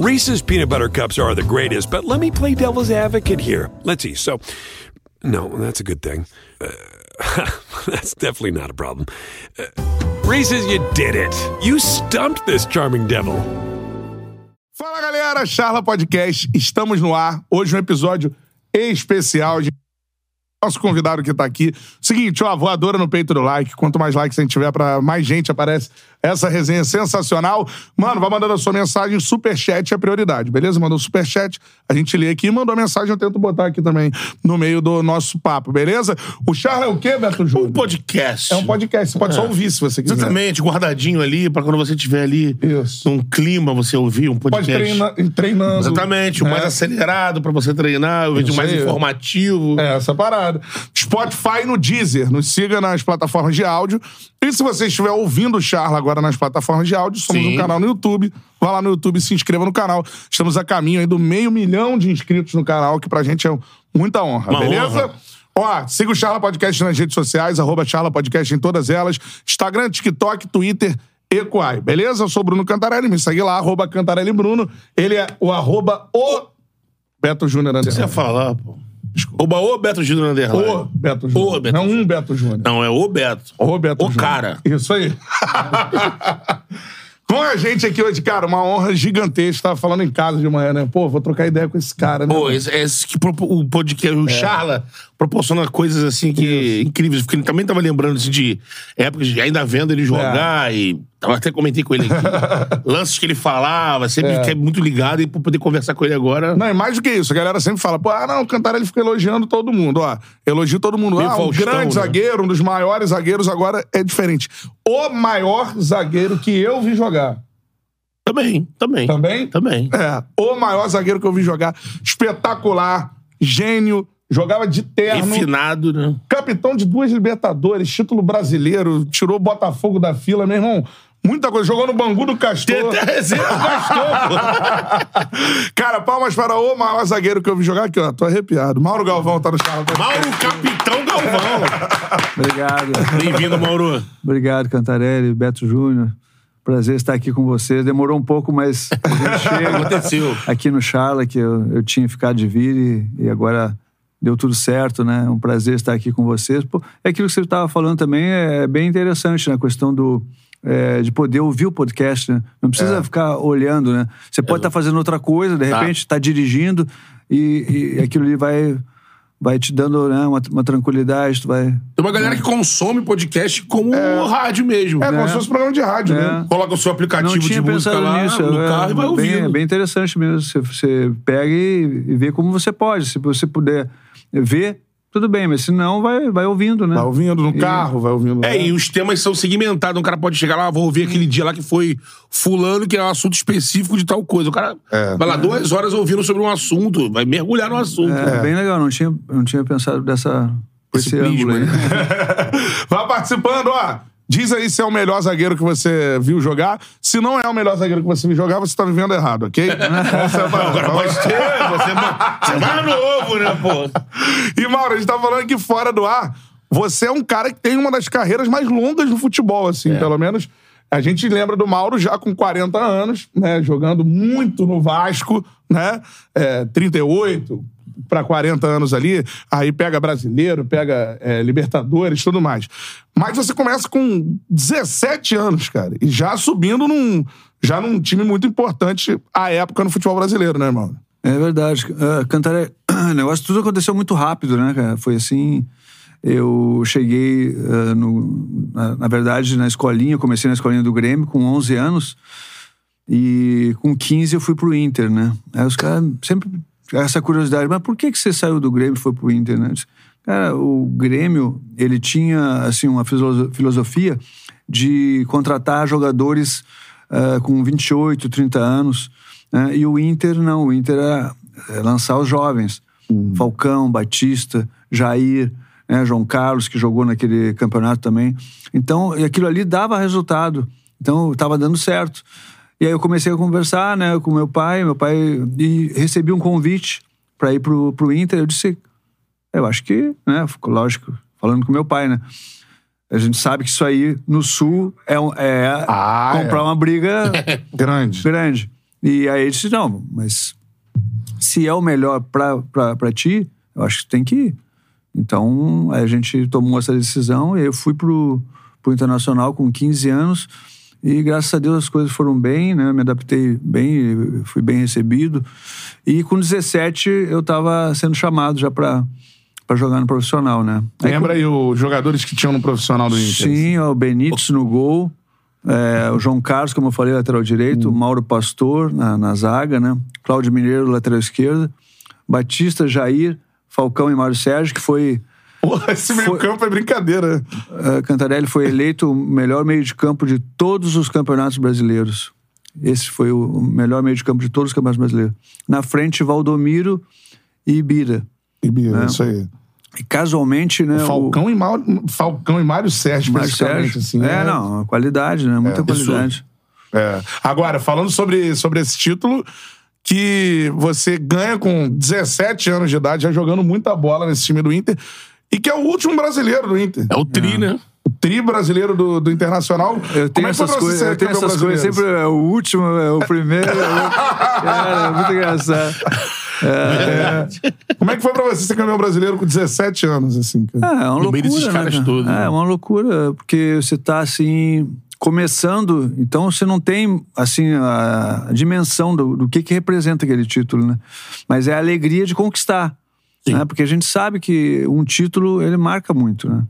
Reese's peanut butter cups are the greatest, but let me play devil's advocate here. Let's see. So, no, that's a good thing. Uh, that's definitely not a problem. Uh, Reese's, you did it. You stumped this charming devil. Fala galera, Charla Podcast, estamos no ar. Hoje um episódio especial de nosso convidado que tá aqui. Seguinte, ó, voadora no peito do like. Quanto mais likes a gente tiver, pra mais gente aparece essa resenha sensacional. Mano, vai mandando a sua mensagem, superchat é prioridade, beleza? Mandou superchat, a gente lê aqui. Mandou mensagem, eu tento botar aqui também no meio do nosso papo, beleza? O Charla é o quê, Beto Júnior? Um podcast. É um podcast, você pode só ouvir se você quiser. Exatamente, guardadinho ali, pra quando você estiver ali Isso. num clima, você ouvir um Pode podcast. treina, treinando. Exatamente, o mais É. acelerado pra você treinar, o vídeo mais informativo. É, essa parada. Spotify no Deezer. Nos siga nas plataformas de áudio. E se você estiver ouvindo o Charla agora nas plataformas de áudio, somos Sim. um canal no YouTube. Vá lá no YouTube e se inscreva no canal. Estamos a caminho aí do meio milhão de inscritos no canal, que pra gente é muita honra, Uma beleza? honra. Ó, siga o Charla Podcast nas redes sociais, arroba Charla Podcast em todas elas. Instagram, TikTok, Twitter e Quai, beleza? Eu sou o Bruno Cantarelli, me segue lá, arroba Cantarelli Bruno. Ele é o arroba o Beto Júnior você ia falar, pô? Oba, o Beto Júnior Underline. O Beto Júnior. Beto Não um. Beto Júnior. Não, é o Beto. O Beto O Júnior. cara. Isso aí. Com a gente aqui hoje, cara, uma honra gigantesca. Tava falando em casa de manhã, né? Pô, vou trocar ideia com esse cara, né? Pô, esse, esse que propo- o podcast, É. o Charla, proporciona coisas assim que incríveis. Porque ele também tava lembrando assim, de épocas de ainda vendo ele jogar É. e. Eu até comentei com ele aqui. lances que ele falava, sempre É. que é muito ligado e pra poder conversar com ele agora. Não, e mais do que isso, a galera sempre fala, pô, ah, não, o Cantarelli fica elogiando todo mundo, ó. Elogio todo mundo. Meio ah, um Faustão, grande né? zagueiro, um dos maiores zagueiros, agora é diferente. O maior zagueiro que eu vi jogar. Também, também. Também? Também. É, o maior zagueiro que eu vi jogar. Espetacular, gênio, jogava de terno. Refinado, né? Capitão de duas Libertadores, título brasileiro, tirou o Botafogo da fila, meu irmão. Muita coisa. Jogou no Bangu do Castor. Tem até resenha do Castor, Cara, palmas para o maior zagueiro que eu vi jogar aqui, ó. Tô arrepiado. Mauro Galvão tá no charla. Mauro Capitão Galvão. Obrigado. Bem-vindo, Mauro. Obrigado, Cantarelli, Beto Júnior. Prazer estar aqui com vocês. Demorou um pouco, mas a gente chega Aconteceu. aqui no Charla, que eu, eu tinha ficado de vir e, e agora deu tudo certo, né? É um prazer estar aqui com vocês. Pô, é aquilo que você estava falando também é bem interessante, né? A questão do, é, de poder ouvir o podcast, né? Não precisa ficar olhando, né? Você pode estar fazendo outra coisa, de Tá. repente está dirigindo e, e aquilo ali vai, vai te dando né, uma, uma tranquilidade, tu vai... Tem uma galera que consome podcast como rádio mesmo. É, como né? se fosse programa de rádio, É. né? Coloca o seu aplicativo Não de música lá nisso. no é, carro e vai bem, ouvindo. É bem interessante mesmo. Você, você pega e, e vê como você pode. Se você puder ver, tudo bem, mas se não, vai, vai ouvindo, né? Vai ouvindo no E- carro, vai ouvindo. É, e os temas são segmentados. Um cara pode chegar lá, vou ouvir aquele dia lá que foi fulano, que é um assunto específico de tal coisa. O cara É. vai lá duas horas ouvindo sobre um assunto, vai mergulhar no assunto. É, bem legal. Não tinha, não tinha pensado dessa, por Esse esse, prisma, ângulo aí. né? Vai participando, ó. Diz aí se é o melhor zagueiro que você viu jogar. Se não é o melhor zagueiro que você viu jogar, você tá vivendo errado, ok? Essa é a parada. Agora pode ter, você é você é novo, né, pô? E, Mauro, a gente tá falando aqui fora do ar. Você é um cara que tem uma das carreiras mais longas no futebol, É. assim, pelo menos. A gente lembra do Mauro já com 40 anos, né? Jogando muito no Vasco, né? É, 38 para 40 anos ali. Aí pega brasileiro, pega é, Libertadores, tudo mais. Mas você começa com 17 anos, cara, e já subindo num, já num time muito importante à época no futebol brasileiro, né, Mauro? É verdade. Uh, Cantaré, o negócio tudo aconteceu muito rápido, né, cara? Foi assim. Eu cheguei, uh, no, na, na verdade, na escolinha, comecei na escolinha do Grêmio com 11 anos. E com 15 eu fui pro Inter, né? Aí os caras sempre. Essa curiosidade, mas por que, que você saiu do Grêmio e foi pro Inter, né? Cara, o Grêmio, ele tinha, assim, uma filoso- filosofia de contratar jogadores uh, com 28, 30 anos. né? E o Inter, não. O Inter era é, lançar os jovens. Falcão, Batista, Jair, né? João Carlos, que jogou naquele campeonato também. Então, e aquilo ali dava resultado. Então, estava dando certo. E aí eu comecei a conversar né, com meu pai, meu pai, e recebi um convite para ir pro, pro Inter. Eu disse, eu acho que, né, lógico, falando com meu pai, né? A gente sabe que isso aí no Sul é, é Ah, comprar é. uma briga Grande. grande. E aí ele disse, não, mas se é o melhor pra ti, eu acho que tem que ir. Então, a gente tomou essa decisão e eu fui pro, pro Internacional com 15 anos e graças a Deus as coisas foram bem, né? Me adaptei bem, fui bem recebido. E com 17 eu estava sendo chamado já para para jogar no profissional, né? Aí, Lembra aí os jogadores que tinham no profissional do Inter? Sim, o Benítez no gol, é, o João Carlos, como eu falei, lateral direito, Hum. o Mauro Pastor na, na zaga, né? Cláudio Mineiro, lateral esquerda, Batista, Jair, Falcão e Mário Sérgio, que foi Porra, esse meio Foi- campo é brincadeira. Uh, Cantarelli foi eleito o melhor meio de campo de todos os campeonatos brasileiros. Esse foi o o melhor meio de campo de todos os campeonatos brasileiros. Na frente, Valdomiro e Ibira. E Bia, É. isso aí. E casualmente, né? Falcão, e Mauro, Falcão e Mário Sérgio, o Mário. Sérgio. Assim, é, não, qualidade, né? Muita qualidade. É. Agora, falando sobre, sobre esse título, que você ganha com 17 anos de idade, já jogando muita bola nesse time do Inter, e que é o último brasileiro do Inter. É o tri, né? O tri brasileiro do, do Internacional. Eu tenho Como é que foi essas coisas, ser eu tenho campeão essas coisas, brasileiro? sempre é o último, é o primeiro. é Cara, é muito engraçado. Como é que foi pra você ser campeão brasileiro com 17 anos, assim? cara? É, é uma No meio loucura, desses né, caras cara? todos, É, né? uma loucura, porque você tá assim começando, então você não tem assim a, dimensão do, do que que representa aquele título, né? Mas é a alegria de conquistar. Né? Porque a gente sabe que um título ele marca muito, né?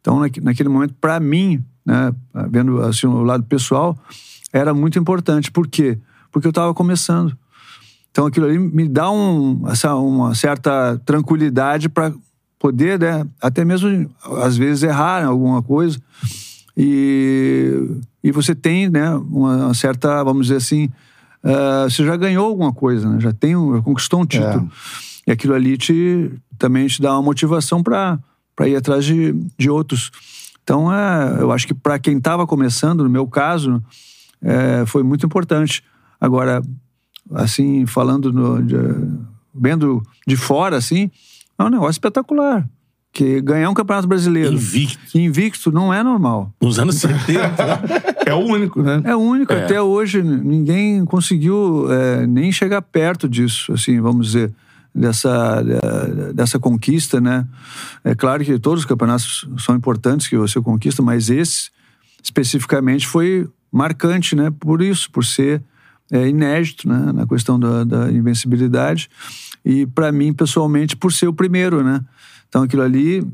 Então naque- naquele momento para mim, né, vendo assim o lado pessoal, era muito importante. Por quê? Porque eu estava começando. Então aquilo ali me dá um, essa, uma certa tranquilidade para poder, né, até mesmo às vezes errar em alguma coisa. E, e você tem, né, uma, certa, vamos dizer assim, ah, você já ganhou alguma coisa, né? já tem, um- já conquistou um título. E aquilo ali te, também te dá uma motivação para ir atrás de, de outros. Então, é, eu acho que para quem estava começando, no meu caso, é, foi muito importante. Agora, assim, falando, no, de, vendo de fora, assim, é um negócio espetacular. Que ganhar um campeonato brasileiro Invicto. invicto não é normal. Nos anos 70. É o único, né? É único. É. Até hoje, ninguém conseguiu é, nem chegar perto disso, assim, vamos dizer, dessa, da- dessa conquista, né? É claro que todos os campeonatos são importantes que você conquista, mas esse, especificamente, foi marcante, né? Por isso, por ser é, inédito, né? Na questão da, da invencibilidade. E, para mim, pessoalmente, por ser o primeiro, né? Então, aquilo ali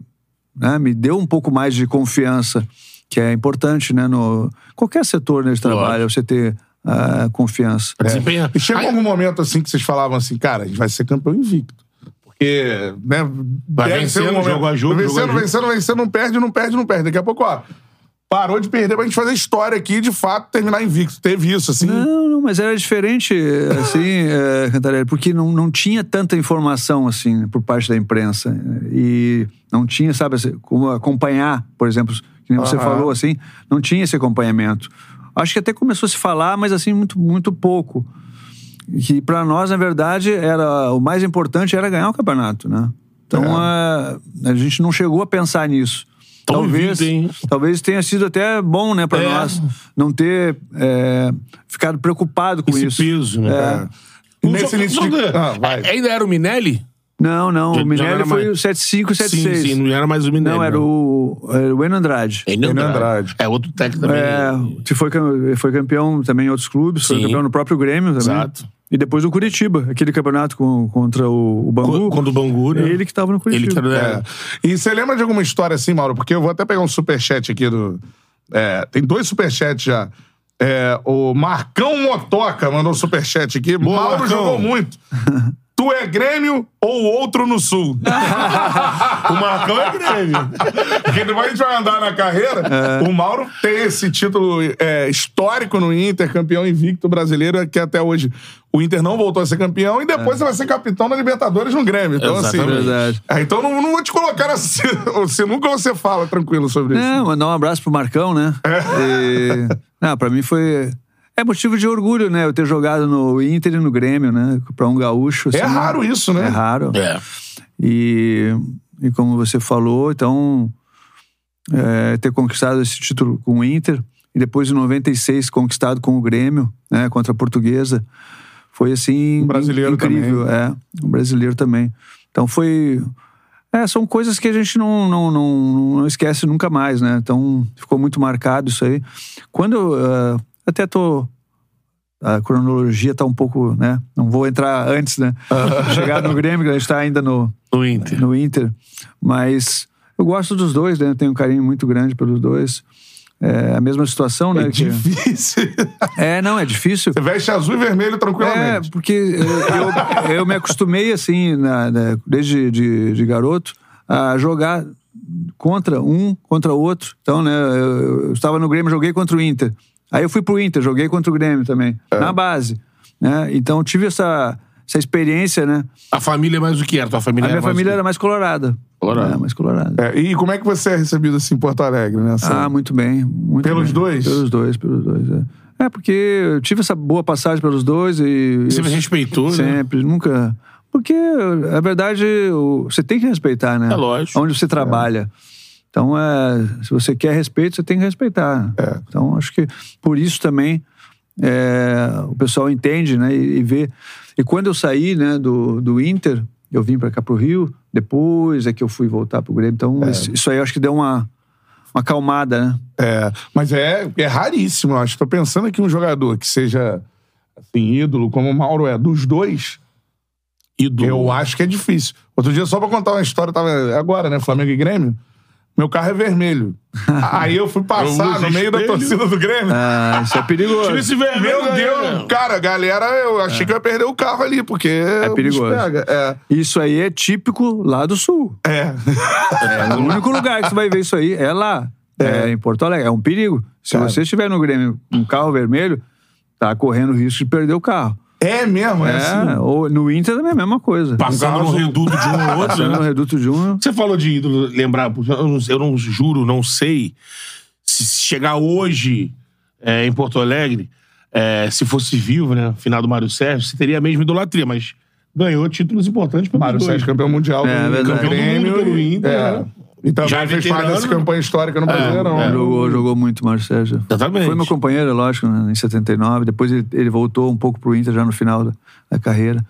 né, me deu um pouco mais de confiança, que é importante, né? No qualquer setor né, de trabalho, você ter ah, confiança. Desempenha. E chegou Aí- algum momento assim que vocês falavam assim, cara, a gente vai ser campeão invicto. Porque, né? Vai ser um vencendo, jogo a jogo, Vencendo, jogo vencendo, vencendo, não perde, não perde, não perde. Daqui a pouco, ó, parou de perder pra gente fazer história aqui e, de fato, terminar invicto. Teve isso, assim. Não, não, mas era diferente, assim, é, Cantarelli, porque não, não tinha tanta informação, assim, por parte da imprensa. E não tinha, sabe, assim, como acompanhar, por exemplo, que nem você Aham. falou, assim, não tinha esse acompanhamento. Acho que até começou a se falar, mas, assim, muito, muito pouco. Que para nós, na verdade, era o mais importante era ganhar o campeonato, né? Então, a, a gente não chegou a pensar nisso. Tão talvez, talvez tenha sido até bom, né, para É. nós não ter é, ficado preocupado com Esse isso. peso, né? É. O nesse início de- Ah. Ainda era o Minelli? Não, não, Já- o Minelli foi mais- o 75, 76. Sim, sim, não era mais o Minelli. Não, era o, era o Enio Andrade. Enio Andrade. Andrade. É outro técnico também. É, que foi, foi campeão também em outros clubes, foi Sim. campeão no próprio Grêmio também. Exato. E depois o Curitiba, aquele campeonato com- contra o, o Bangu. Quando o Bangu, né? Ele que estava no Curitiba. Ele que era. É. E você lembra de alguma história assim, Mauro? Porque eu vou até pegar um superchat aqui do. é, tem dois superchats já. É, o Marcão Motoca mandou um superchat aqui. Mauro Marcão. jogou muito. Tu é Grêmio ou outro no Sul? O Marcão é Grêmio. Porque depois a gente vai andar na carreira. O Mauro tem esse título é, histórico no Inter, campeão invicto brasileiro, que até hoje o Inter não voltou a ser campeão. E depois você vai ser capitão da Libertadores no Grêmio. Então, assim. Exatamente. Verdade. É, então não, não vou te colocar assim. Você nunca você fala tranquilo sobre isso. Não, mandar um abraço pro Marcão, né? E, não, pra mim foi. É motivo de orgulho, né? Eu ter jogado no Inter e no Grêmio, né? Pra um gaúcho. É assim, raro isso, né? É raro. É. E, e como você falou, então, é, ter conquistado esse título com o Inter. e depois em 96 conquistado com o Grêmio, né, contra a Portuguesa. Foi assim Um brasileiro incrível, também. é, um brasileiro também. Então foi é, são coisas que a gente não, não, não, não esquece nunca mais, né? Então ficou muito marcado isso aí. Quando eu ah, até tô a cronologia tá um pouco, né? Não vou entrar antes, né? Chegar no Grêmio, que a gente tá ainda no, No Inter. no Inter. Mas eu gosto dos dois, né? Tenho um carinho muito grande pelos dois. É a mesma situação, né? É que- difícil. É, não, é difícil. Você veste azul e vermelho É, tranquilamente. porque eu, eu, eu me acostumei, assim, na- na- desde de, de garoto, a jogar contra um, contra outro. Então, né, eu, eu estava no Grêmio, joguei contra o Inter. Aí eu fui pro Inter, joguei contra o Grêmio também, na base. Né? Então, tive essa, essa experiência, né? A família é mais o que era? Tua família A minha era mais família o era mais colorada. Colorada. É, mais colorada. É, e como é que você é recebido assim em Porto Alegre, né? Essa- Ah, muito bem. Muito Pelos bem. dois? Pelos dois, pelos dois. É, é porque eu tive essa boa passagem pelos dois e. Você eu me respeitou, né? Sempre, nunca. Porque, na verdade, o- você tem que respeitar, né? É lógico. Onde você trabalha. Então, é, se você quer respeito, você tem que respeitar. É. Então, acho que por isso também é, o pessoal entende, né? E, e vê. E quando eu saí né, do, do Inter, eu vim para cá pro Rio, depois é que eu fui voltar pro Grêmio. Então, isso, isso aí eu acho que deu uma, uma acalmada, né? É, mas é, é raríssimo, eu acho. Tô pensando aqui um jogador que seja assim, ídolo, como o Mauro é, dos dois, Ídolo. eu acho que é difícil. Outro dia, só pra contar uma história, tava agora, né? Flamengo e Grêmio. Meu carro é vermelho. Aí eu fui passar Eu no meio da torcida do Grêmio. Ah, isso é perigoso. Tira esse vermelho Meu Deus, cara, galera, eu achei que eu ia perder o carro ali, porque. É perigoso. Pega. É. Isso aí é típico lá do Sul. É. É, o único lugar que você vai ver isso aí é lá. É, em Porto Alegre. É um perigo. Se Cara. você estiver no Grêmio com um carro vermelho, tá correndo o risco de perder o carro. É mesmo, é, É, assim. ou no Inter também é a mesma coisa. Passando Um no reduto de um ou outro, Passando no né? Reduto Júnior. Você falou de ídolo, lembrar, eu não, eu não juro, não sei se chegar hoje é, em Porto Alegre, é, se fosse vivo, né, final do Mário Sérgio, você teria a mesma idolatria, mas ganhou títulos importantes pelo Mário Sérgio, campeão mundial É, do, Campeão do Grêmio. mundo pelo Inter, É. né? E também Já fez parte dessa campanha histórica no Brasileirão. é. Jogou, jogou muito, Mário Sérgio. Exatamente. Foi meu companheiro, lógico, né, em 79. Depois ele, ele voltou um pouco pro Inter já no final da, da carreira.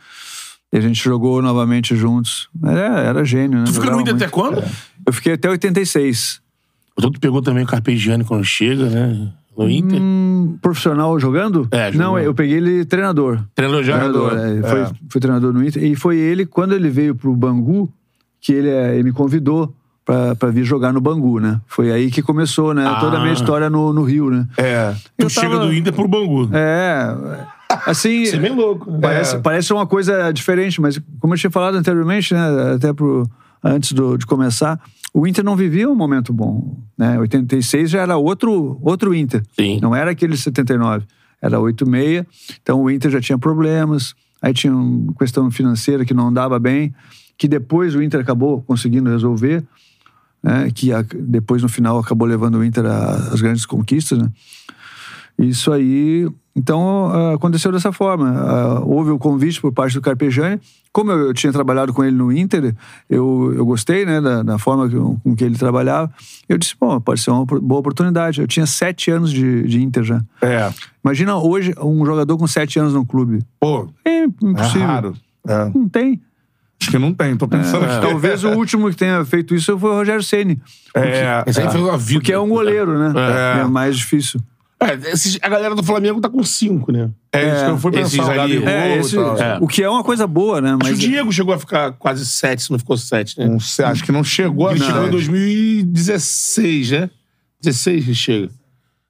E a gente jogou novamente juntos. Mas é, era gênio, né? Tu Jogava no Inter muito. até quando? Eu fiquei até 86. Então tu pegou também o Carpegiani quando chega, né? No Inter. Hum, profissional jogando? É, jogou. Não, eu peguei ele treinador. Treinador já? Treinador, é, foi, É. foi treinador no Inter. E foi ele, quando ele veio pro Bangu, que ele, é, ele me convidou pra, pra vir jogar no Bangu, né? Foi aí que começou, né? Toda a minha Ah. história no, no Rio, né? É. Tu Eu chega tava- do Inter pro Bangu. É, assim... Isso é bem louco. né? Parece, parece uma coisa diferente, mas como eu tinha falado anteriormente, né, até pro, antes do- de começar, o Inter não vivia um momento bom. Né? 86 já era outro, outro Inter. Sim. Não era aquele 79. Era 86. Então o Inter já tinha problemas. Aí tinha uma questão financeira que não andava bem, que depois o Inter acabou conseguindo resolver. Né? Que a- depois, no final, acabou levando o Inter às grandes conquistas. Né? Isso aí, então, aconteceu dessa forma. Houve o convite por parte do Carpegiani. Como eu, tinha trabalhado com ele no Inter, eu, eu gostei né, da, da forma com que ele trabalhava. Eu disse, bom, pode ser uma boa oportunidade. Eu tinha sete anos de, de Inter já. É. Imagina hoje um jogador com sete anos no clube. Pô, É é impossível. raro. É. Não tem. Acho que não tem, tô pensando aqui. Talvez o último que tenha feito isso foi o Rogério Ceni. É. Esse aí foi vida. Porque é um goleiro, né? É. É, mais difícil. É, esses- a galera do Flamengo tá com cinco, né? É isso que eu fui pensar. o ali- É, esse-. É. O que é uma coisa boa, né? Acho que Mas o Diego chegou a ficar quase sete, se não ficou sete, né? Sei, acho que não chegou a Ele chegou em sete. 2016, né? 16 que chega.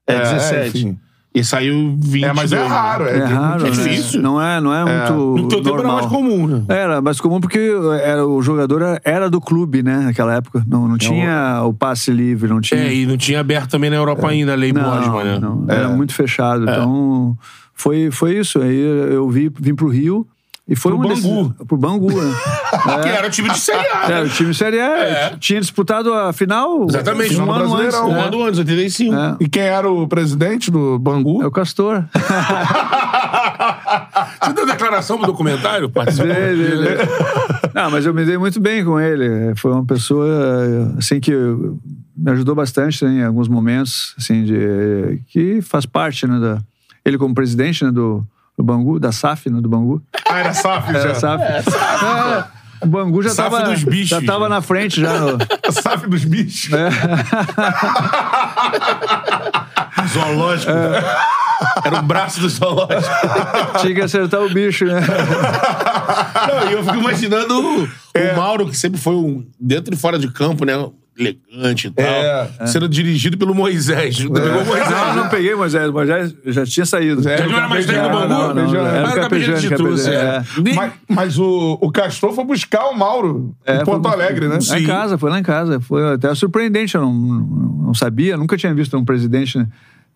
É, É, 17. E saiu 20. É, mas é raro. É, é raro, é né? difícil. Não é, não é, muito No teu tempo era normal. mais comum, né? Era mais comum porque era, o jogador era, era do clube, né? Naquela época. Não, não tinha o passe livre, não tinha... É, e não tinha aberto também na Europa ainda a Lei não, Bosman, né? não, era muito fechado. Então, foi, foi isso. Aí eu vi, vim pro Rio e foi Pro desses- Bangu. pro Bangu, né? Que era o time de Série A. Era né? o time Série A. É. Tinha disputado a final Exatamente. um Final do ano antes. Um né? ano antes, 85. É. E quem era o presidente do Bangu? É o Castor. Você deu declaração pro documentário? Participou? Não, mas eu me dei muito bem com ele. Foi uma pessoa, assim, que me ajudou bastante né, em alguns momentos, assim, de, que faz parte, né, da, ele como presidente, né, do, do Bangu, da SAF, né, do Bangu. Ah, era SAF já. Era SAF. É, o Bangu já SAF tava, dos bichos, já tava né? na frente já. No, SAF dos bichos. É. Zoológico. É. Era o braço do zoológico. tinha que acertar o bicho, né? Não, e eu fico imaginando o, É. o Mauro, que sempre foi um dentro e fora de campo, né? Elegante e tal. É. Sendo dirigido pelo Moisés. Pegou o Moisés. Não, né? não peguei, mas é, mas já, tinha saído. Já Já não era mais técnico do Não, Bangu? não, não, era Mas o de Capejane, é. é. Mas, mas o, o Castor foi buscar o Mauro É, em Porto foi- Alegre, né? Lá em casa, foi lá em casa. Foi até surpreendente, eu não, não sabia, nunca tinha visto um presidente né,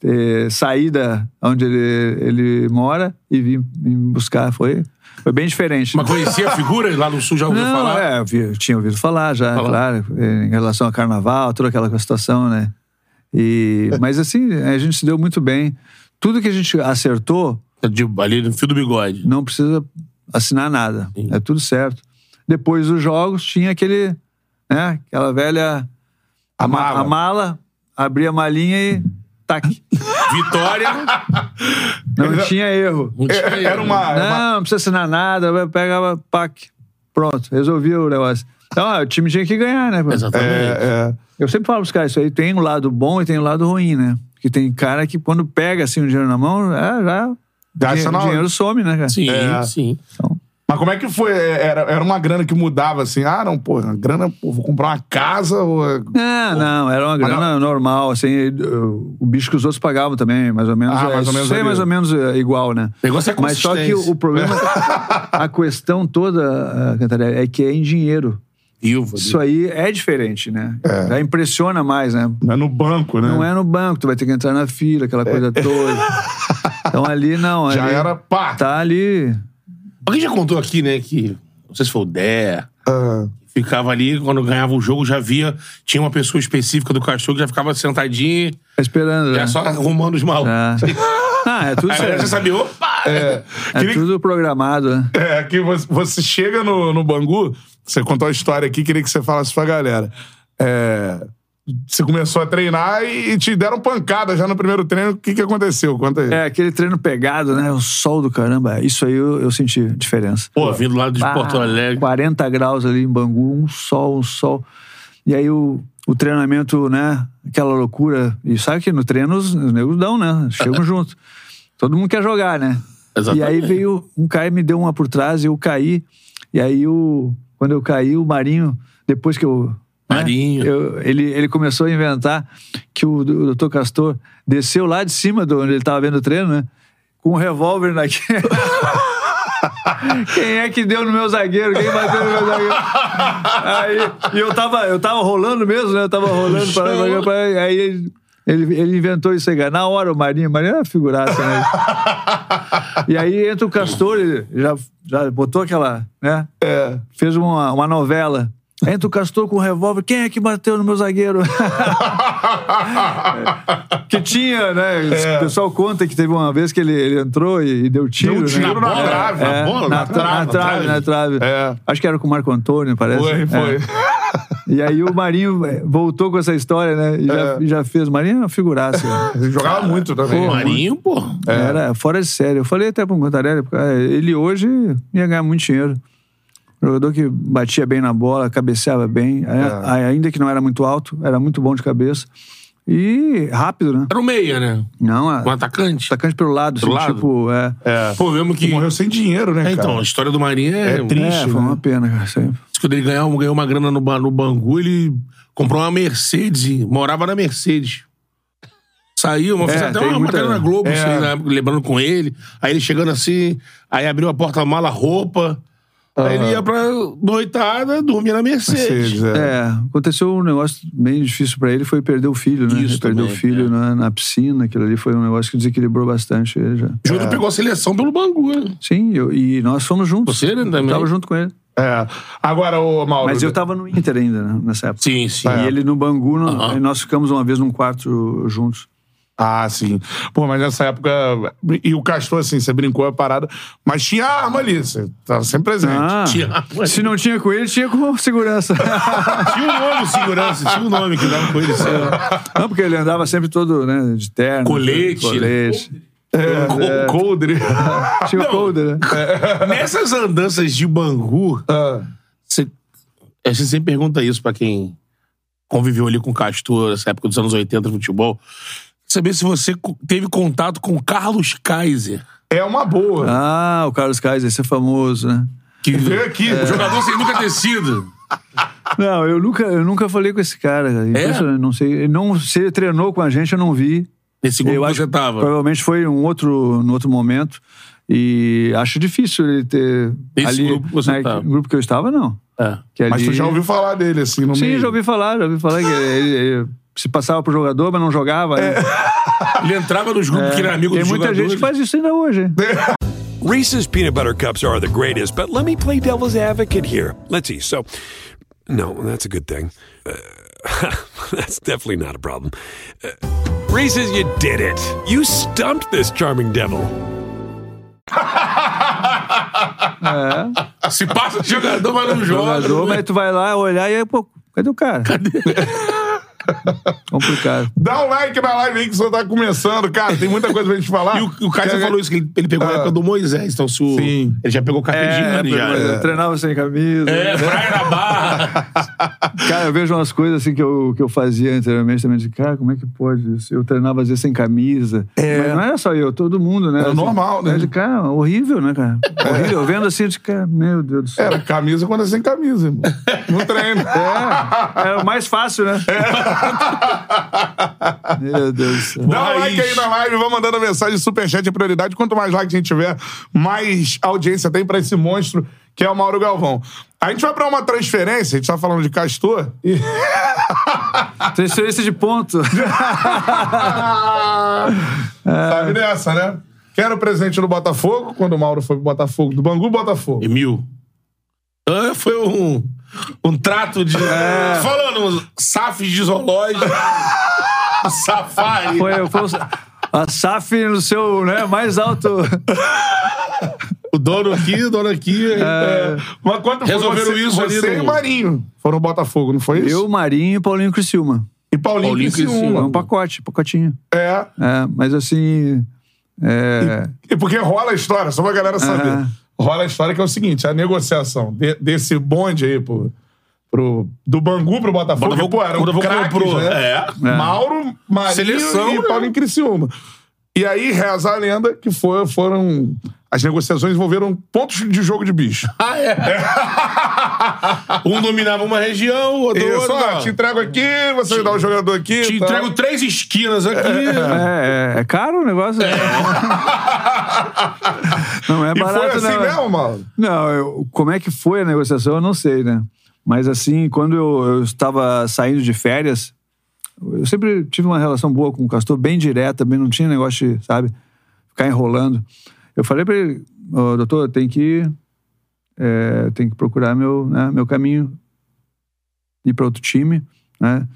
ter saída onde ele, ele mora e vir, vir buscar. Foi, foi bem diferente. Mas conhecia a figura? Lá no Sul já ouviu Não, falar? é, eu tinha ouvido falar já, Falar. claro, em relação ao carnaval, toda aquela situação, né? E, mas assim, a gente se deu muito bem. Tudo que a gente acertou, De, ali no fio do bigode. não precisa assinar nada. Sim. É tudo certo. Depois dos jogos, tinha aquele, né, aquela velha A ma- mala. a mala, abria a malinha e tac. Vitória. Não tinha erro. Não tinha É, Era uma. era uma- Não, não precisa assinar nada, eu pegava, pac, pronto, resolvia o negócio. Então, ah, o time tinha que ganhar, né? Exatamente. É, é. Eu sempre falo pros caras, isso aí tem um lado bom e tem um lado ruim, né? Porque tem cara que quando pega assim o dinheiro na mão, é, já. Gasta dinhe- na hora. dinheiro some, né, cara? Sim, É. sim. Então, Mas como é que foi? Era, era uma grana que mudava assim? Ah, não, pô, grana, pô, vou comprar uma casa ou. é- não, não, era uma grana normal, assim, o bicho que os outros pagavam também, mais ou menos. Ah, é, mais ou menos isso aí é mais ou menos é, igual, né? Negócio é Mas só que o, o problema, a questão toda, ah, Cantarelli, é que é em dinheiro. Isso aí é diferente, né? Já impressiona mais, né? Não é no banco, né? Não é no banco, tu vai ter que entrar na fila, aquela coisa toda. Então ali não. Já ali era pá. Tá ali. Alguém já contou aqui, né, que... Não sei se foi o Dé... Ah, Ficava ali, quando ganhava o jogo, já via... Tinha uma pessoa específica do cachorro que já ficava sentadinho, Esperando. já né? só arrumando os mal. É. Ah, é tudo Aí certo. sabia, opa! é. É Queria- tudo programado, né? É, que você, você chega no, no Bangu, você contou a história aqui, queria que você falasse pra galera. É, você começou a treinar e, te deram pancada já no primeiro treino. O que, que aconteceu? Conta aí. É, aquele treino pegado, né? O sol do caramba. Isso aí eu, eu senti diferença. Pô, vindo lá de Ah, Porto Alegre. 40 graus ali em Bangu, um sol, um sol. E aí o, o treinamento, né? Aquela loucura. E sabe que no treino os, os negros dão, né? Chegam junto. Todo mundo quer jogar, né? Exatamente. E aí veio um cara e me deu uma por trás e eu caí. E aí, o, quando eu caí, o Marinho, depois que eu. Né, Marinho. eu- ele, ele começou a inventar que o, o doutor Castor desceu lá de cima de onde ele estava vendo o treino, né? Com um revólver na. Quem é que deu no meu zagueiro? Quem bateu no meu zagueiro? Aí, e eu tava, eu tava rolando mesmo, né? Eu tava rolando para pra, pra, aí ele, ele, ele inventou isso aí, cara. Na hora, o Marinho, o Marinho era figuraça, né? E aí entra o Castor, ele já, já botou aquela, né? Fez uma, uma novela. Entra o Castor com o revólver. Quem é que bateu no meu zagueiro? que tinha, né? O pessoal conta que teve uma vez que ele, ele entrou e, e deu tiro. Deu um tiro né? na bola? trave. Na bola? Na, Na tra- na trave, trave, na trave. É. Acho que era com o Marco Antônio, parece. Foi, É. foi. E aí o Marinho voltou com essa história, né? E já, já fez. O Marinho é uma figuraça. né? Ele jogava muito também. O Marinho, pô. Era fora de série. Eu falei até pro Cantarelli, ele hoje ia ganhar muito dinheiro. Jogador que batia bem na bola, cabeceava bem, a- ainda que não era muito alto, era muito bom de cabeça. E rápido, né? Era o meia, né? Não, a, Um atacante. atacante pelo lado, Pelo assim, lado? tipo, é. É. Pô, mesmo que... Morreu sem dinheiro, né, É, cara? então, a história do Marinho é... É triste. É, foi né? uma pena, cara. aí. Quando ele ganhou, ganhou uma grana no, no Bangu, ele comprou uma Mercedes morava na Mercedes. Saiu, mas É, fez até uma muita- matéria na Globo, É. assim, né, lembrando com ele. Aí ele chegando assim, aí abriu a porta-mala, roupa. Aí ele ia pra noitada, dormia na Mercedes. Mercedes, é. É, aconteceu um negócio bem difícil pra ele, foi perder o filho, né? Isso perdeu o filho é. na, na piscina, aquilo ali foi um negócio que desequilibrou bastante ele já. Júlio pegou a seleção pelo Bangu, né? Sim, eu- e nós fomos juntos. Você, né, também? Eu tava junto com ele. É. Agora, ô Mauro. Mas eu tava no Inter ainda, né, nessa época. Sim, sim. E ele no Bangu, no- Aham. nós ficamos uma vez num quarto juntos. Ah, sim. Pô, mas nessa época. E o Castor, assim, você brincou a parada, mas tinha arma ali, você tava sempre presente. Ah, Tinha- se não tinha com ele, tinha com segurança. Tinha um nome, segurança, tinha um nome que dava com ele. assim, Não, porque ele andava sempre todo, né, de terno. Colete. Colete. É, Coldre. Tinha o coldre, né? Nessas andanças de Bangu, Ah, você, a gente sempre pergunta isso pra quem conviveu ali com o Castor, nessa época dos anos 80 do futebol. Saber se você teve contato com o Carlos Kaiser. é uma boa. Ah, o Carlos Kaiser, esse é famoso, né? Que Veio aqui. o jogador sem nunca ter sido. Não, eu nunca, eu nunca falei com esse cara. cara. Impressionante, Não sei. Ele Não, se ele treinou com a gente, eu não vi. Nesse grupo eu que acho você que tava. Provavelmente foi um outro, no outro momento. E acho difícil ele ter. Esse ali, grupo que você né, tava. No grupo que eu estava, não. É. Que Mas tu ali- já ouviu falar dele, assim, no Sim, meio. já ouvi falar, já ouvi falar que ele, ele se passava pro jogador, mas não jogava. né? Ele entrava nos grupos que era amigo Tem muita jogadores. gente que faz isso ainda hoje. Reese's peanut butter cups are the greatest, but let me play devil's advocate here. Let's see. So, no, that's a good thing. Uh, that's definitely not a problem. Uh, Reese's, you did it. You stumped this charming devil. Se passa de jogador, mas não joga. Jogador, mas tu vai lá olhar e aí, pô, cadê o cara? Cadê? Complicado. Dá um like na live aí que o senhor tá começando, cara. Tem muita coisa pra gente falar. E o, o Quer- falou isso, que ele, ele pegou a Ah. época do Moisés. Então, se o, Sim. ele já pegou carta de É, ano, já. eu treinava sem camisa. É, praia na barra. Cara, eu vejo umas coisas assim que eu, que eu fazia anteriormente também, de cara, como é que pode isso? Eu treinava às vezes sem camisa. É. Mas não era só eu, todo mundo, né? É normal, né? De, cara, horrível, né, cara? Horrível. Eu vendo assim, de cara, meu Deus do céu. Era camisa quando é sem camisa, irmão. No treino. É, era o mais fácil, né? Meu Deus do céu. Dá um like aí na live, vai mandando a mensagem superchat é prioridade. Quanto mais like a gente tiver, mais audiência tem pra esse monstro que é o Mauro Galvão. A gente vai pra uma transferência, a gente tá falando de Castor. E... Transferência de ponto. Sabe dessa, né? Quero presente do Botafogo, quando o Mauro foi pro Botafogo, do Bangu Botafogo. Emil. Ah, foi um, um trato de. É. Falando, SAF de zoológico. Safari. Foi, foi o- a SAF no seu né, mais alto. O dono aqui, o dono aqui. É. Mas quanto foi Resolveram você, isso ali você no- e Marinho foram Botafogo, não foi isso? Eu, Marinho e Paulinho Criciúma. E Paulinho, Paulinho Criciúma. Criciúma. Foi um pacote, pacotinho. É. É, mas assim. É, E porque rola a história, só pra galera saber. Aham. Rola a história que é o seguinte: a negociação de- desse bonde aí pro, pro, do Bangu pro Botafogo, Botafogo- pô, era um comprou, né? é. Mauro, Marinho Seleção, e né? Paulinho Criciúma. E aí reza a lenda que foi, foram. As negociações envolveram pontos de jogo de bicho. Ah, é? um dominava uma região, o outro. Isso, outro, ó, te entrego aqui, você me dá o jogador aqui. Te tá? entrego três esquinas aqui. é, é, é caro o negócio. né? Não é E barato, foi assim não. mesmo, Mauro? Não, eu- como é que foi a negociação, eu não sei, né? Mas assim, quando eu, eu estava saindo de férias, eu sempre tive uma relação boa com o Castor, bem direta, bem, não tinha negócio de, sabe, ficar enrolando. Eu falei pra ele, "Ô, doutor, tem que é, tem que procurar meu, né, meu caminho, ir para outro time, né?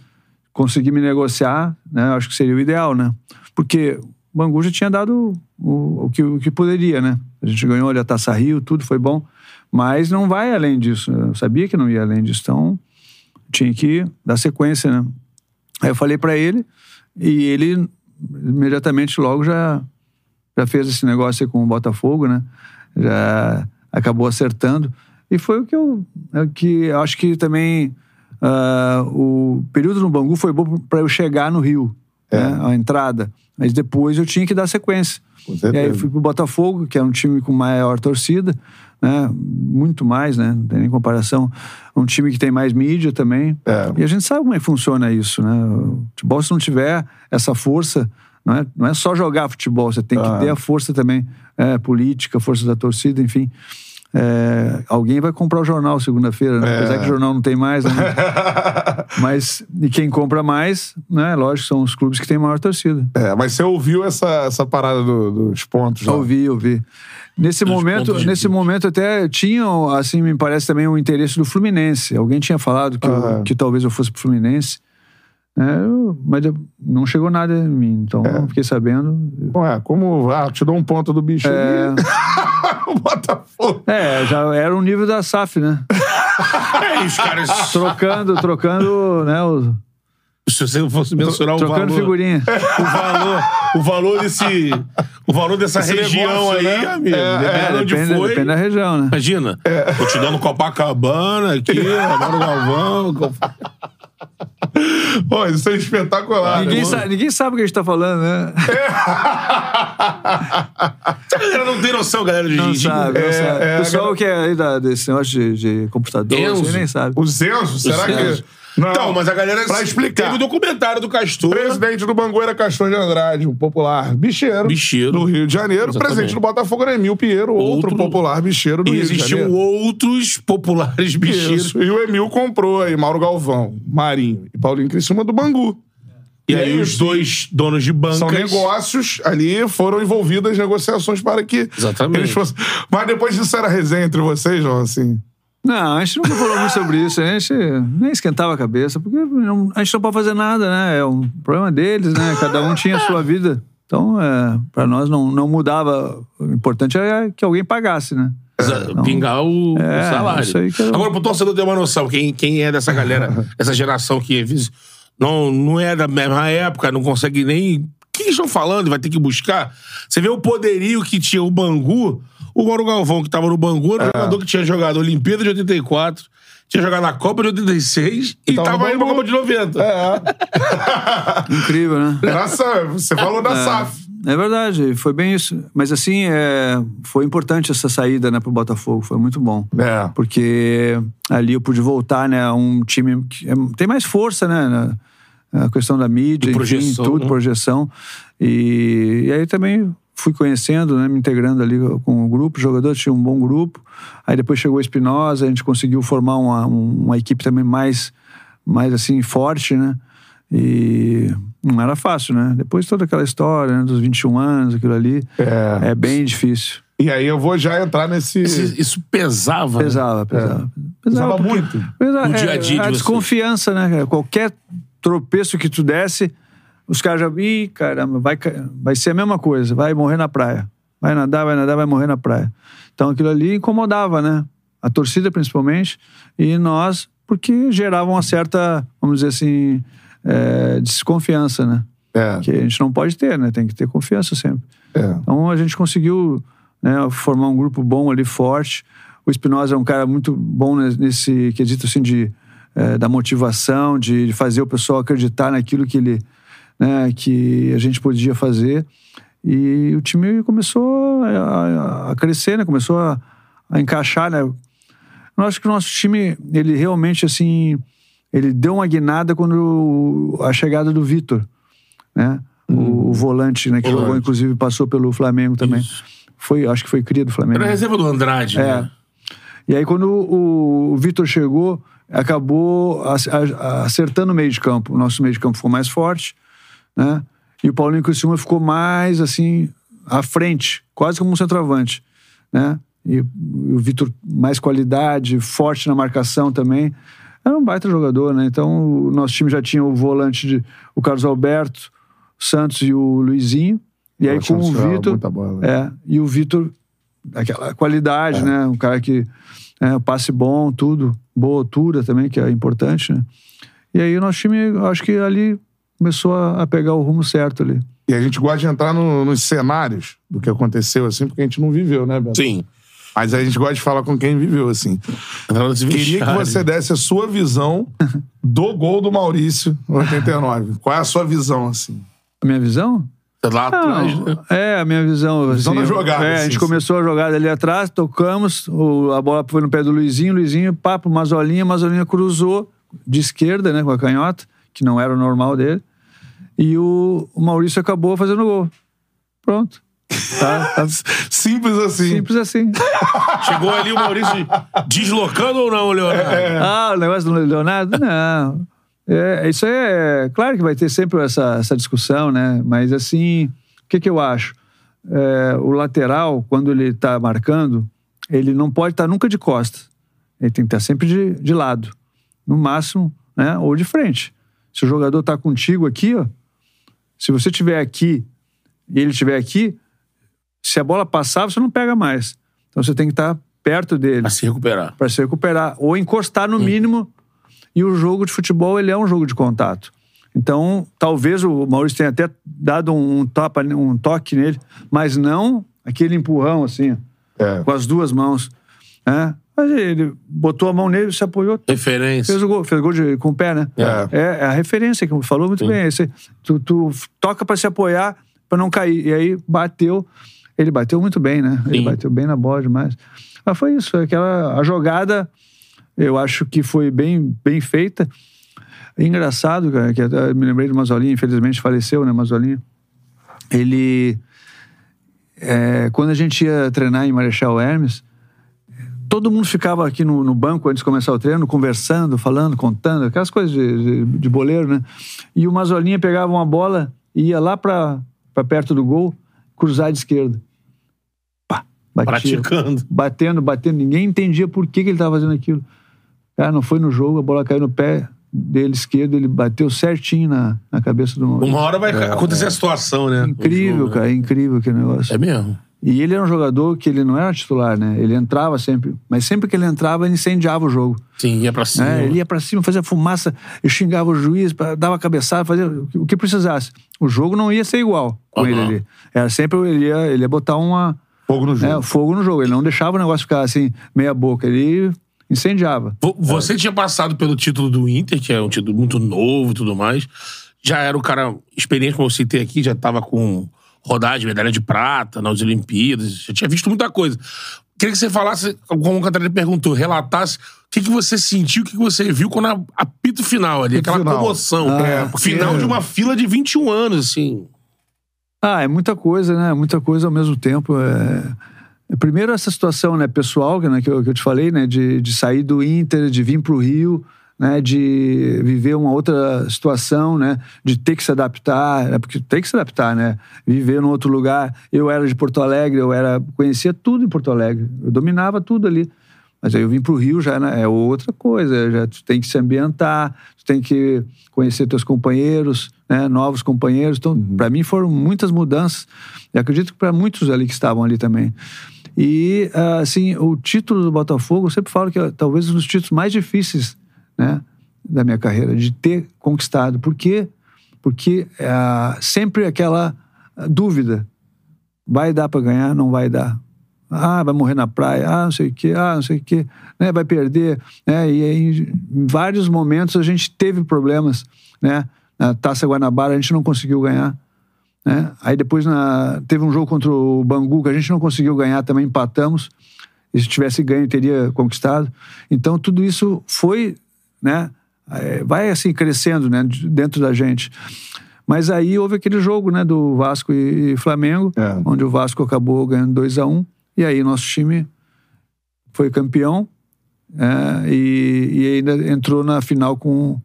Conseguir me negociar, né? Acho que seria o ideal, né? Porque o Bangu já tinha dado o, o, que, o que poderia, né? A gente ganhou ali a Taça Rio, tudo foi bom, mas não vai além disso. Eu sabia que não ia além disso, então tinha que dar sequência, né? Aí eu falei para ele e ele imediatamente logo já já fez esse negócio com o Botafogo, né? Já acabou acertando e foi o que eu é que eu acho que também ah, o período no Bangu foi bom para eu chegar no Rio, né? A entrada, mas depois eu tinha que dar sequência. E aí eu fui pro Botafogo, que é um time com maior torcida, né? Muito mais, né? Não tem nem comparação. Um time que tem mais mídia também. É. E a gente sabe como é que funciona isso, né? O futebol, se não tiver essa força, não é, não é só jogar futebol, você tem Ah. que ter a força também é, política, força da torcida, enfim. É, alguém vai comprar o jornal segunda-feira, né? É. Apesar que o jornal não tem mais, né? Mas, e quem compra mais, né? Lógico, são os clubes que têm maior torcida. É, mas você ouviu essa, essa parada do- dos pontos lá? Ouvi, ouvi. Nesse momento, nesse momento até tinham, assim, me parece também o interesse do Fluminense. Alguém tinha falado que, eu- Aham. que talvez eu fosse pro Fluminense. É, mas eu- não chegou nada em mim, então É. eu fiquei sabendo. Ué, como. Ah, te dou um ponto do bicho É. ali. o Botafogo. É, já era o nível da SAF, né? É, os caras. Trocando, trocando, né? o- Se você fosse mensurar o trocando valor. figurinha. O valor, o valor desse. O valor dessa Esse região negócio, aí, né? amigo. É, É, de onde depende, foi. depende da região, né? Imagina, tô te dando Copacabana aqui, Amaro Galvão. Pô, isso é espetacular. Ninguém, né? sa- ninguém sabe o que a gente tá falando, né? Essa galera não tem noção, galera de Não de- sabe, não é, sabe. é, O pessoal agora- que é aí da, desse negócio de, de computador, Enzo. assim, nem sabe. O Zenzo, será Zenzo. que. Não, Então, mas a galera. Pra explicar. Teve o documentário do Castor. Presidente do Bangu era Castor de Andrade, um popular bicheiro. Bicheiro. Do Rio de Janeiro. Exatamente. Presidente do Botafogo era Emil Pinheiro, outro, Outro- popular bicheiro do Rio de existiam Janeiro. outros populares bicheiros. Isso. E o Emil comprou aí Mauro Galvão, Marinho e Paulinho Criciúma do Bangu. E E aí é os isso. dois donos de bancas. São negócios ali, foram envolvidas negociações para que Exatamente. eles fossem. Mas depois disso era resenha entre vocês, João, assim. Não, a gente nunca falou muito sobre isso. A gente nem esquentava a cabeça, porque não- a gente não pode fazer nada, né? É um problema deles, né? Cada um tinha a sua vida. Então, é, para nós não, não mudava. O importante era que alguém pagasse, né? Exa- Pingar o, É, o salário. eu- Agora, pro torcedor ter uma noção, quem, quem é dessa galera, essa geração que não, não é da mesma época, não consegue nem. O que estão falando? Vai ter que buscar. Você vê o poderio que tinha o Bangu. O Mauro Galvão, que tava no Bangu, era um jogador que tinha jogado a Olimpíada de 84, tinha jogado na Copa de 86 e tava no tava indo pra. Copa de 90. É. Incrível, né? Essa, você falou da SAF. É verdade, foi bem isso. Mas assim, é, foi importante essa saída né, pro Botafogo, foi muito bom. É. Porque ali eu pude voltar, né, a um time que é- tem mais força, né? na- A questão da mídia, E enfim, projeção, tudo, né? projeção. E, e aí também fui conhecendo, né, me integrando ali com o grupo, os jogadores tinha um bom grupo. Aí depois chegou o Espinosa, a gente conseguiu formar uma, um- uma equipe também mais, mais assim, forte, né? E não era fácil, né? Depois toda aquela história né, dos 21 anos, aquilo ali, É. é bem difícil. E aí eu vou já entrar nesse. Isso, isso pesava. né? Pesava, pesava. Pesava porque- muito. Pesava, No dia a é, dia de a vocês. desconfiança, né? cara? Qualquer tropeço que tu desse, os caras já. Ih, caramba, vai, vai ser a mesma coisa, vai morrer na praia. Vai nadar, vai nadar, vai morrer na praia. Então aquilo ali incomodava, né? A torcida principalmente, e nós, porque gerava uma certa, vamos dizer assim, é, desconfiança, né? É. Que a gente não pode ter, né? Tem que ter confiança sempre. É. Então a gente conseguiu né, formar um grupo bom ali, forte. O Espinosa é um cara muito bom ne- nesse quesito assim de eh, da motivação, de fazer o pessoal acreditar naquilo que ele, né, que a gente podia fazer. E o time começou a, a- crescer, né? Começou a, a encaixar, né? Eu acho que o nosso time, ele realmente assim, ele deu uma guinada quando a chegada do Vitor, né? O, o volante, né? Que Volante. jogou, inclusive, passou pelo Flamengo também. Foi, acho que foi cria do Flamengo. Era a reserva do Andrade, É. né? E aí, quando o, o Vitor chegou, acabou acertando o meio de campo. O nosso meio de campo ficou mais forte, né? E o Paulinho Criciúma ficou mais, assim, à frente, quase como um centroavante, né? E, e o Vitor, mais qualidade, forte na marcação também. Era um baita jogador, né? Então, o nosso time já tinha o volante, de, o Carlos Alberto, o Santos e o Luizinho. E aí, com o é Vitor... bola. É, e o Vitor, aquela qualidade, né? Um cara que é, passe bom, tudo, boa altura também, que é importante, né? E aí o nosso time, acho que ali começou a, a pegar o rumo certo ali. E a gente gosta de entrar no- nos cenários do que aconteceu, assim, porque a gente não viveu, né, Beto? Sim. Mas a gente gosta de falar com quem viveu, assim. Queria que você desse a sua visão do gol do Maurício no 89. Qual é a sua visão, assim? A minha visão? Lá atrás, né? É, a minha visão. Visão assim, da jogada, É, a assim, gente sim. começou a jogada ali atrás, tocamos, o- a bola foi no pé do Luizinho, Luizinho, papo, Mazolinha, Mazolinha cruzou de esquerda, né, com a canhota, que não era o normal dele. E o, o Maurício acabou fazendo gol. Pronto. Tá, tá Simples assim. simples assim. Chegou ali o Maurício deslocando ou não, Leonardo? Ah, o negócio do Leonardo? Não. É, isso aí é. Claro que vai ter sempre essa, essa discussão, né? Mas assim, o que, que eu acho? É, o lateral, quando ele está marcando, ele não pode estar nunca de costas. Ele tem que estar sempre de, de lado. No máximo, né? Ou de frente. Se o jogador tá contigo aqui, ó, se você estiver aqui e ele estiver aqui, se a bola passar, você não pega mais. Então você tem que estar perto dele Pra se recuperar. para se recuperar ou encostar no mínimo. E o jogo de futebol ele é um jogo de contato. Então, talvez o Maurício tenha até dado um, topa, um toque nele, mas não aquele empurrão assim, É. com as duas mãos. né? Mas ele botou a mão nele, se apoiou, Referência. fez o gol, fez o gol de- com o pé, né? É. É, é a referência que falou muito bem. Esse, tu, tu toca para se apoiar, para não cair. E aí bateu. Ele bateu muito bem, né? Ele Sim. bateu bem na bola demais. Mas foi isso, aquela a jogada, eu acho que foi bem, bem feita. Engraçado, cara, que até me lembrei do Mazolinha, infelizmente faleceu, né, Mazolinha. Ele, é, quando a gente ia treinar em Marechal Hermes, todo mundo ficava aqui no, no banco antes de começar o treino, conversando, falando, contando, aquelas coisas de, de, de boleiro, né? E o Mazolinha pegava uma bola e ia lá para perto do gol, cruzar de esquerda. Pá, batia. Praticando. Batendo, batendo. Ninguém entendia por que, que ele estava fazendo aquilo. Cara, não foi no jogo, a bola caiu no pé dele esquerdo, ele bateu certinho na, na cabeça do Uma hora vai acontecer a situação, né? Incrível, jogo, né? cara, incrível aquele negócio. É mesmo. E ele era um jogador que ele não era titular, né? Ele entrava sempre, mas sempre que ele entrava, ele incendiava o jogo. Sim, ia pra cima. né? Ele ia pra cima, fazia fumaça, e xingava o juiz, dava cabeçada, fazia o que- o que precisasse. O jogo não ia ser igual com Aham. ele ali. Era sempre, ele ia, ele ia botar uma, Fogo no jogo. né, fogo no jogo. Ele não deixava o negócio ficar assim, meia boca. Ele incendiava. Vo- Você tinha passado pelo título do Inter, que é um título muito novo e tudo mais. Já era o cara experiente, como eu citei aqui, já tava com rodagem, medalha de prata nas Olimpíadas, já tinha visto muita coisa. Queria que você falasse, como o Catarina perguntou, relatasse o que, que você sentiu, o que, que você viu quando a- apito final ali, aquela final. comoção. É, porque- Final de uma fila de 21 anos, assim. Ah, é muita coisa, né? Muita coisa ao mesmo tempo. É... é, Primeiro essa situação né, pessoal né, que, eu, que eu te falei, né? De, de sair do Inter, de vir para o Rio, né? De viver uma outra situação, né? De ter que se adaptar, né, porque tem que se adaptar, né? Viver num outro lugar. Eu era de Porto Alegre, eu era conhecia tudo em Porto Alegre. Eu dominava tudo ali. Mas aí eu vim para o Rio já né, é outra coisa. Já tu tem que se ambientar, tu tem que conhecer teus companheiros, né, novos companheiros. Então, para mim foram muitas mudanças. E acredito que para muitos ali que estavam ali também. E ah, assim, o título do Botafogo, eu sempre falo que é talvez um dos títulos mais difíceis, né, da minha carreira de ter conquistado. Por quê? Porque ah, sempre aquela ah, dúvida. Vai dar para ganhar? Não vai dar. Ah, vai morrer na praia. Ah, não sei o quê. Ah, não sei o quê. Né? Vai perder. Né? E aí, em vários momentos a gente teve problemas. Né? Na Taça Guanabara a gente não conseguiu ganhar. Né? Aí depois na... teve um jogo contra o Bangu que a gente não conseguiu ganhar, também empatamos. E se tivesse ganho, teria conquistado. Então tudo isso foi, né? eh, Vai assim crescendo, né? de- Dentro da gente. Mas aí houve aquele jogo, né? Do Vasco e e Flamengo, É. onde o Vasco acabou ganhando 2 a 1 E aí nosso time foi campeão é, e, e ainda entrou na final com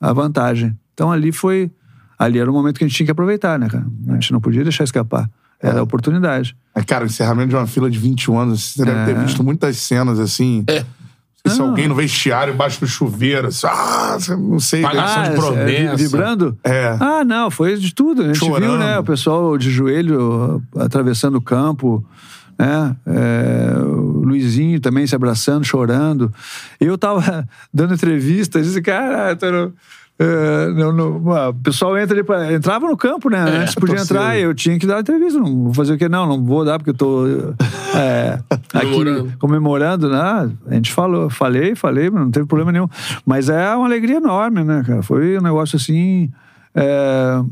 a vantagem. Então ali foi. Ali era o momento que a gente tinha que aproveitar, né, cara? A gente não podia deixar escapar. Era a oportunidade. É, cara, o encerramento de uma fila de 21 anos, você deve ter É. visto muitas cenas assim. É. Se alguém no vestiário, embaixo do chuveiro, assim, ah, não sei. Pagação de é, promessa. é, vibrando? É. Ah, não, foi de tudo. A gente Chorando. viu, né? O pessoal de joelho atravessando o campo, né? É, o Luizinho também se abraçando, chorando. Eu tava dando entrevista, disse, cara, tô no- é, o pessoal entra ali pra, entrava no campo, né? Antes podia torcida. entrar, eu tinha que dar entrevista. Não vou fazer o quê? Não, não vou dar porque eu tô é, aqui Comemorando. né? A gente falou, falei, falei, mas não teve problema nenhum. Mas é uma alegria enorme, né, cara? Foi um negócio assim é,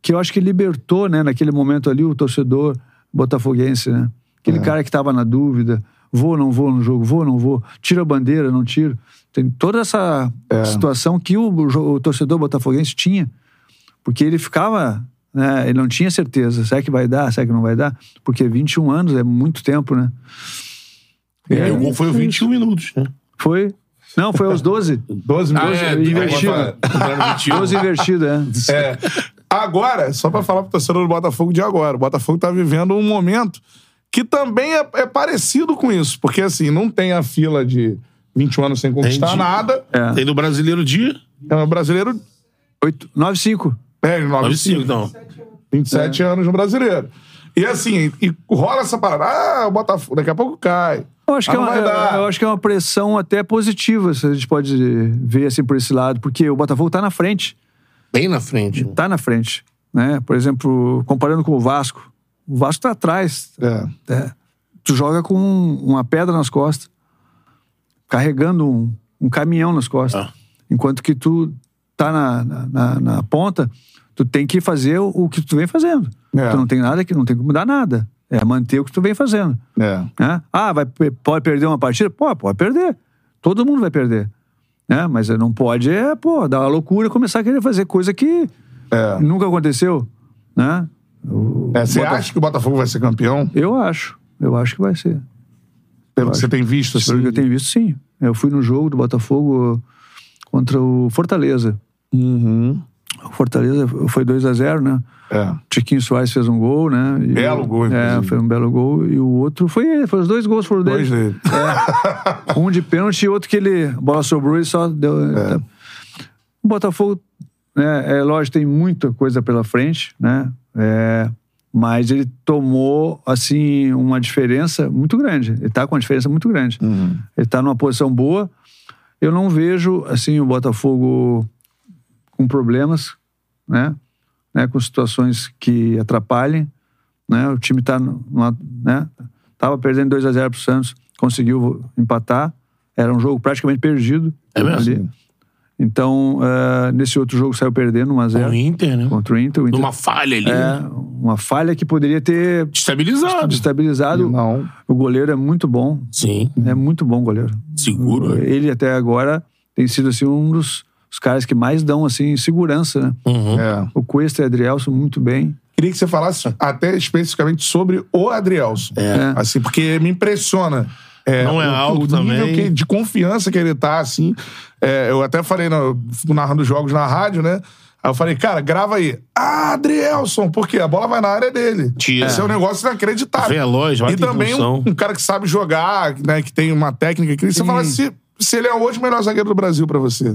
que eu acho que libertou, né, naquele momento ali, o torcedor botafoguense, né? Aquele cara que tava na dúvida, vou, não vou no jogo, vou, não vou, tiro a bandeira, não tiro. Tem toda essa situação que o, o torcedor botafoguense tinha, porque ele ficava, né, ele não tinha certeza, será que vai dar, será que não vai dar? Porque 21 anos é muito tempo, né? E É, o gol foi 21 minutos, né? Foi. Não, foi aos 12. 12 Ah, minutos. é, invertido. agora- agora 21. 12 invertido, é. É. Agora, só pra falar pro torcedor do Botafogo de agora, o Botafogo tá vivendo um momento que também é, é parecido com isso, porque assim, não tem a fila de 21 anos sem conquistar Entendi. nada. É. Tem do brasileiro dia. É um brasileiro Oito- 9-5. É, 9-5, 95. então. 27 anos no brasileiro. E assim, e rola essa parada. Ah, o Botafogo, daqui a pouco cai. Eu acho, Ah, que é uma, dar. eu acho que é uma pressão até positiva, se a gente pode ver assim por esse lado, porque o Botafogo tá na frente. Bem na frente. Tá na frente. Né? Por exemplo, comparando com o Vasco. O Vasco tá atrás. É. É. Tu joga com uma pedra nas costas, carregando um, um caminhão nas costas. Ah. Enquanto que tu tá na, na, na- ponta, tu tem que fazer o, o que tu vem fazendo. É. Tu não tem nada que não tem que mudar nada. É manter o que tu vem fazendo. É. né? Ah, vai, pode perder uma partida? Pô, pode perder. Todo mundo vai perder. Né? Mas não pode, é, pô, dar uma loucura e começar a querer fazer coisa que É. nunca aconteceu. Né? O- É, você Bota- acha que o Botafogo vai ser campeão? Eu acho. Eu acho que vai ser. Você tem visto, assim. Eu tenho visto, sim. Eu fui no jogo do Botafogo contra o Fortaleza. Uhum. O Fortaleza foi 2 a 0 né? É. Tiquinho Soares fez um gol, né? E- Belo gol, É, inclusive. foi um belo gol. E o outro foi ele. Foi os dois gols foram dele. Dois dele. Um de pênalti e outro que ele. A bola sobrou e só deu. O Botafogo, né, é lógico, tem muita coisa pela frente, né? É, mas ele tomou, assim, uma diferença muito grande. Ele tá com uma diferença muito grande. Ele tá numa posição boa. Eu não vejo, assim, o Botafogo com problemas, né? né? Com situações que atrapalhem, né? O time tá numa, né? Tava perdendo 2 a 0 pro Santos, conseguiu empatar. Era um jogo praticamente perdido. É mesmo? ali. Então, eh, nesse outro jogo saiu perdendo 1 a 0 O Inter, né? contra o Inter. O Inter Numa falha ali. é, né? uma falha que poderia ter Destabilizado. destabilizado. Não. O goleiro é muito bom. Sim. É muito bom goleiro. Seguro. né? Ele até agora tem sido assim um dos os caras que mais dão assim segurança, né? Uhum. É. O Cuesta e o Adrielson muito bem. Queria que você falasse até especificamente sobre o Adrielson. É. Assim, porque me impressiona. É, Não é o, alto o nível também. que- de confiança que ele tá, assim. É, eu até falei, no, fico narrando jogos na rádio, né? Aí eu falei, cara, grava aí. Ah, Adrielson, porque a bola vai na área dele. Tira. Esse é um negócio inacreditável. Veloz, vai E ter também um, um cara que sabe jogar, né? Que tem uma técnica. Que você fala se, se ele é hoje o melhor zagueiro do Brasil pra você.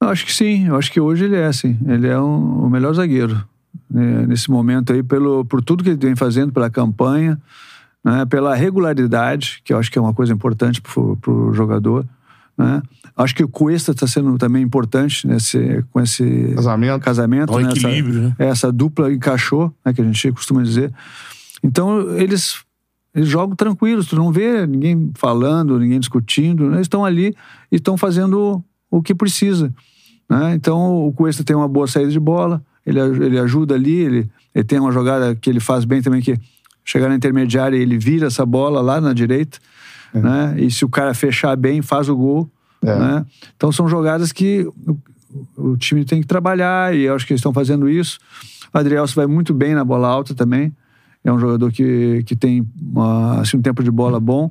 Eu acho que sim, eu acho que hoje ele é sim. Ele é um- o melhor zagueiro né, nesse momento aí, pelo, por tudo que ele vem fazendo, pela campanha, né, pela regularidade, que eu acho que é uma coisa importante pro, pro jogador. Né? Acho que o Cuesta está sendo também importante nesse, com esse Casamento. casamento. O né, equilíbrio, né? essa, essa dupla encaixou, né, que a gente costuma dizer. Então, eles, eles jogam tranquilos, tu não vê ninguém falando, ninguém discutindo, né? eles estão ali e estão fazendo o que precisa. Né? Então, o Cuesta tem uma boa saída de bola, ele, ele ajuda ali, ele, ele tem uma jogada que ele faz bem também, que chegar na intermediária ele vira essa bola lá na direita, né? e se o cara fechar bem, faz o gol. É. Né? Então, são jogadas que o, o time tem que trabalhar e eu acho que eles estão fazendo isso. O Adrielso vai muito bem na bola alta também. É um jogador que, que tem uma, assim, um tempo de bola bom.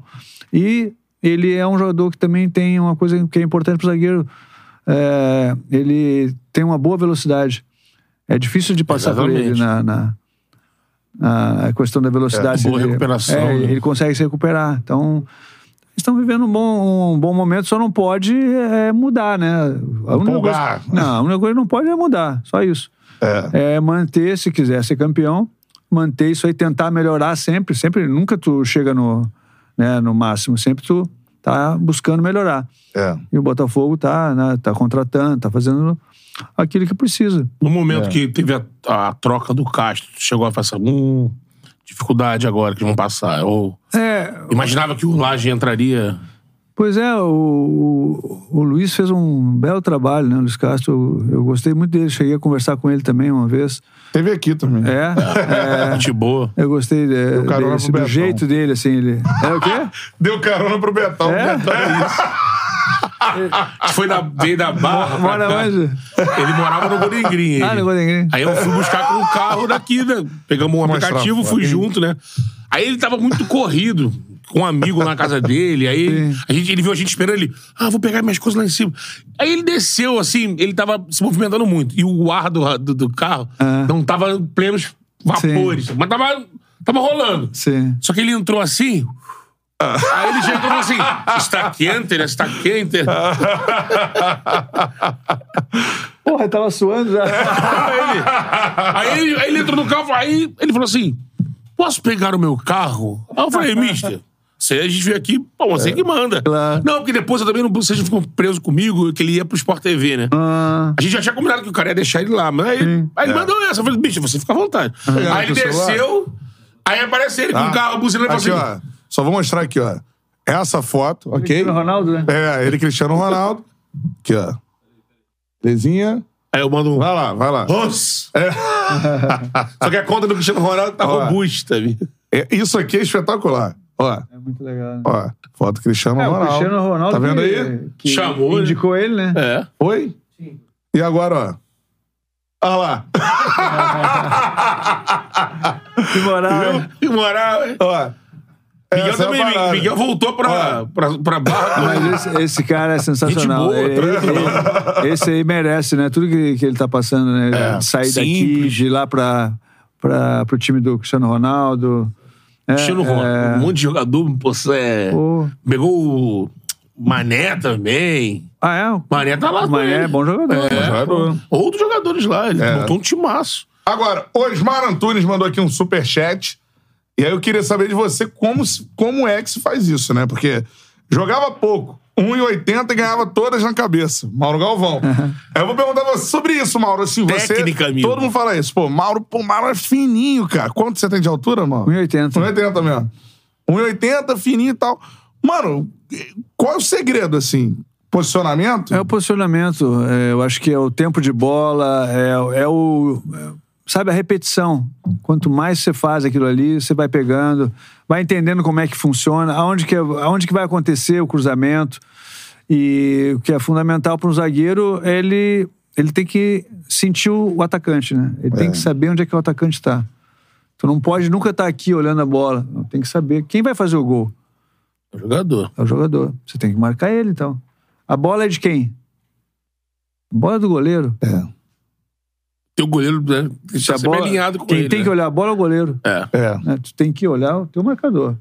E ele é um jogador que também tem uma coisa que é importante para o zagueiro. É, ele tem uma boa velocidade. É difícil de passar por ele Exatamente. na, na, na questão da velocidade. É, boa Ele- recuperação, é, né? Ele consegue se recuperar. Então, estão vivendo um bom, um bom momento, só não pode é, mudar, né? A única coisa, não, a única coisa que não pode é mudar, só isso. É. manter, se quiser ser campeão, manter isso aí, tentar melhorar sempre, sempre, nunca tu chega no, né, no máximo, sempre tu tá buscando melhorar. É. E o Botafogo tá, né, tá contratando, tá fazendo aquilo que precisa. No momento É. que teve a, a troca do Castro, tu chegou a passar hum, dificuldade agora que vão passar. Ou É, imaginava que o Laje entraria. Pois é, o, o, o Luiz fez um belo trabalho, né, o Luiz Castro? Eu, eu gostei muito dele, cheguei a conversar com ele também uma vez. Teve aqui também. É, é Gente boa. eu gostei de, Deu carona desse- pro do Betão. jeito dele, assim, ele... É o quê? Deu carona pro Betão. É? Betão é isso. Foi da, veio da barra. Mora onde? Ele morava no Godengrim. Ah, no Godengrim. Aí eu fui buscar com o carro daqui, né? Pegamos um aplicativo, fui junto, né? Aí ele tava muito corrido, com um amigo na casa dele. Aí Sim. a gente, ele viu a gente esperando ele. Ah, vou pegar minhas coisas lá em cima. Aí ele desceu, assim, ele tava se movimentando muito. E o ar do, do, do carro Ah. não tava em plenos vapores. Mas tava, tava rolando. Sim. Só que ele entrou assim. Aí ele já entrou assim: está quente, né? Está quente. Porra, tava suando já. Aí ele, aí, ele, aí ele entrou no carro, aí ele falou assim: posso pegar o meu carro? Aí eu falei, mister. Você, a gente veio aqui, pô, você que manda. Claro. Não, porque depois eu também não, vocês ficam presos comigo, que ele ia pro Sport TV, né? Ah, A gente já tinha combinado que o cara ia deixar ele lá, mas aí, aí ele mandou essa. Eu falei, bicho, você fica à vontade. Pegaram Aí ele desceu, aí aparece ele com Ah, o carro buzinando e Aqui, falou assim: ó. Só vou mostrar aqui, ó. Essa foto, ok? Cristiano Ronaldo, né? É, ele, Cristiano Ronaldo. Aqui, ó. Lezinha. Aí eu mando um. Vai lá, vai lá. Ross! Só que a conta do Cristiano Ronaldo tá Ó. robusta, viu? É, isso aqui é espetacular. Ó, É muito legal. Né? ó. Foto Cristiano É, o Ronaldo. Cristiano Ronaldo Tá vendo que, aí? que Chamou, indicou ele, né? É. Oi? E agora, ó. Olha lá. Que moral, hein? Que moral, hein? ó. Miguel Essa é também, parada. Miguel voltou pra, pra, pra barra. Mas esse, esse cara é sensacional. Boa, Ele- ele- esse aí merece, né? Tudo que, que ele tá passando, né? É, sair simples. daqui, de ir lá pra, pra, pro time do Cristiano Ronaldo. É, Cristiano Ronaldo, é, um monte de jogador, pô, é, pô. pegou o Mané também. Ah, é? Mané tá lá O Mané é bom jogador. É, né? jogador. Outros jogadores lá, ele É. montou um timaço. Agora, Osmar Antunes mandou aqui um superchat. E aí eu queria saber de você como, como é que se faz isso, né? Porque jogava pouco, 1,80 e ganhava todas na cabeça. Mauro Galvão. aí eu vou perguntar pra você sobre isso, Mauro. Assim, você, Técnica, amigo. Todo mundo fala isso. Pô, Mauro, pô, Mauro é fininho, cara. Quanto você tem de altura, Mauro? 1,80. 1,80 mesmo. 1,80, fininho e tal. Mano, qual é o segredo, assim? Posicionamento? É o posicionamento. é, eu acho que é o tempo de bola, é, é o. é, sabe, a repetição. Quanto mais você faz aquilo ali, você vai pegando, vai entendendo como é que funciona, aonde que, é- aonde que vai acontecer o cruzamento. E o que é fundamental para um zagueiro, ele, ele tem que sentir o, o atacante, né? Ele tem que saber onde é que o atacante está. Tu não pode nunca estar aqui olhando a bola. Tem que saber quem vai fazer o gol. É jogador. É o jogador. Você tem que marcar ele, então. A bola é de quem? A bola é do goleiro. É. Teu goleiro né, tá a sempre bola, alinhado com quem ele. tem né? que olhar a bola é o goleiro. É. É. né? Tu tem que olhar o teu marcador.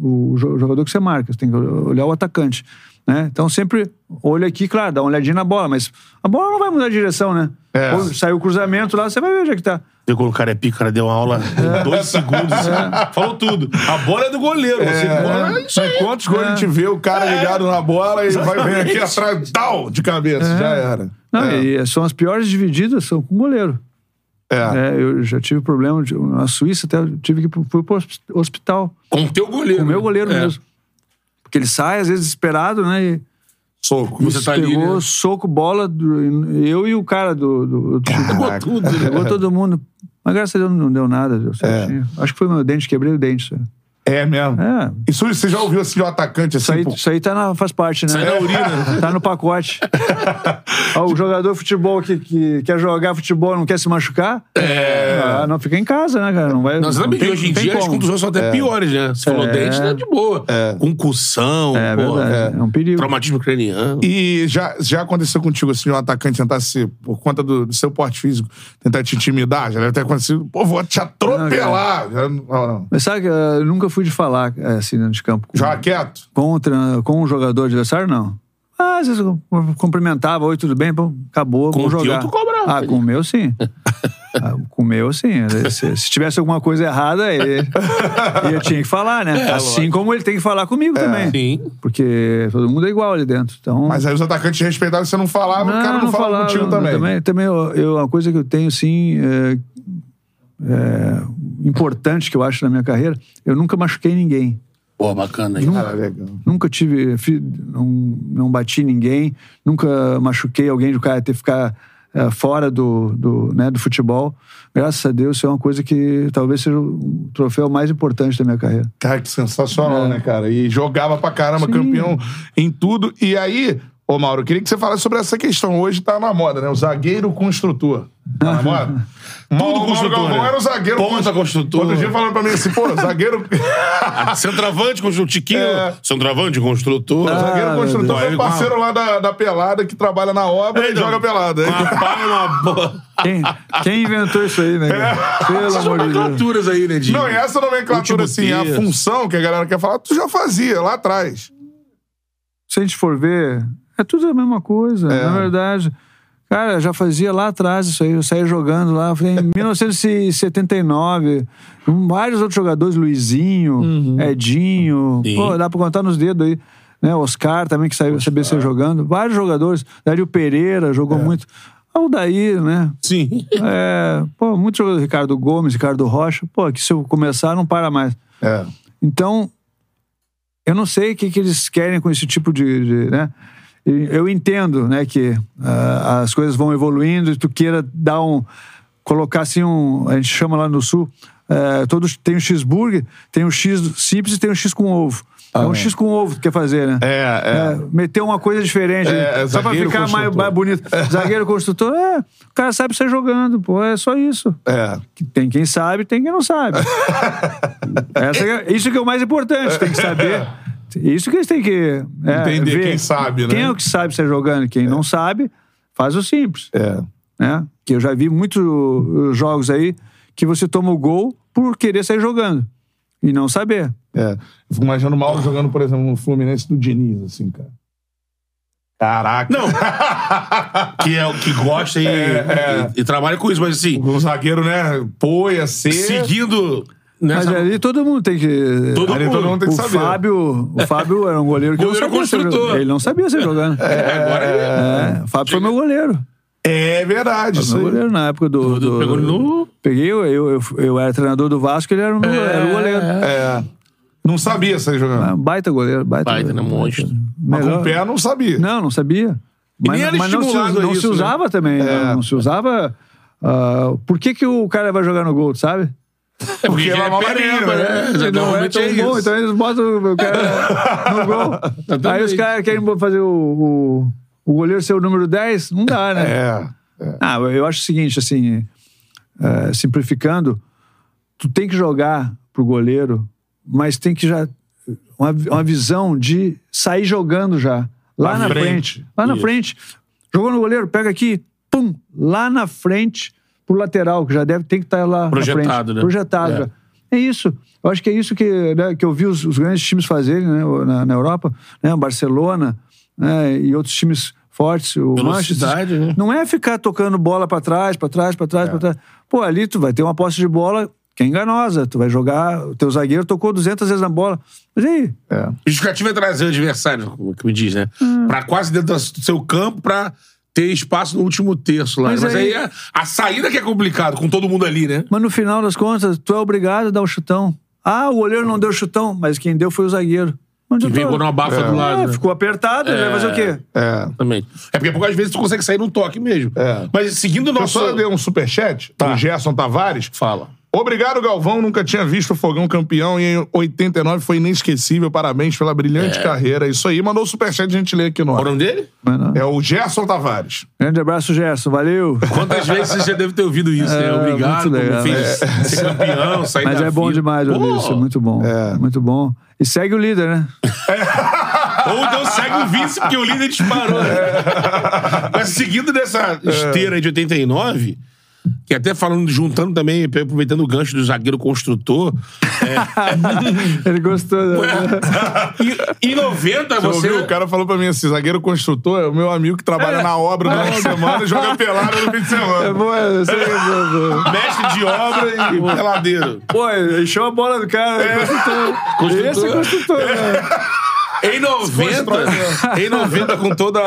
O jo- jogador que você marca. Você tem que olhar o atacante. Né? Então sempre olha aqui, claro, dá uma olhadinha na bola, mas a bola não vai mudar de direção, né? É. Ou Saiu o cruzamento lá, você vai ver onde é que tá. Viu quando o cara é pica, o cara deu uma aula em dois segundos. assim, Falou tudo. A bola é do goleiro. Você bola é isso aí. Quantos gols a gente vê o cara ligado na bola e vai vir aqui atrás, tal, de cabeça. Já era. Não, é. e são as piores divididas, são com o goleiro. É. É, eu já tive problema de- na Suíça, até tive que ir pro- fui pro hosp- hospital. Com o teu goleiro. Com o meu goleiro É. mesmo. Porque ele sai, às vezes, desesperado, né? E Soco. Você tá ali, pegou né? soco, bola, do- eu e o cara do. do. Pegou tudo. né? Pegou todo mundo. Mas graças a Deus não deu nada, deu certinho. Acho que foi meu dente, quebrei o dente. Isso, É mesmo. é, Isso você já ouviu assim de um atacante assim? isso, aí, pô, isso aí tá na, faz parte, né? Sai da urina. Tá no pacote. Ó, o jogador de futebol que, que quer jogar futebol não quer se machucar? É. Ah, não fica em casa, né, cara? Não vai. Não, você sabe que tem- hoje em dia as contusões são até piores, né? Você falou É. dente, tá de boa. Concussão, É porra, verdade. É um perigo. traumatismo craniano. E já, já aconteceu contigo assim, de um atacante tentar se, por conta do, do seu porte físico, tentar te intimidar? Já deve ter acontecido, pô, vou te atropelar. Já, não, não. Mas sabe que eu nunca fui de falar é, assim dentro de campo. Com, Já quieto? contra, com um jogador adversário, não. Ah, às vezes eu cumprimentava, oi, tudo bem? Pô, acabou, Com vamos o teu, jogar. tu cobrava, Ah, com o meu, sim. Ah, com o meu, sim. Se, se tivesse alguma coisa errada, ele, eu tinha que falar, né? assim lógico. como ele tem que falar comigo também. Sim. Porque todo mundo é igual ali dentro. Então, Mas aí os atacantes respeitavam, você não falava, o cara não, falava contigo não, também. Também, também eu, eu- uma coisa que eu tenho, sim, é, é, importante que eu acho na minha carreira, eu nunca machuquei ninguém. Pô, bacana aí. Cara, legal. Nunca tive. Não, não bati ninguém, nunca machuquei alguém do cara ter que ficar eh, fora do, do, né, do futebol. Graças a Deus, isso é uma coisa que talvez seja o troféu mais importante da minha carreira. Cara, que sensacional, É. né, cara? E jogava pra caramba, Sim. campeão em tudo. E aí, ô Mauro, eu queria que você falasse sobre essa questão. Hoje tá na moda, né? O zagueiro construtor. Tá na moda? Tudo construtor, Galvão né? era o zagueiro Ponta construtor. Outro dia falando pra mim assim, pô, zagueiro... Centroavante, construtor. Tiquinho, É. centroavante, construtor. Ah, zagueiro construtor Deus. foi parceiro lá da, da pelada que trabalha na obra e Então, joga pelada. Uma pá numa bola. Quem, quem inventou isso aí, né? cara? Pelo Essas amor de Deus. nomenclaturas aí, né. Não, e essa nomenclatura, Último assim, a função que a galera quer falar, tu já fazia lá atrás. Se a gente for ver, é tudo a mesma coisa. É. Na verdade, Cara, já fazia lá atrás isso aí. Eu saía jogando lá. Em 1979. com Vários outros jogadores, Luizinho, Edinho. Sim. Pô, dá pra contar nos dedos aí. Né? Oscar também, que sabia, sabia ser jogando. Vários jogadores. Dario Pereira jogou muito. Aldair, né? Sim. É, pô, muitos jogadores. Ricardo Gomes, Ricardo Rocha. Pô, que se eu começar, não para mais. É. Então, eu não sei o que, que eles querem com esse tipo de. de, né? Eu entendo, né, que ah, as coisas vão evoluindo e tu queira dar um. colocar assim um. A gente chama lá no sul. eh, todos tem o cheeseburger, tem o X simples e tem o X com ovo. é um X com ovo que tu quer fazer, né? É, é. meter uma coisa diferente. É, é só pra ficar mais, mais bonito. Zagueiro construtor, é. O cara sabe sair jogando, pô. É só isso. É. Tem quem sabe, tem quem não sabe. Essa é- isso que é o mais importante, tem que saber. Isso que eles têm que é, Entender ver. quem sabe, né? Quem é o que sabe sair jogando? Quem não sabe, faz o simples. É. Né? Que eu já vi muitos uh, jogos aí que você toma o gol por querer sair jogando e não saber. É. Eu fico imaginando o Mauro jogando, por exemplo, no Fluminense do Diniz, assim, cara. Caraca. Não. que é o que gosta e, É, e- e trabalha com isso, mas assim, O zagueiro, né? Poia, ser. seguindo Mas nessa. ali todo mundo tem que. Todo Ali mundo. todo mundo tem que o saber. Fábio, o Fábio era um goleiro que Goleiro não sabia construtor. jogando. Ele não sabia sair jogando. É, agora ele- É, o Fábio foi meu goleiro. É verdade, isso Meu goleiro na época do. do- Pegou no. Peguei, eu, eu, eu, era treinador do Vasco, ele era o, meu, era o goleiro. É. Não sabia sair jogando. Baita goleiro, baita, Baita, goleiro. né? Monstro. Mas com o pé não sabia. Não, não sabia. Mas, mas não, se, não se isso, né? usava também. Não, não se usava. ah, por que, que o cara vai jogar no gol, sabe? É porque Porque é é uma pereba, maneira, né? Ele não é Normalmente tão é bom, isso. então eles botam o cara no gol. Aí os caras querem fazer o, o, o goleiro ser o número 10, não dá, né? É. Ah, eu acho o seguinte, assim, é, simplificando, tu tem que jogar pro goleiro, mas tem que já uma, uma visão de sair jogando já lá Na na frente. frente, lá na Isso. frente. Jogou no goleiro, pega aqui, pum, lá na frente pro lateral que já deve tem que estar lá Projetado, né? projetado. É. já. É isso. Eu acho que é isso que, né, que eu vi os, os grandes times fazerem né, na, na Europa, né, Barcelona né, e outros times fortes, o Velocidade, Manchester. né? Não é ficar tocando bola pra trás, pra trás, pra trás, pra trás. Pô, ali tu vai ter uma posse de bola que é enganosa. Tu vai jogar, o teu zagueiro tocou 200 vezes na bola. Mas e aí? É. Justificativa é trazer o adversário, como que me diz, né? Pra quase dentro do seu campo pra ter espaço no último terço lá. Mas Mas, aí, aí- é a saída que é complicado, com todo mundo ali, né? Mas no final das contas, tu é obrigado a dar o chutão. Ah, o goleiro não deu chutão, mas quem deu foi o zagueiro. Onde Que eu tô? vem numa bafa do lado. É, né? ficou apertado, ele vai fazer o quê? É. Também. É porque às vezes tu consegue sair num toque mesmo. É. Mas seguindo o Eu nosso. só dei um superchat Tá. do Gerson Tavares. Fala. Obrigado, Galvão. Nunca tinha visto o Fogão campeão e em 89 foi inesquecível. Parabéns pela brilhante carreira. Isso aí. Mandou o superchat, a gente lê aqui no Qual o ar. nome dele? Não. É o Gerson Tavares. Grande abraço, Gerson. Valeu. Quantas vezes você já deve ter ouvido isso, né? É, Obrigado, muito legal. fez ser campeão, sair Mas da é bom fila. demais ouvir Pô! isso. É muito bom. É. Muito bom. E segue o líder, né? Ou então segue o vice, porque o líder disparou. né? Mas seguindo dessa esteira de 89, que até falando, juntando também, aproveitando o gancho do zagueiro construtor, Ele gostou. né? em, em 90 Você você. ouviu? O cara falou pra mim assim: zagueiro construtor é o meu amigo que trabalha na obra durante a semana e joga pelada no fim de É semana. bom, eu sei é bom, bom. Mestre de obra e peladeiro. Pô, encheu a bola do cara. É. Construtor. Construtor. Esse é construtor, né? Em 90, em 90 com toda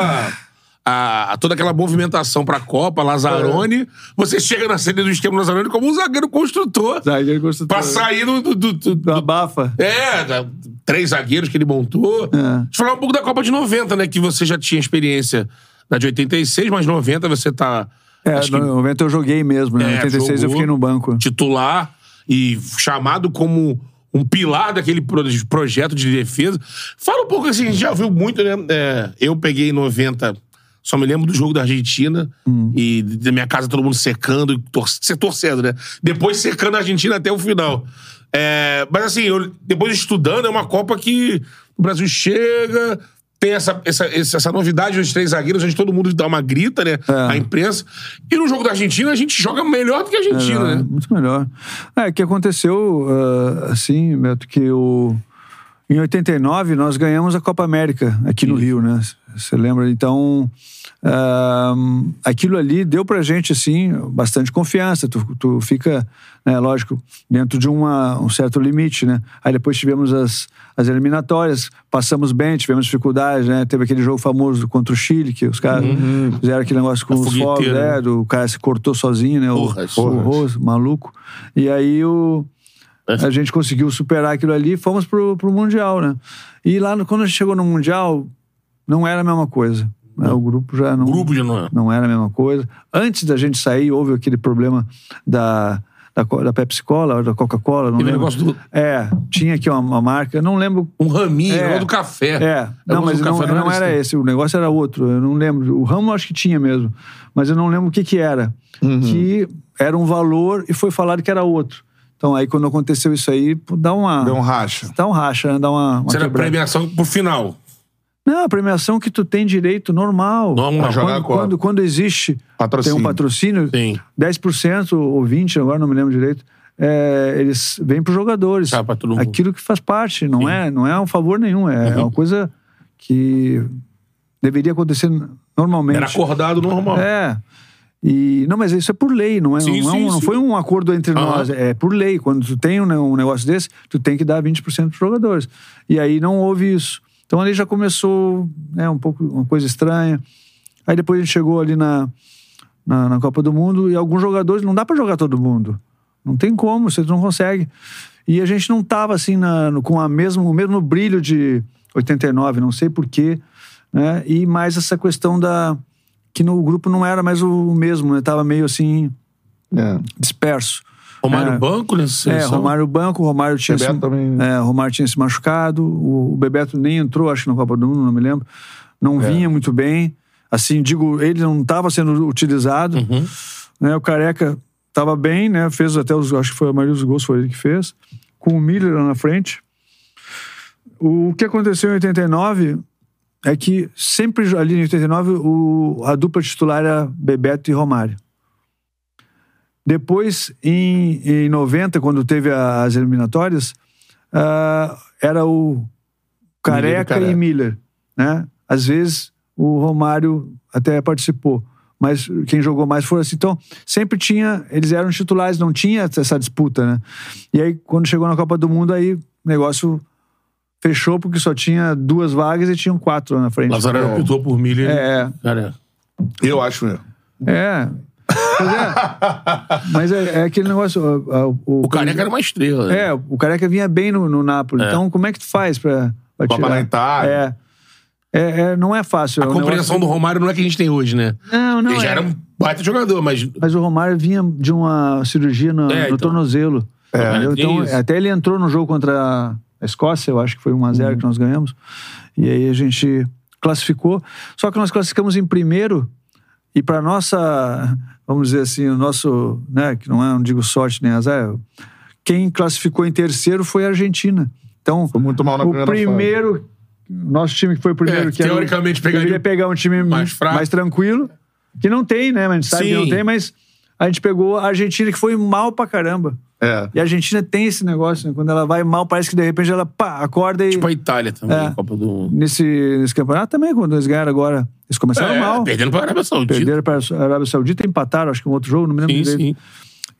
a, toda aquela movimentação pra Copa, Lazzaroni, você chega na série do esquema Lazzaroni como um zagueiro construtor. Zagueiro construtor. Pra sair do, do, do- do- Do abafa. É, da- três zagueiros que ele montou. É. Deixa eu falar um pouco da Copa de 90, né? Que você já tinha experiência da de 86, mas 90 você tá É, acho que no 90 eu joguei mesmo, né? É, Em 86 eu jogou. fiquei no banco. titular e chamado como um pilar daquele pro- projeto de defesa. Fala um pouco assim, a gente já viu muito, né? É, eu peguei em 90, só me lembro do jogo da Argentina Hum. e da minha casa todo mundo secando, e tor você torcendo, né? Depois secando a Argentina até o final. É, mas assim, eu, depois estudando, é uma Copa que o Brasil chega, tem essa, essa, essa, novidade dos três zagueiros, onde todo mundo dá uma grita, né? É. A imprensa. E no jogo da Argentina, a gente joga melhor do que a Argentina, Melhor, né? Muito melhor. É, o que aconteceu, ah, assim, Beto, que o... Em 89, nós ganhamos a Copa América aqui no Rio, né? Você lembra? Então, ahn, aquilo ali deu pra gente, assim, bastante confiança. Tu, tu fica, né, lógico, dentro de uma, um certo limite, né? Aí depois tivemos as, as eliminatórias, passamos bem, tivemos dificuldades, né? Teve aquele jogo famoso contra o Chile, que os caras fizeram aquele negócio com A os fogos, fogueteira, né? Do, o cara se cortou sozinho, né? O- Porras. o, Rose, maluco. E aí o... A gente conseguiu superar aquilo ali e fomos pro, pro Mundial, né? E lá, no- quando a gente chegou no Mundial, não era a mesma coisa. né? O grupo já não... O grupo já não é. Não era a mesma coisa. Antes da gente sair, houve aquele problema da, da, da Pepsi Cola, da Coca-Cola. não Teve lembro. negócio do- É, tinha aqui uma, uma marca, não lembro. Um raminho, É. do café. É, não, mas não, café não era esse? o negócio era outro. Eu não lembro. O ramo acho que tinha mesmo, mas eu não lembro o que que era. Uhum. Que era um valor e foi falado que era outro. Então aí quando aconteceu isso aí, dá uma. Deu um racha. Dá um racha, né? Dá uma. uma Será quebrada. premiação pro final. Não, a premiação que tu tem direito normal. Normal. Quando, Jogar qual? quando, quando existe Patrocínio. tem um patrocínio, Sim. 10% ou 20%, agora não me lembro direito, é, eles vêm para os jogadores. Ah, pra todo mundo. Aquilo que faz parte, não é, não é um favor nenhum, é Uhum. uma coisa que deveria acontecer normalmente. Era acordado normal. É. E, não, mas isso é por lei, não é? Sim, não, é sim, não sim. foi um acordo entre nós, é por lei. Quando tu tem um, um negócio desse, tu tem que dar 20% para os jogadores. E aí não houve isso. Então ali já começou né, um pouco uma coisa estranha. Aí depois a gente chegou ali na, na, na Copa do Mundo e alguns jogadores, não dá para jogar todo mundo. Não tem como, você não consegue. E a gente não tava assim na- no- com a mesmo, o mesmo brilho de 89, não sei porquê. Né? E mais essa questão da. Que no grupo não era mais o mesmo, né? Tava meio assim, É. disperso. Romário É. Banco nessa É. Romário Banco, o Romário tinha Bebeto se, também. é, o Romário tinha se machucado, o, o Bebeto nem entrou, acho que na Copa do Mundo, não me lembro. Não É. vinha muito bem. Assim, digo, ele não estava sendo utilizado. Uhum. Né, o Careca estava bem, né? Fez até os, acho que foi a maioria dos gols foi ele que fez, com o Miller lá na frente. O que aconteceu em 89 é que sempre ali em 89 o, a dupla titular era Bebeto e Romário. Depois, em, em 90, quando teve a- as eliminatórias, ah, era o Careca, Careca. e Miller. Né? Às vezes o Romário até participou, mas quem jogou mais foi assim. Então, sempre tinha, eles eram titulares, não tinha essa disputa, né? E aí, quando chegou na Copa do Mundo, aí o negócio fechou porque só tinha duas vagas e tinham quatro lá na frente. Lazareno apitou por milha. É, Cara, Eu acho mesmo. é. Pois é. Mas é, é aquele negócio. O, o, o Careca era uma estrela. né? É, o Careca vinha bem no, no Napoli. É. Então, como é que tu faz pra, pra tirar? na Itália. É. É, é, não é fácil. A é um compreensão do negócio- Romário não é que a gente tem hoje, né? Não, não. Ele já é. era um baita jogador, mas Mas o Romário vinha de uma cirurgia no, É, no então. tornozelo. É, então, até ele entrou no jogo contra a Escócia, eu acho que foi 1x0 Uhum. que nós ganhamos. E aí a gente classificou. Só que nós classificamos em primeiro e para nossa, vamos dizer assim, o nosso, né, que não é, não digo sorte nem azar, quem classificou em terceiro foi a Argentina. Então, Foi muito mal na o primeira primeiro, nosso time que foi o primeiro, É, que era teoricamente pegaria deveria pegar um time mais mais, fraco. tranquilo, que não tem, né? Mas a gente sabe que não Sim. tem, mas a gente pegou a Argentina que foi mal pra caramba. É. E a Argentina tem esse negócio, né? Quando ela vai mal, parece que de repente ela pá, acorda e. tipo a Itália também, É. Copa do Mundo. Nesse, nesse campeonato também, quando eles ganharam agora, eles começaram É, mal. perdendo para a Arábia Saudita. Perderam para a Arábia Saudita, empataram, acho que um outro jogo, não me lembro Sim, direito. sim.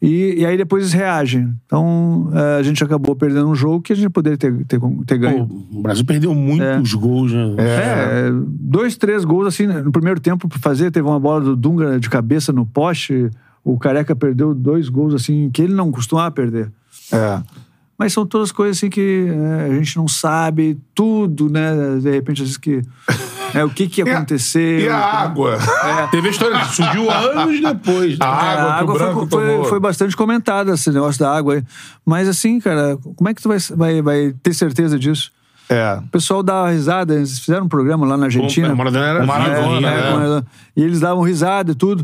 E, e aí depois eles reagem. Então eh, a gente acabou perdendo um jogo que a gente poderia ter, ter, ter ganho. Pô, o Brasil perdeu muitos gols, né? É, dois, três gols assim no primeiro tempo pra fazer. Teve uma bola do Dunga de cabeça no poste. O Careca perdeu dois gols assim que ele não costumava perder. É. Mas são todas coisas assim que é, a gente não sabe tudo, né? De repente, às vezes que. É, o que que ia acontecer. E a água? Teve a história que surgiu anos depois. né? A É, água a água Branco foi, foi, tomou. foi bastante comentada, esse negócio da água aí. Mas assim, cara, como é que tu vai, vai, vai ter certeza disso? É. O pessoal dá risada, eles fizeram um programa lá na Argentina. O Maradona era O Maradona, né? né? É, ela. E eles davam risada e tudo.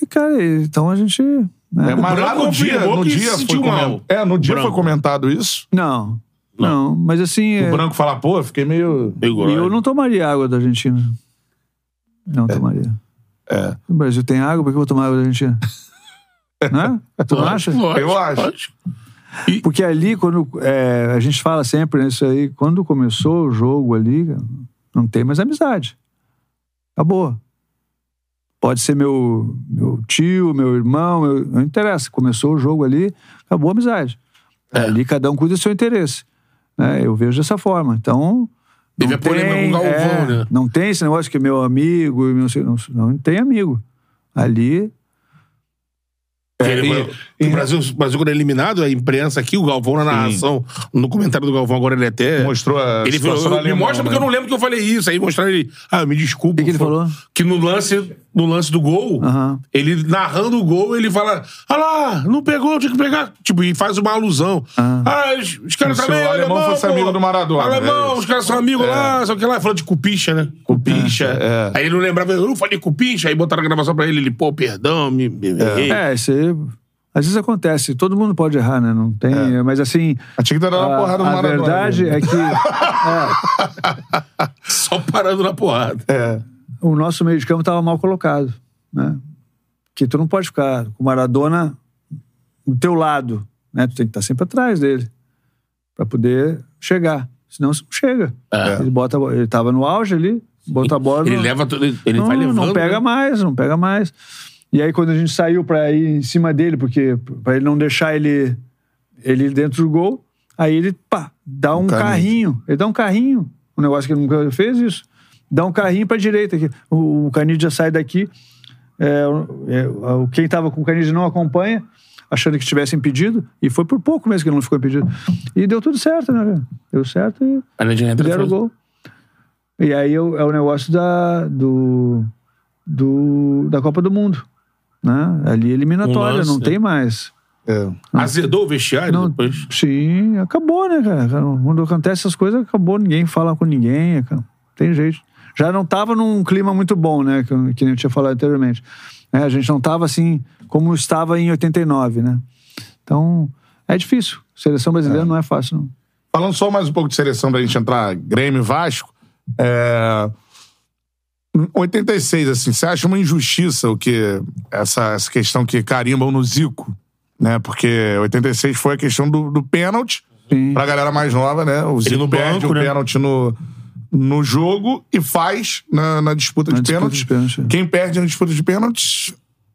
E, cara, então a gente. né? É, mas lá Branco no dia, confirmou no dia se foi comentado. É, no dia Branco. foi comentado isso. Não, não, mas assim. O é, Branco fala, pô, eu fiquei meio. E eu né? não tomaria água da Argentina. Não tomaria. É. O Brasil tem água, por que eu vou tomar água da Argentina? né? Tu não acha? Lógico, Eu acho. lógico. Porque ali, quando é, a gente fala sempre nisso aí, quando começou o jogo ali, Não tem mais amizade. Acabou. Pode ser meu, meu tio, meu irmão, meu- não interessa. Começou o jogo ali, acabou a amizade. É. Ali cada um cuida do seu interesse. né? Eu vejo dessa forma. Então. Teve não a polêmica tem- com o Galvão, é, né? Não tem esse negócio que é meu amigo, e meu, não, não tem amigo. Ali. É, e- o, Brasil, o Brasil, quando é eliminado, a imprensa aqui, o Galvão na narração, no comentário do Galvão, agora ele até. Mostrou a Ele falou, me alemão, mostra né? porque eu não lembro que eu falei isso. Aí mostraram ele. Ah, me desculpa. O que ele falou? Que no lance, no lance do gol, ele narrando o gol, ele fala: Ah lá, não pegou, tinha que pegar. Tipo, e faz uma alusão. Ah, os, os caras também. o alemão fosse pô. amigo do Maradona, Alemão, é. os caras são amigos lá, só que lá, falando de cupicha, né? Cupicha. É. Aí ele não lembrava, eu não falei cupicha, aí botaram a gravação pra ele, ele, pô, perdão, me, me errei. É, isso aí. Às vezes acontece. Todo mundo pode errar, né? Não tem. Mas assim. Mas tinha que dado uma a- porrada no a Maradona. verdade né? é que. Só parando na porrada. É. o nosso meio de campo estava mal colocado, né? Que tu não pode ficar com o Maradona do teu lado, né? Tu tem que estar sempre atrás dele para poder chegar. Senão você não chega. É. Ele bota, a bo- ele tava no auge ali, bota a bola. Ele no- leva, tudo- ele, ele não, vai levando. não pega né? mais, não pega mais. E aí quando a gente saiu para ir em cima dele, porque para ele não deixar ele ele dentro do gol, aí ele pá, dá um, carrinho. carrinho. Ele dá um carrinho. Um negócio que ele nunca fez isso. Dá um carrinho para direita aqui. O, o Canidia sai daqui. é, é, o- quem estava com o Canidia não acompanha, achando que tivesse impedido, e foi por pouco mesmo que ele não ficou impedido. E deu tudo certo, né? Deu certo e A Nadine entra Fizeram o gol. E aí é o, é o negócio da, do, do, da Copa do Mundo. Né? Ali eliminatória, Um lance, não tem mais. É. Azedou o vestiário Não, depois. sim, acabou, né, cara? Quando acontece essas coisas, acabou, ninguém fala com ninguém, cara. tem jeito. Já não tava num clima muito bom, né? Que, que nem eu tinha falado anteriormente. É, a gente não tava assim como estava em 89, né? Então, é difícil. Seleção brasileira não é fácil, não. Falando só mais um pouco de seleção pra gente entrar Grêmio e Vasco. É... Em 86, assim, você acha uma injustiça o que essa, essa questão que carimbam no Zico, né? Porque 86 foi a questão do, do pênalti Sim. pra galera mais nova, né? O Zico no perde banco, o né? pênalti no, no jogo e faz na, na disputa Na de disputa pênaltis. de pênalti. Quem perde na disputa de pênaltis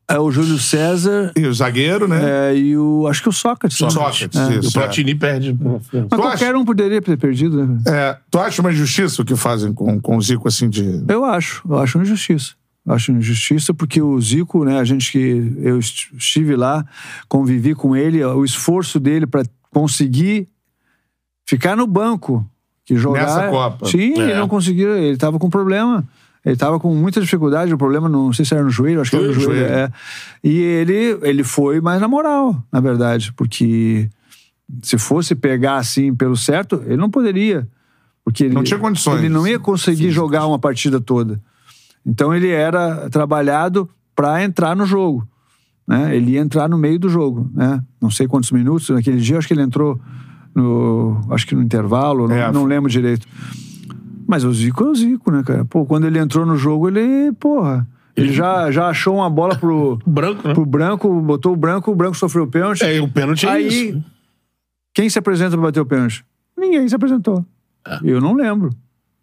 É o Júlio César e o zagueiro, né? é, e o. Acho que o Sócrates. né? Sócrates, É. isso. O Platini perde. Mas Tu qualquer acha? um poderia ter perdido, né? É, tu acha uma injustiça o que fazem com, com o Zico, assim, de... Eu acho, eu acho uma injustiça. Eu acho uma injustiça porque o Zico, né, a gente que eu est- estive lá, convivi com ele, o esforço dele para conseguir ficar no banco, que jogar. Nessa Copa. Sim, É. ele não conseguia, ele estava com problema. Ele estava com muita dificuldade, o problema não sei se era no joelho, acho que era no Joelho, joelho. é. E ele, ele foi mais na moral, na verdade, porque se fosse pegar assim pelo certo, ele não poderia. Porque ele, Não tinha condições Ele não ia conseguir jogar uma partida toda. Então ele era trabalhado para entrar no jogo. Né? Ele ia entrar no meio do jogo. Né? Não sei quantos minutos. Naquele dia, acho que ele entrou no. Acho que no intervalo, não, É. não lembro direito. Mas o Zico é o Zico, né, cara? Pô, quando ele entrou no jogo, ele, porra. Ele já, já achou uma bola pro, Branco, né? pro branco, botou o branco, o branco sofreu o pênalti. É, o pênalti é Aí, isso. quem se apresenta para bater o pênalti? Ninguém se apresentou. Eu não lembro.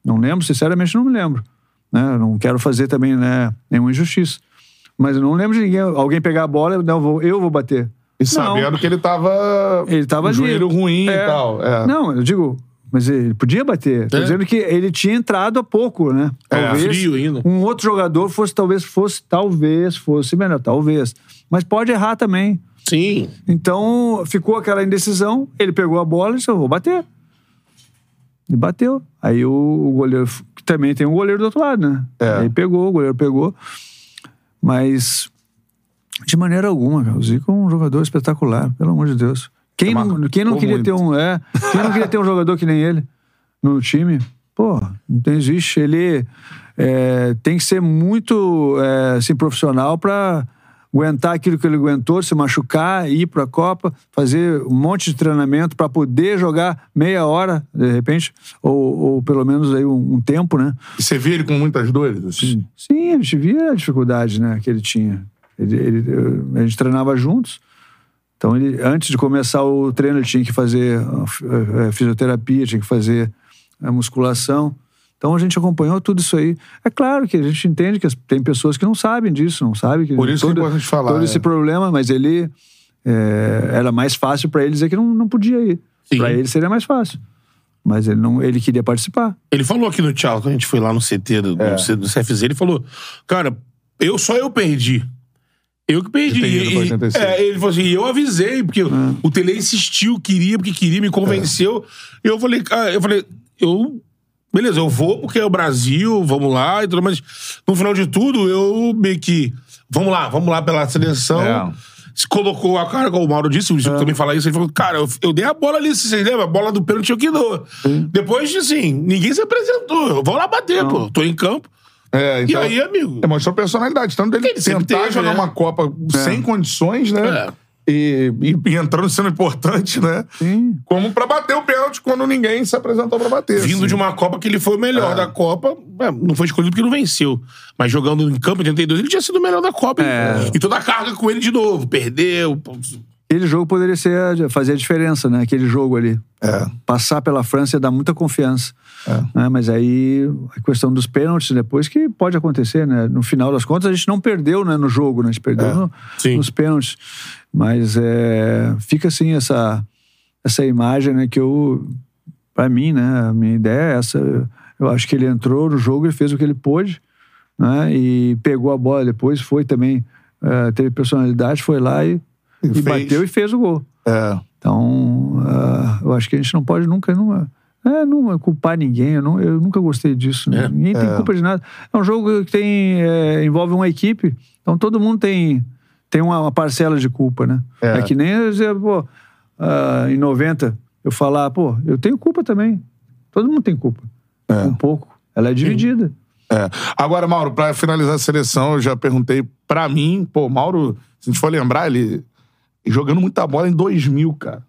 Não lembro, sinceramente não me lembro. Né? Não quero fazer também né, nenhuma injustiça. Mas eu não lembro de ninguém. Alguém pegar a bola, não, eu vou, eu vou bater. E sabendo que ele tava. Ele tava ali. joelho ruim É. e tal. É. Não, eu digo, mas ele podia bater. Tô É. dizendo que ele tinha entrado há pouco, né? É, Talvez frio ainda. um outro jogador fosse, talvez fosse, talvez fosse melhor, talvez. Mas pode errar também. Sim. Então ficou aquela indecisão, ele pegou a bola e disse: Eu vou bater. E bateu. Aí o, goleiro, também tem um goleiro do outro lado, né? É. Aí pegou, o goleiro pegou. Mas, de maneira alguma, cara, o Zico é um jogador espetacular, pelo amor de Deus. Quem não, quem não queria muito. ter um. É, quem não queria ter um jogador que nem ele no time? Pô, não tem, existe. Ele é, tem que ser muito é, assim, profissional para aguentar aquilo que ele aguentou, se machucar, ir para a Copa, fazer um monte de treinamento para poder jogar meia hora, de repente, ou, ou pelo menos aí um, um tempo, né? E você via ele com muitas dores? Assim? Sim, a gente via a dificuldade né, que ele tinha. Ele, ele- a gente treinava juntos. Então, ele, antes de começar o treino, ele tinha que fazer fi- a fisioterapia, tinha que fazer a musculação. Então a gente acompanhou tudo isso aí. É claro que a gente entende que tem pessoas que não sabem disso, não sabem que Por isso que é importante falar, todo é. esse problema, mas ele é, era mais fácil para ele dizer que não, não podia ir. Para ele seria mais fácil. Mas ele não, ele queria participar. Ele falou aqui no tchau, quando a gente foi lá no CT do, É. do CFZ, ele falou: Cara, eu só eu perdi. Eu que perdi. E- 86. é, ele falou assim: e eu avisei, porque o Tele insistiu, queria, porque queria, me convenceu. E eu falei, cara, eu falei, eu. Beleza, eu vou porque é o Brasil, vamos lá e tudo, mas no final de tudo, eu meio que. Vamos lá, vamos lá pela seleção. É. Se colocou a cara, como o Mauro disse, o Zico também fala isso, ele falou, cara, eu, eu dei a bola ali, vocês lembram? A bola do pênalti eu que dou. Depois, assim, ninguém se apresentou. Eu vou lá bater, pô. Tô em campo. É, então, e aí, amigo? é, mostrou personalidade. Tanto dele tentar teve, jogar né? uma Copa sem condições, né? É. E, e- e entrando sendo importante, né? Sim. Como pra bater o pênalti quando ninguém se apresentou pra bater. Vindo assim. de uma Copa que ele foi o melhor É. da Copa. É, não foi escolhido porque não venceu. Mas jogando em campo em 82, ele tinha sido o melhor da Copa. É. E toda a carga com ele de novo. Perdeu. Aquele jogo poderia ser fazer a diferença, né? Aquele jogo ali. É. Passar pela França ia dar muita confiança. Né? Mas aí a questão dos pênaltis depois que pode acontecer, né? No final das contas a gente não perdeu, né, no jogo, né? A gente perdeu no- Sim. nos pênaltis. Mas é, fica assim essa essa imagem, né? Que eu, para mim, né? A minha ideia é essa. Eu acho que ele entrou no jogo e fez o que ele pôde, né? E pegou a bola depois, foi também é, teve personalidade, foi lá e, E e bateu e fez o gol. É. Então, ah, eu acho que a gente não pode nunca, numa, é, não culpar ninguém. Eu, não- eu nunca gostei disso. É. Ninguém tem culpa de nada. É um jogo que tem, é, envolve uma equipe. Então, todo mundo tem, tem uma, uma parcela de culpa, né? É. É, que nem pô, ah, em 90, eu falar, pô, eu tenho culpa também. Todo mundo tem culpa. É. Um pouco. Ela é dividida. É. Agora, Mauro, pra finalizar a seleção, eu já perguntei pra mim, pô, Mauro, se a gente for lembrar, ele jogando muita bola em 2000, cara.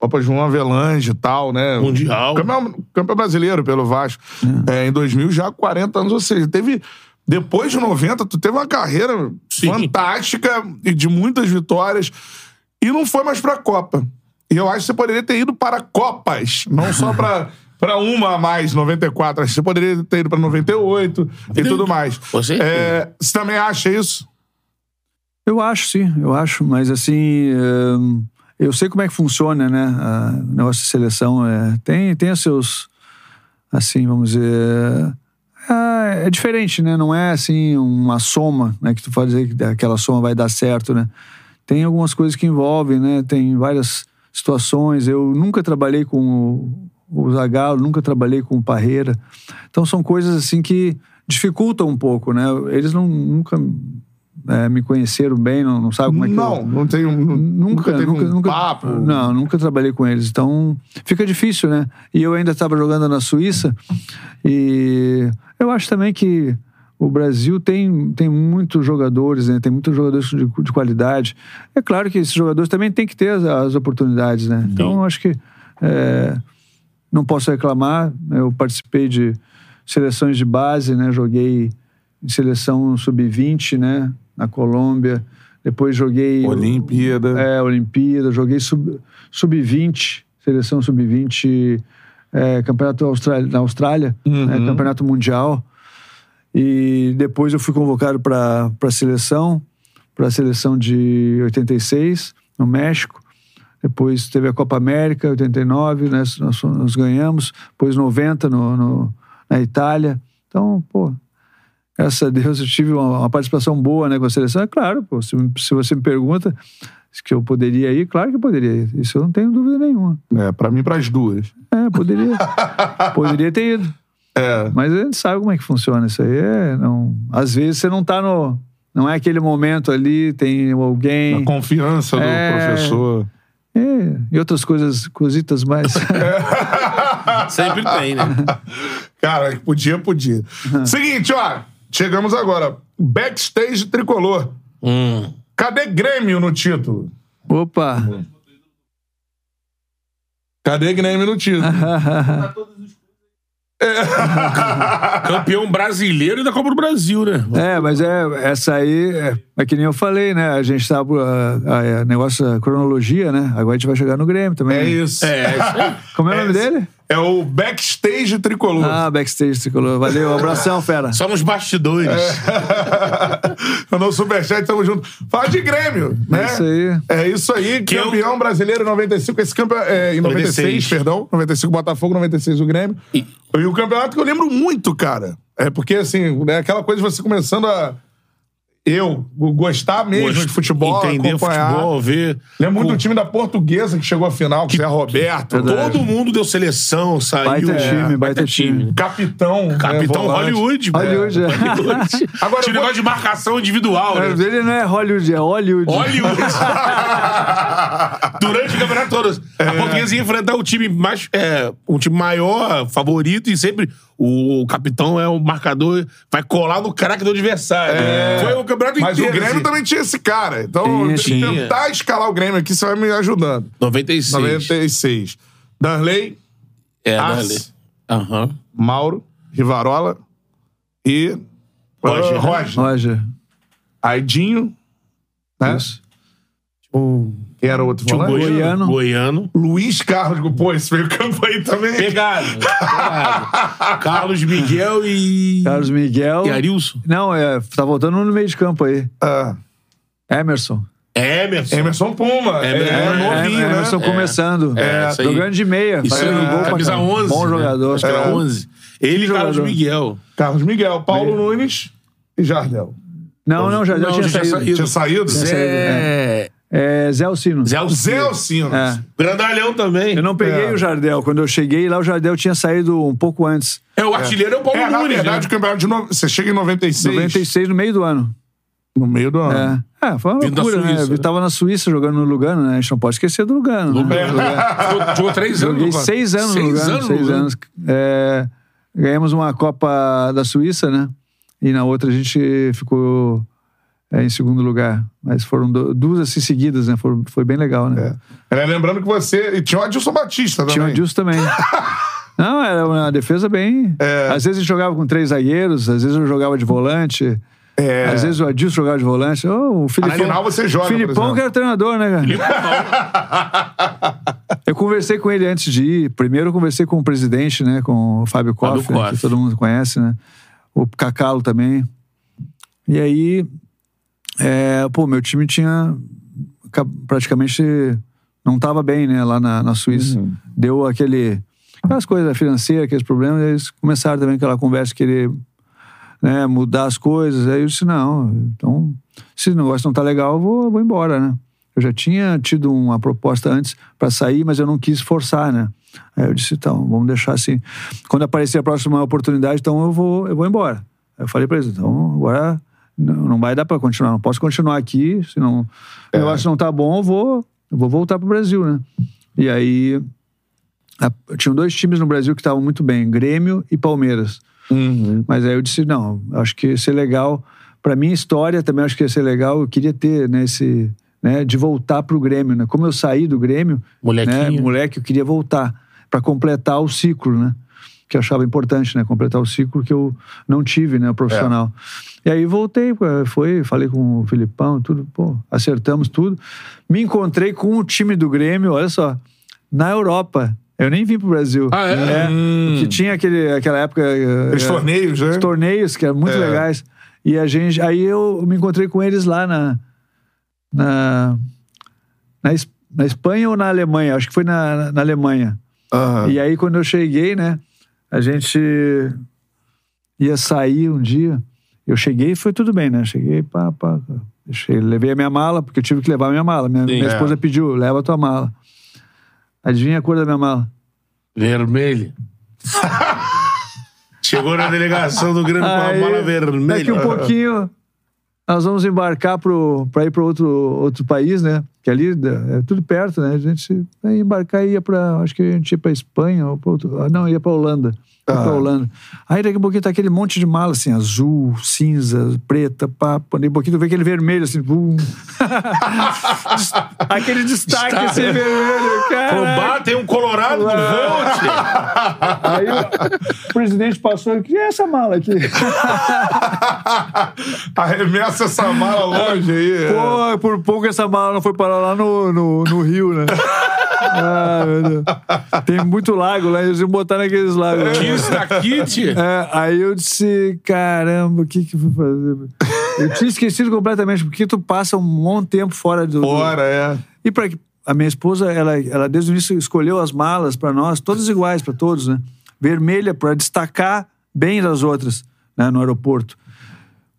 Copa João Avelange e tal, né? Mundial. Campeão, campeão brasileiro pelo Vasco. É, em 2000, já 40 anos, ou seja, teve. Depois de 90, tu teve uma carreira Sim. fantástica e de muitas vitórias. E não foi mais pra Copa. E eu acho que você poderia ter ido para Copas, não só pra. Pra uma a mais, 94. Acho que você poderia ter ido pra 98 e tudo mais. Certeza. É, você também acha isso? Eu acho, sim, eu acho, mas assim, hum, eu sei como é que funciona, né, a- o negócio de seleção, é, tem, tem os seus, assim, vamos dizer, é, é diferente, né, não é assim uma soma, né, que tu pode dizer que aquela soma vai dar certo, né, tem algumas coisas que envolvem, né, tem várias situações, eu nunca trabalhei com o Zagallo, nunca trabalhei com o Parreira, então são coisas assim que dificultam um pouco, né, eles não, nunca é, me conheceram bem, não, não sabe como é que não, eu... não tem um. Nunca, teve nunca, um nunca, papo. Não, nunca trabalhei com eles. Então, fica difícil, né? E eu ainda estava jogando na Suíça e eu acho também que o Brasil tem, tem muitos jogadores, né? Tem muitos jogadores de, de qualidade. É claro que esses jogadores também têm que ter as, as oportunidades, né? Então, eu acho que é, não posso reclamar. Eu participei de seleções de base, né? Joguei em seleção sub-20, né? Na Colômbia. Depois joguei... Olimpíada. É, Olimpíada, joguei sub- sub-20, seleção sub-20, é, campeonato Austrália, na Austrália, né, campeonato mundial. E depois eu fui convocado para a seleção, para a seleção de 86, no México. Depois teve a Copa América, 89, né, nós, nós ganhamos. Depois 90 no, no- na Itália. Então, pô, graças a Deus eu tive uma, uma participação boa né, com a seleção. É claro, pô, se, se você me pergunta se que eu poderia ir, claro que eu poderia ir. Isso eu não tenho dúvida nenhuma. É, pra mim, pras duas. É, poderia. poderia ter ido. É. Mas a gente sabe como é que funciona isso aí. É, não, às vezes você não tá no. Não é aquele momento ali, tem alguém. A confiança do É. professor. É, e outras coisas, cositas mais. Sempre tem, né? Cara, podia, podia. Seguinte, ó. Chegamos agora. Backstage tricolor. Hum. Cadê Grêmio no título? Opa! Cadê Grêmio no título? Campeão brasileiro e da Copa do Brasil, né? É, mas é, essa aí, é, é que nem eu falei, né? A gente tá. A, a, negócio, a cronologia, né? Agora a gente vai chegar no Grêmio também. É isso. É, isso. Como é o nome É, dele? É o backstage tricolor. Ah, backstage tricolor. Valeu, abração, fera. Só nos bastidores. É. no Superchat, tamo junto. Fala de Grêmio, né? isso aí. É isso aí. Que campeão brasileiro em 95. Esse campeão é em 96, 96. perdão. 95 Botafogo, 96 o Grêmio. E... E- o campeonato que eu lembro muito, cara. É porque, assim, é aquela coisa de você começando a. Eu, gostar mesmo Gost- de futebol, Entender acompanhar. futebol, ver. Lembro muito Com- do time da Portuguesa que chegou à final, que é Roberto. Verdade. Todo mundo deu seleção, saiu. Baita time, baita time. Capitão. Capitão né, volante. Hollywood. Hollywood, é. Hollywood. Agora, Tinha negócio de marcação individual, É, né? o dele não é Hollywood, é Hollywood. Hollywood. Durante o campeonato todo. É. A portuguesa ia enfrentar o time mais. É, um time maior, favorito, e sempre o capitão é o marcador, vai colar no craque do adversário. Foi o campeonato É. Mas inteiro. o Grêmio assim. também tinha esse cara. Então, Tinha, tentar escalar o Grêmio aqui, você vai me ajudando. 96. 96. Danley, É, dale. Aham. Mauro, Rivarola e Roger. uh, Roger. Roger. Aidinho, né? Isso. Quem era o outro Tinha o volante? Goiano. Goiano. Goiano. Luiz Carlos, pô, esse meio campo aí também. Pegado. pegado. Carlos Miguel e. Carlos Miguel. E Arilson. Não, é, tá voltando no meio de campo aí. Ah, Emerson. Emerson. Emerson Puma. É, Emerson, é novinho, É, né? Emerson começando. É, aí. jogando de meia. Isso fazendo aí, gol pra camisa caramba. 11. Bom né? jogador. Acho que era É. 11. Ele e Carlos jogador. Miguel. Carlos Miguel, Paulo Nunes e Jardel. Não, não, já Não, tinha tinha saído. saído. Tinha saído? Zé. É, Zé Alcino. Zé Alcino. Zé Alcino. É. Grandalhão também. Eu não peguei É. o Jardel. Quando eu cheguei lá, o Jardel tinha saído um pouco antes. É, o artilheiro é o Paulo É, na Nunes, verdade, né? o campeonato de no... Você chega em 96. 96 no meio do ano. No meio do ano. É, é foi uma Vindo loucura, né? Suíça, Eu né? tava na Suíça jogando no Lugano, né? A gente não pode esquecer do Lugano. Né? Jogou, jogou três anos. Joguei seis anos seis no Lugano. anos no seis Lugano. anos. É, ganhamos uma Copa da Suíça, né? E na outra a gente ficou é, em segundo lugar. Mas foram du- duas assim seguidas, né? Foi, foi bem legal, né? É, lembrando que você. E tinha o Adilson Batista também. Tinha o Adilson também. Não, era uma defesa bem. É. Às vezes a gente jogava com três zagueiros, às vezes eu jogava de volante. É. Às vezes o Adilson jogava de volante. Oh, o Filipão, final você joga, Filipão que era treinador, né, cara? Eu conversei com ele antes de ir. Primeiro eu conversei com o presidente, né? Com o Fábio Koff, né, que todo mundo conhece, né? O Cacalo também. E aí, é, pô, meu time tinha ca- praticamente não estava bem, né? Lá na, na Suíça. Uhum. Deu aquele aquelas coisas financeiras, aqueles problemas. Eles começaram também aquela conversa querer né, mudar as coisas. Aí eu disse, não, então, se o negócio não tá legal, eu vou, vou embora, né? Eu já tinha tido uma proposta antes para sair, mas eu não quis forçar, né? Aí eu disse, então, vamos deixar assim. Quando aparecer a próxima oportunidade, então eu vou, eu vou embora. Aí eu falei para eles, então, agora não, não vai dar para continuar, não posso continuar aqui, senão o negócio não tá bom, eu vou, eu vou voltar pro Brasil, né? E aí, a- tinham dois times no Brasil que estavam muito bem, Grêmio e Palmeiras. Mas aí eu disse, não, acho que ia ser legal. Pra minha história também acho que ia ser legal. Eu queria ter né, esse, né, de voltar pro Grêmio, né? Como eu saí do Grêmio, né, moleque, eu queria voltar para completar o ciclo, né? Que achava importante, né? Completar o ciclo que eu não tive, né? Profissional. E aí voltei, foi, falei com o Filipão, tudo, pô, acertamos tudo. Me encontrei com o time do Grêmio, olha só, na Europa. Eu nem vim pro Brasil. Ah, é? Que tinha aquele, aquela época. Aqueles eh, torneios, né? os torneios que eram muito É. legais. E a gente, aí eu me encontrei com eles lá na na, na, Es- na Espanha ou na Alemanha? Acho que foi na, na Alemanha. Aham. E aí quando eu cheguei, né, a gente ia sair um dia. Eu cheguei e foi tudo bem, né? Cheguei, pá, pá. Cheguei, levei a minha mala, porque eu tive que levar a minha mala. Minha, Sim. minha É. esposa pediu, leva a tua mala. Adivinha a cor da minha mala? Vermelho. Chegou na delegação do Grêmio com a Aí, mala vermelha. Daqui um pouquinho, nós vamos embarcar para ir para outro, outro país, né? Que ali é tudo perto, né? A gente ia embarcar e ia para. Acho que a gente ia para Espanha ou para outro. ah, Não, ia para Holanda. Ah. pra Holanda. Aí daqui a pouquinho tá aquele monte de mala, assim, azul, cinza, preta, papo. Daqui a pouquinho tu vê aquele vermelho, assim, bum. aquele destaque, assim, vermelho, cara. Pô, tem um colorado no Volt. Aí o presidente passou e que é essa mala aqui? Arremessa essa mala longe aí. é. Pô, por pouco essa mala não foi parar bola lá no, no, no rio, né? Ah, meu Deus. Tem muito lago lá, eles iam botar naqueles lagos. Isso daqui, tia. É, aí eu disse, caramba, o que que eu vou fazer? Eu tinha esquecido completamente, porque tu passa um monte de tempo fora do... do- Fora, é. E para a minha esposa, ela, ela desde o início escolheu as malas para nós, todas iguais para todos, né? Vermelha para destacar bem das outras, né, no aeroporto.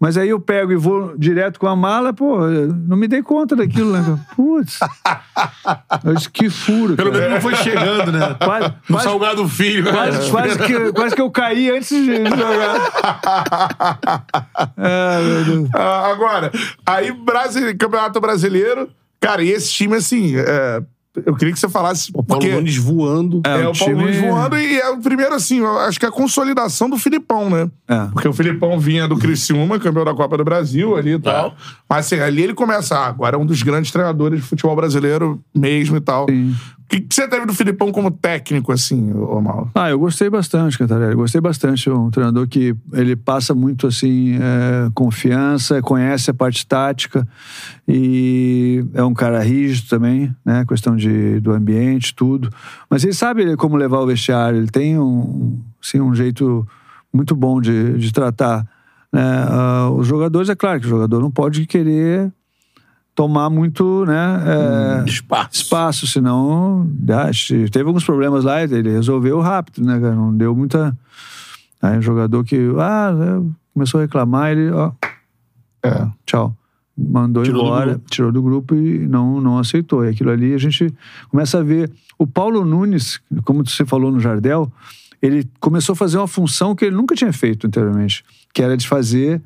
Mas aí eu pego e vou direto com a mala, pô, não me dei conta daquilo, né? Putz. Eu disse, que furo, Pelo menos não foi chegando, né? Quase, No quase- Salgado Filho. Quase, quase que, quase que eu caí antes de jogar. Ah, meu Deus. Ah, agora, aí Brasi- Campeonato Brasileiro, cara, e esse time, assim, é, eu queria que você falasse. O Paulo porque Nunes voando. é, o o Paulo Nunes voando e é o primeiro, assim, eu acho que é a consolidação do Filipão, né? É. Porque o Filipão vinha do Criciúma, campeão da Copa do Brasil ali e tal. Mas assim, ali ele começa, ah, agora é um dos grandes treinadores de futebol brasileiro mesmo e tal. Sim. Que, que você teve do Filipão como técnico, assim, ô Mal? Ah, eu gostei bastante, Cantarelli. Gostei bastante. É um treinador que ele passa muito assim é, confiança, conhece a parte tática e é um cara rígido também, né? Questão de, do ambiente, tudo. Mas ele sabe como levar o vestiário. Ele tem um, assim, um jeito muito bom de, de tratar. né? Ah, os jogadores, é claro que o jogador não pode querer tomar muito, né? é, Espaço. espaço, senão se- teve alguns problemas lá, ele resolveu rápido, né, cara? Não deu muita. Aí um jogador que ah, é, começou a reclamar, ele, ó, É. tchau. Mandou Tirou do embora, grupo. tirou do grupo e não, não aceitou. E aquilo ali a gente começa a ver. O Paulo Nunes, como você falou no Jardel, ele começou a fazer uma função que ele nunca tinha feito anteriormente, que era de fazer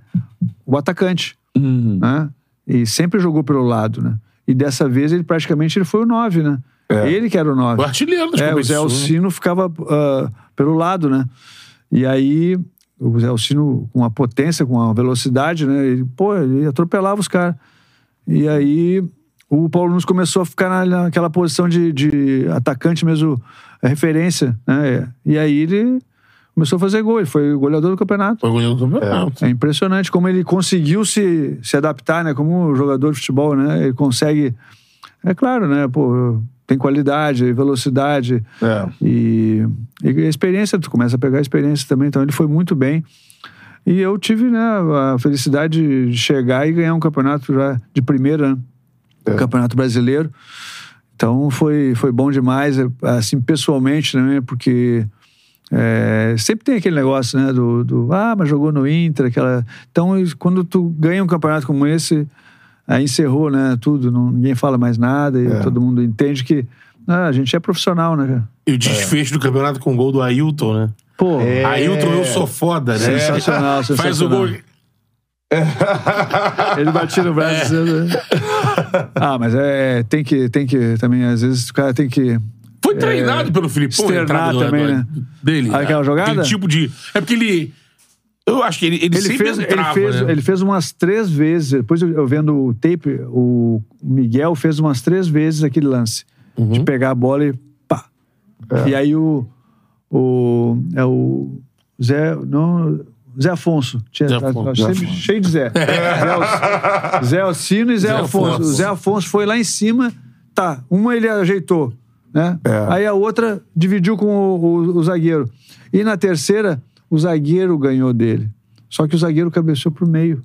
o atacante né? E sempre jogou pelo lado, né? E dessa vez ele praticamente ele foi o 9, né? Ele que era o 9. O artilheiro das É, o Zé competições. Alcino ficava ah, pelo lado, né? E aí o Zé Alcino com a potência, com a velocidade, né? Ele, pô, ele atropelava os caras. E aí o Paulo Nunes começou a ficar na- naquela posição de, de atacante mesmo, é, referência, né? E aí ele começou a fazer gol, ele foi goleador do campeonato. Foi goleiro do campeonato. É impressionante como ele conseguiu se, se adaptar, né? Como jogador de futebol, né? Ele consegue. É claro, né? Pô, tem qualidade, velocidade. É. E, e a experiência, tu começa a pegar a experiência também. Então ele foi muito bem. E eu tive né, a felicidade de chegar e ganhar um campeonato já de primeira, né? Campeonato Brasileiro. Então foi, foi bom demais, assim, pessoalmente, né? Porque é, sempre tem aquele negócio, né? Do, do, ah, mas jogou no Inter, aquela. Então, quando tu ganha um campeonato como esse, aí encerrou, né? Tudo, não, ninguém fala mais nada e todo mundo entende que ah, a gente é profissional, né, cara? E o desfecho do campeonato com o gol do Ailton, né? Pô, Ailton, eu sou foda, né? Sensacional, Faz o sensacional. gol. ele batia no braço. dizendo- Ah, mas é, tem que, tem que também, às vezes, o cara tem que. Foi treinado pelo Filipão, a entrada também, do- né? Dele. Aquela jogada? Aquele tipo de. É porque ele. Eu acho que ele, ele, Ele sempre fez, entrava, ele, fez, né? ele fez umas três vezes. Depois eu, eu vendo o tape, o Miguel fez umas três vezes aquele lance Uhum. de pegar a bola e pá. E aí o. o é o Zé. Não, Zé Afonso. Tinha, Zé Afonso. sempre Afonso. cheio de Zé. Zé, Zé Alcino e Zé, Zé Afonso. Afonso. O Zé Afonso foi lá em cima. Tá, uma ele ajeitou. Né? Aí a outra dividiu com o, o- o zagueiro. E na terceira, o zagueiro ganhou dele. Só que o zagueiro cabeceou pro meio.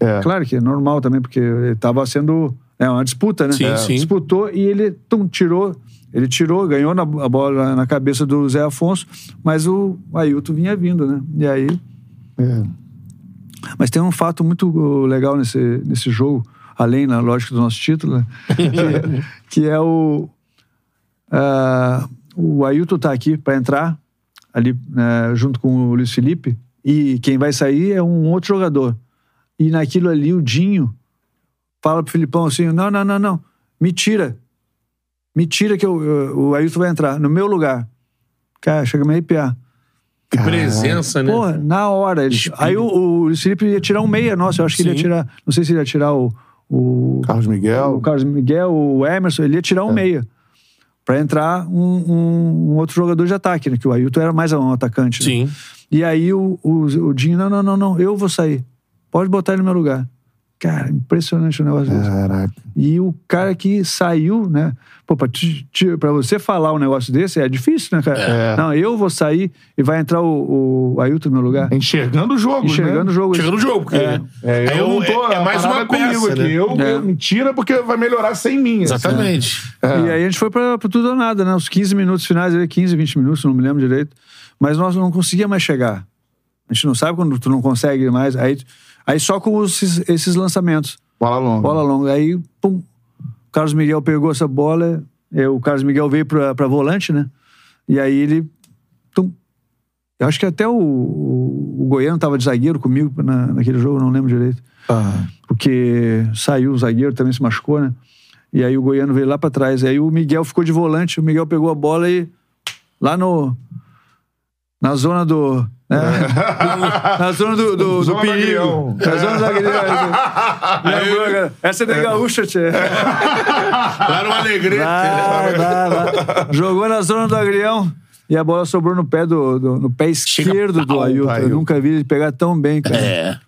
É. Claro que é normal também, porque ele tava sendo. É uma disputa, né? Sim, É. sim. Disputou e ele tum, tirou. Ele tirou, ganhou na, a bola na cabeça do Zé Afonso, mas o Ailton vinha vindo, né? E aí. É. Mas tem um fato muito uh, legal nesse, nesse jogo, além, na lógica do nosso título, né? que, que é o. ah, o Ailton tá aqui para entrar, ali né, junto com o Luiz Felipe, e quem vai sair é um outro jogador. E naquilo ali, o Dinho fala pro Filipão assim: não, não, não, não, me tira. Me tira que eu, eu- o Ailton vai entrar no meu lugar. Cara, chega a me arrepiar. Que presença, né? Porra, na hora. Ele- aí o, o Luiz Felipe ia tirar um meia, nossa, eu acho que ele ia Sim. tirar. Não sei se ele ia tirar o. O Carlos Miguel. o Carlos Miguel, o Emerson, ele ia tirar um meia. Pra entrar um, um- um outro jogador de ataque, né? Que o Ailton era mais um atacante. né? Sim. E aí o, o, o Dinho, não, não, não, não, eu vou sair. Pode botar ele no meu lugar. Cara, impressionante o negócio desse. Caraca. E o cara que saiu, né? Pô, pra, te- te- pra você falar um negócio desse é difícil, né, cara? É. Não, eu vou sair e vai entrar o, o Ailton no meu lugar. Enxergando o jogo, Enxergando né? o jogo. Chega no jogo, porque. É. É, Aí eu não tô, é, é mais uma comigo peça, aqui. né? Eu, É. eu me tira porque vai melhorar sem mim. assim. Exatamente. E aí a gente foi pra, pra tudo ou nada, né? Os 15 minutos finais, ali, 15, 20 minutos, não me lembro direito. Mas nós não conseguia mais chegar. A gente não sabe quando tu não consegue mais. Aí, aí só com os- esses, lançamentos. Bola longa. Bola longa. Aí, pum, o Carlos Miguel pegou essa bola. é, o Carlos Miguel veio pra, pra volante, né? E aí ele. Tum. Eu acho que até o, o, o Goiano tava de zagueiro comigo na, naquele jogo, não lembro direito. Ah, Porque saiu o zagueiro, também se machucou, né? E aí o Goiano veio lá pra trás. Aí o Miguel ficou de volante, o Miguel pegou a bola e. Lá no. Na zona do. né? Na zona do, do, do Zona do perigo. Na zona do agrião. Cara? Essa é de gaúcha, tchê. Lá no Alegrete. Vai, vai. Jogou na zona do agrião. E a bola sobrou no pé do, do- no pé esquerdo do pau, Ailton. Eu nunca vi ele pegar tão bem, cara. É.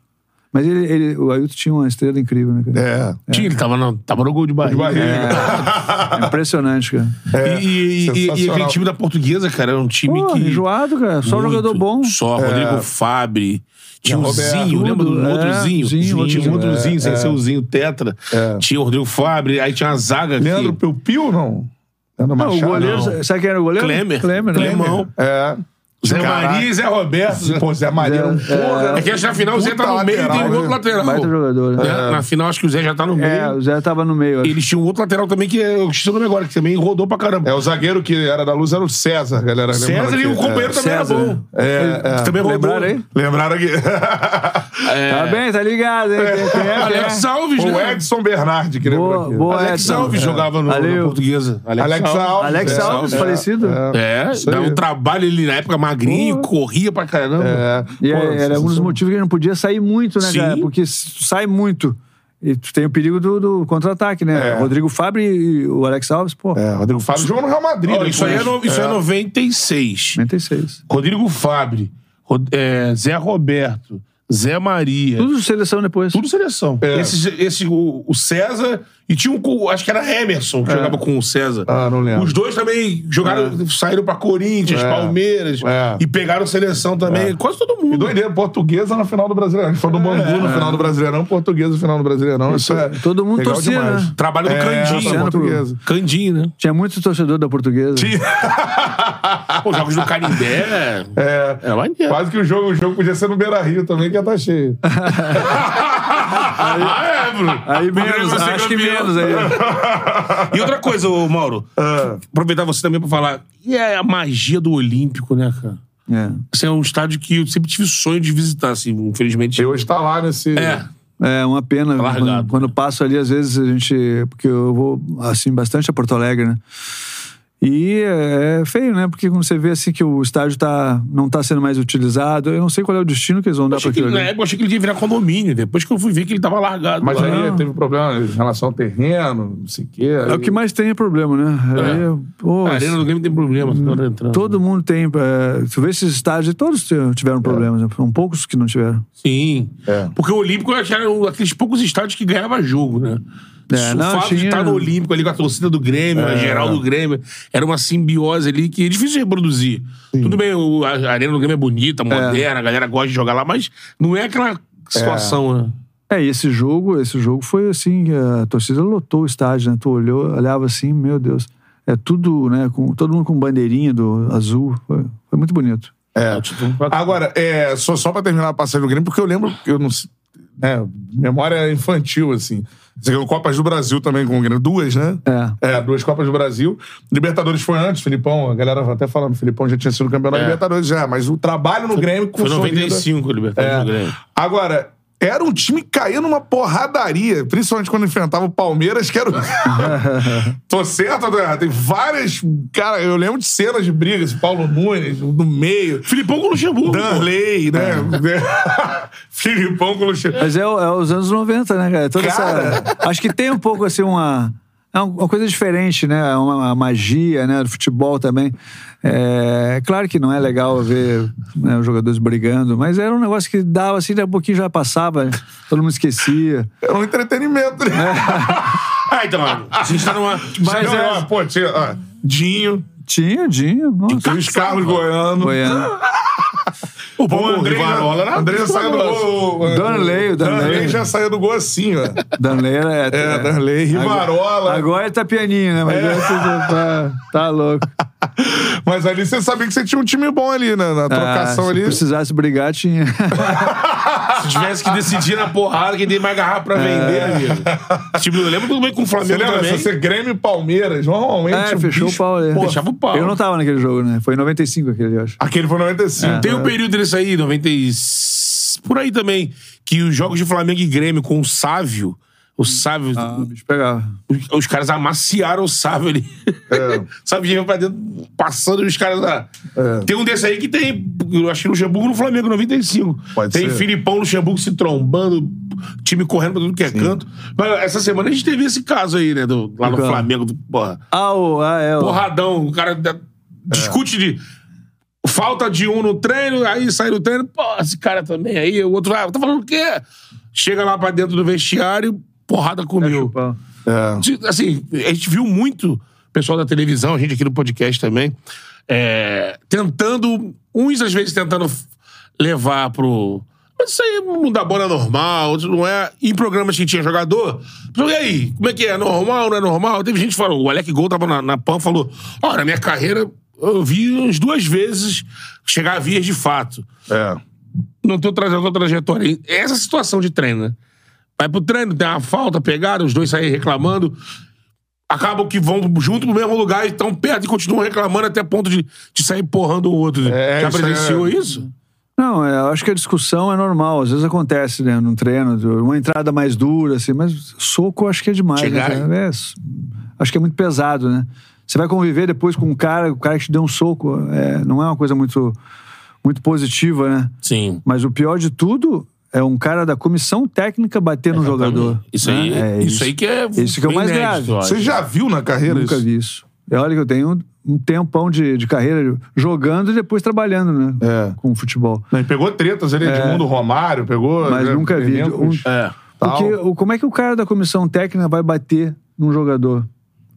Mas ele, ele- o Ailton tinha uma estrela incrível, né, cara? é. Tinha, ele tava no, tava no gol de barriga. barriga. É impressionante, cara. É, E, e- e- e aquele time da portuguesa, cara, era um time Pô, que. enjoado, cara. Só Muito. jogador bom. Só, É. Rodrigo Fabri. Tinha o Roberto. Zinho, lembra do Tudo, outro é, Zinho? Zinho, Tinha outro um outro Zinho, Zinho, sem é. ser o Zinho Tetra. É. Tinha o Rodrigo Fabri, aí tinha uma zaga Leandro aqui. Piu Piu, não? Leandro Não, o Machado? goleiro, não. sabe quem era o goleiro? Klemer. Klemer, né? Clemão. É. Zé Caraca. Maria e Zé Roberto. Pô, Zé Maria era um porra. É que acho que na final o Zé tá no meio e tem um outro lateral. Baita jogador. Né? né? Na final acho que o Zé já tá no meio. É, o Zé tava no meio. acho. Eles tinham outro lateral também que eu esqueci o nome agora, que também rodou pra caramba. É, o zagueiro que era da luz era o César, galera. César e o companheiro também César. era bom. É, é. Também rodou. Lembraram aí? Lembraram aqui. É. Tá bem, tá ligado, hein? Quem- quem é, quem é? Alex Alves, o né? Edson Bernardi, que lembrou Boa, aqui. boa, Alex Edson. Alves É. jogava no, na Valeu. portuguesa. Alex Alves. Alex é, Alves, é, falecido. É, Isso dá um trabalho ele na época magrinho, corria pra caramba. É. E Pô, é, era um dos motivos que ele não podia sair muito, né, Sim. cara? Porque sai muito. E tu tem o perigo do, do contra-ataque, né? É. Rodrigo Fabri e o Alex Alves, pô. É, Rodrigo Fábio jogou no Real Madrid. Né, isso aí é, no- isso é 96. 96. Rodrigo Fabri, Rod- é, Zé Roberto, Zé Maria. Tudo, Tudo seleção depois. seleção. É. Esse, esse, o, o César e tinha um, acho que era Emerson que jogava com o César. Ah, não lembro. Os dois também jogaram, saíram pra Corinthians, É. Palmeiras É. e pegaram seleção também. Quase todo E mundo. doideira, portuguesa na final do Brasileirão. A gente falou do É. Bangu no final do Brasileirão, portuguesa no final do Brasileirão. Isso, é todo mundo legal torcia, demais. né? Trabalho do É, Candinho. portuguesa. Candinho, né? Tinha muito torcedor da portuguesa. Pô, jogos do Canindé. É, É maneiro. quase que o jogo, o jogo podia ser no Beira Rio também, que ia estar cheio. Ah, é, Bruno. Aí menos, acho que campeão. menos aí. E outra coisa, ô, Mauro, Ah. aproveitar você também pra falar. E é a magia do Olímpico, né, cara? É. Esse é um estádio que eu sempre tive sonho de visitar, assim, infelizmente. E hoje tá lá nesse. É. É uma pena. largado. Quando, quando passo ali, às vezes a gente. Porque eu vou, assim, bastante a Porto Alegre, né? E é feio, né? Porque quando você vê assim que o estádio tá, não tá sendo mais utilizado, eu não sei qual é o destino que eles vão Eu dar que, aquilo época eu achei que ele ia virar condomínio. Depois que eu fui ver que ele tava largado. Mas lá. aí teve problema em relação ao terreno, não sei o quê. É o que mais tem é problema, né? Aí, pô, A Arena do Grêmio tem problema. toda hora entrando. todo mundo tem. É, tu vê esses estádios, todos tiveram problemas. né? São poucos que não tiveram. Sim. É. Porque o Olímpico eu acho que era aqueles poucos estádios que ganhava jogo, né? É, o não, fato de tinha- estar no Olímpico ali com a torcida do Grêmio, É. a geral do Grêmio, era uma simbiose ali que é difícil de reproduzir. Tudo bem, a Arena do Grêmio é bonita, moderna, a galera gosta de jogar lá, mas não é aquela situação, né? É, e esse jogo, esse jogo foi assim, a torcida lotou o estádio, né? Tu olhou, olhava assim, meu Deus. É tudo, né? Com, todo mundo com bandeirinha do azul. Foi, foi muito bonito. É. Agora, é, só, só pra terminar a passagem do Grêmio, porque eu lembro, eu não né, memória infantil, assim. Você ganhou Copas do Brasil também com o Grêmio. Duas, né? É. É, duas Copas do Brasil. Libertadores foi antes, Filipão, a galera até falando, Filipão já tinha sido campeão da É. Libertadores já, mas o trabalho no Grêmio Foi consolida- 95 o Libertadores É. do Grêmio. Agora, era um time que caía numa porradaria, principalmente quando enfrentava o Palmeiras, que era. o- Tô certo, André? Tem várias. Cara, eu lembro de cenas de brigas, Paulo Nunes, no meio. Filipão com Luxemburgo. Danley, né? Filipão com Luxemburgo. Mas é, é os anos 90, né, cara? Toda Cara. essa, acho que tem um pouco assim uma. É um- uma coisa diferente, né? É Uma, magia, né? Do futebol também. É claro que não é legal ver né, os jogadores brigando, mas era um negócio que dava assim, daqui a pouquinho já passava, todo mundo esquecia. É um entretenimento, né? Ah, então, a gente tá numa. Mas Não, é, ó, pô, tinha, ó, Dinho, Tinha, tinha. Nossa. Luiz Carlos Goiano. Goiano. O Paulo O André Rivarola, era. André já saiu do gol. Danley, o Danley. Danley já saiu do gol assim, ó. Danley era. É, Danley, Rivarola. Agora ele tá pianinho, né? Mas antes já tá, tá louco. Mas ali você sabia que você tinha um time bom ali, né? Na trocação Ah, se ali. precisasse brigar, tinha. Se tivesse que decidir na porrada quem tem mais garrafa pra vender, amigo. Tipo, eu lembro tudo bem com o Você Flamengo lembra? também. Se você Grêmio e Palmeiras, normalmente. É, fechou bicho- o pau ali. Pô, Deixava o pau. Eu não tava naquele jogo, né? Foi em 95 aquele, eu acho. Aquele foi 95. Tem um período desse aí, 90 e... Por aí também, que os jogos de Flamengo e Grêmio com o Sávio, o Sávio, Ah, o bicho pegava. os, os caras amaciaram o Sávio ali. É. Sávio ia pra dentro, passando e os caras lá. É. Tem um desse aí que tem, eu acho que no Luxemburgo no Flamengo, 95. Pode tem ser. Filipão Luxemburgo se trombando, time correndo pra tudo que é canto. Mas essa semana a gente teve esse caso aí, né, do, lá no? Flamengo, do, porra. Ah, o, ah é. O, porradão. O cara da- discute de falta de um no treino, aí sai do treino, pô, esse cara também aí, o outro, ah, tá falando o quê? Chega lá pra dentro do vestiário, porrada comeu. Pau. É. Assim, a gente viu muito pessoal da televisão, a gente aqui no podcast também, é, tentando, uns às vezes tentando levar pro. Mas isso aí, o mundo da bola é normal, outros não é. Em programas que tinha jogador, e aí, como é que é? Normal, não é normal? Teve gente que falou, o Alec Gol tava na, na PAN falou: ó, na minha carreira, eu vi umas duas vezes chegar a vias de fato É. não tô trazendo a tua trajetória. Essa situação de treino, né? Vai pro treino, tem uma falta, pegaram, os dois saem reclamando. Acabam que vão junto pro mesmo lugar e estão perto e continuam reclamando até ponto de, de sair porrando o outro. É, Já isso presenciou é- isso? Não, é, eu acho que a discussão é normal. Às vezes acontece, né? Num treino, uma entrada mais dura, assim, mas soco eu acho que é demais. Chegar né, cara? É, acho que é muito pesado, né? Você vai conviver depois com um cara, o cara que te deu um soco, é, não é uma coisa muito, muito positiva, né? Sim. Mas o pior de tudo é um cara da comissão técnica bater no jogador. Isso aí, né? É isso aí que é. Isso que é o mais inédito, grave. Você já viu na carreira Nunca isso? vi isso. E olha que eu tenho um tempão de, de carreira jogando e depois trabalhando, né? É. Com futebol. Ele pegou tretas ali, Edmundo Romário, pegou. Mas né, nunca vi. Um- É. Porque o- como é que o cara da comissão técnica vai bater num jogador?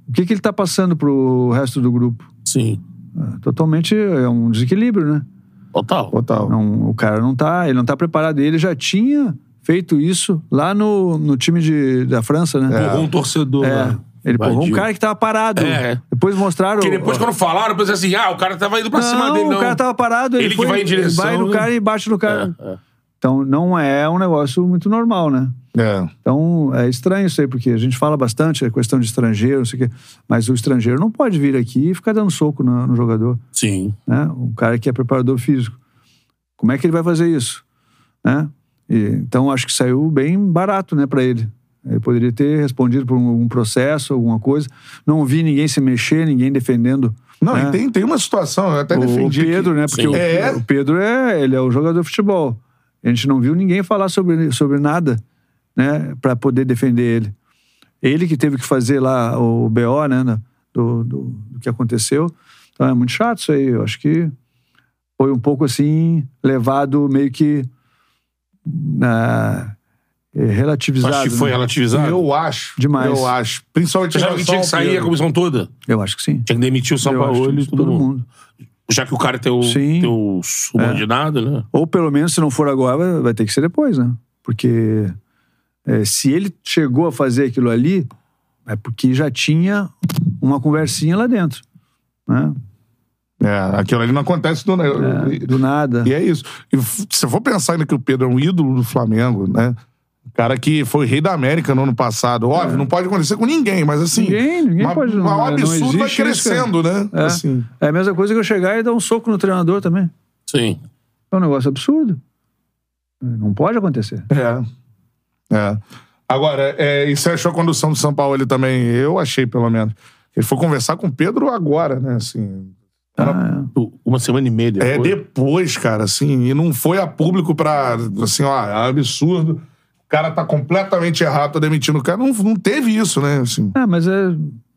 O que, que ele tá passando pro resto do grupo? Sim. É, Totalmente é um desequilíbrio, né? Total. Total. Não, o cara não tá, ele não tá preparado. Ele já tinha feito isso lá no, no time de, da França, né? Empurrou um torcedor. É. lá. Ele empurrou um cara que tava parado. É. Depois mostraram. Que depois, quando falaram, pensei assim: ah, o cara tava indo pra cima não, dele, não. o cara tava parado, ele, Ele que foi, vai em direção, vai no né? cara e bate no cara. É, é. Então não é um negócio muito normal, né? É. Então é estranho isso aí, porque a gente fala bastante a questão de estrangeiro, não sei o quê, mas o estrangeiro não pode vir aqui e ficar dando soco no, no jogador, Sim. né? Um cara que é preparador físico. Como é que ele vai fazer isso? Né? E, então acho que saiu bem barato, né, para ele. Ele poderia ter respondido por um, algum processo, alguma coisa. Não vi ninguém se mexer, ninguém defendendo. Não, né? e tem, tem uma situação, eu até o, o defendi. Pedro, aqui. né? Porque o, É. o Pedro é, ele é o jogador de futebol. A gente não viu ninguém falar sobre, sobre nada, né? Para poder defender ele. Ele que teve que fazer lá o BO, né? Do, do, do que aconteceu. Então é muito chato isso aí. Eu acho que foi um pouco assim, levado meio que. na- é, relativizado. Acho que foi né? relativizado. Eu acho. Demais. Eu acho. Principalmente achava que tinha que sair a comissão toda? Eu acho que sim. Tinha que demitir o São Paulo e todo, mundo. Já que o cara tem o, Sim. tem o subordinado, né? Ou pelo menos, se não for agora, vai, vai ter que ser depois, né? Porque é, se ele chegou a fazer aquilo ali, é porque já tinha uma conversinha lá dentro. Né? É, aquilo ali não acontece do, É, do nada. E é isso. E se eu for pensar ainda que o Pedro é um ídolo do Flamengo, né? O cara que foi rei da América no ano passado. Óbvio, não pode acontecer com ninguém, mas assim. Ninguém, ninguém uma- pode- Um não- absurdo não vai isso, crescendo, né? É. Assim. É a mesma coisa que eu chegar e dar um soco no treinador também. Sim. É um negócio absurdo. Não pode acontecer. É. É. Agora, é, e você achou a condução do São Paulo ali também? Eu achei, pelo menos. Ele foi conversar com o Pedro agora, né? Assim. Ah, Uma semana e meia depois. É depois, cara, assim, e não foi a público pra, assim, ó, é absurdo. cara tá completamente errado, tá demitindo o cara. Não, não teve isso, né? Assim. É, mas é,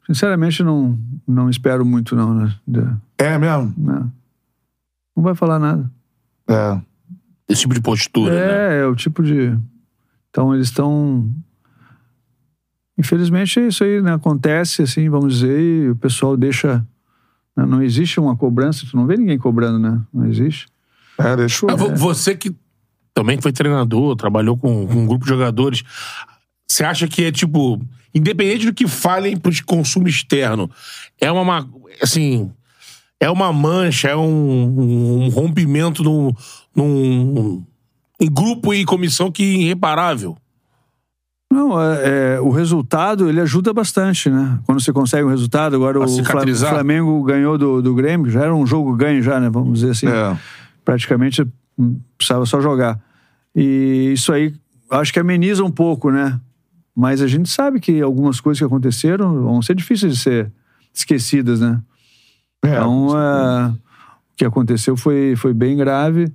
sinceramente não, não espero muito, não, né? De- É mesmo? Não. Não vai falar nada. É. Esse tipo de postura, né? É, é o tipo de. Então eles estão. Infelizmente é isso aí, né? Acontece, assim, vamos dizer, e o pessoal deixa. né? Não existe uma cobrança, tu não vê ninguém cobrando, né? Não existe. É, deixa eu... Vo- Você que também foi treinador, trabalhou com, com um grupo de jogadores, você acha que é tipo, independente do que falem pro consumo externo, é uma, ma- assim, é uma mancha, é um, um rompimento num, num grupo e comissão que é irreparável? Não, é, é, o resultado ele ajuda bastante, né? Quando você consegue um resultado, agora o? Flamengo ganhou do, do Grêmio, já era um jogo ganho já, né? Vamos dizer assim. É. praticamente hum, precisava só jogar. E isso aí acho que ameniza um pouco, né? Mas a gente sabe que algumas coisas que aconteceram vão ser difíceis de ser esquecidas, né? É, Então, é, o que aconteceu foi, foi bem grave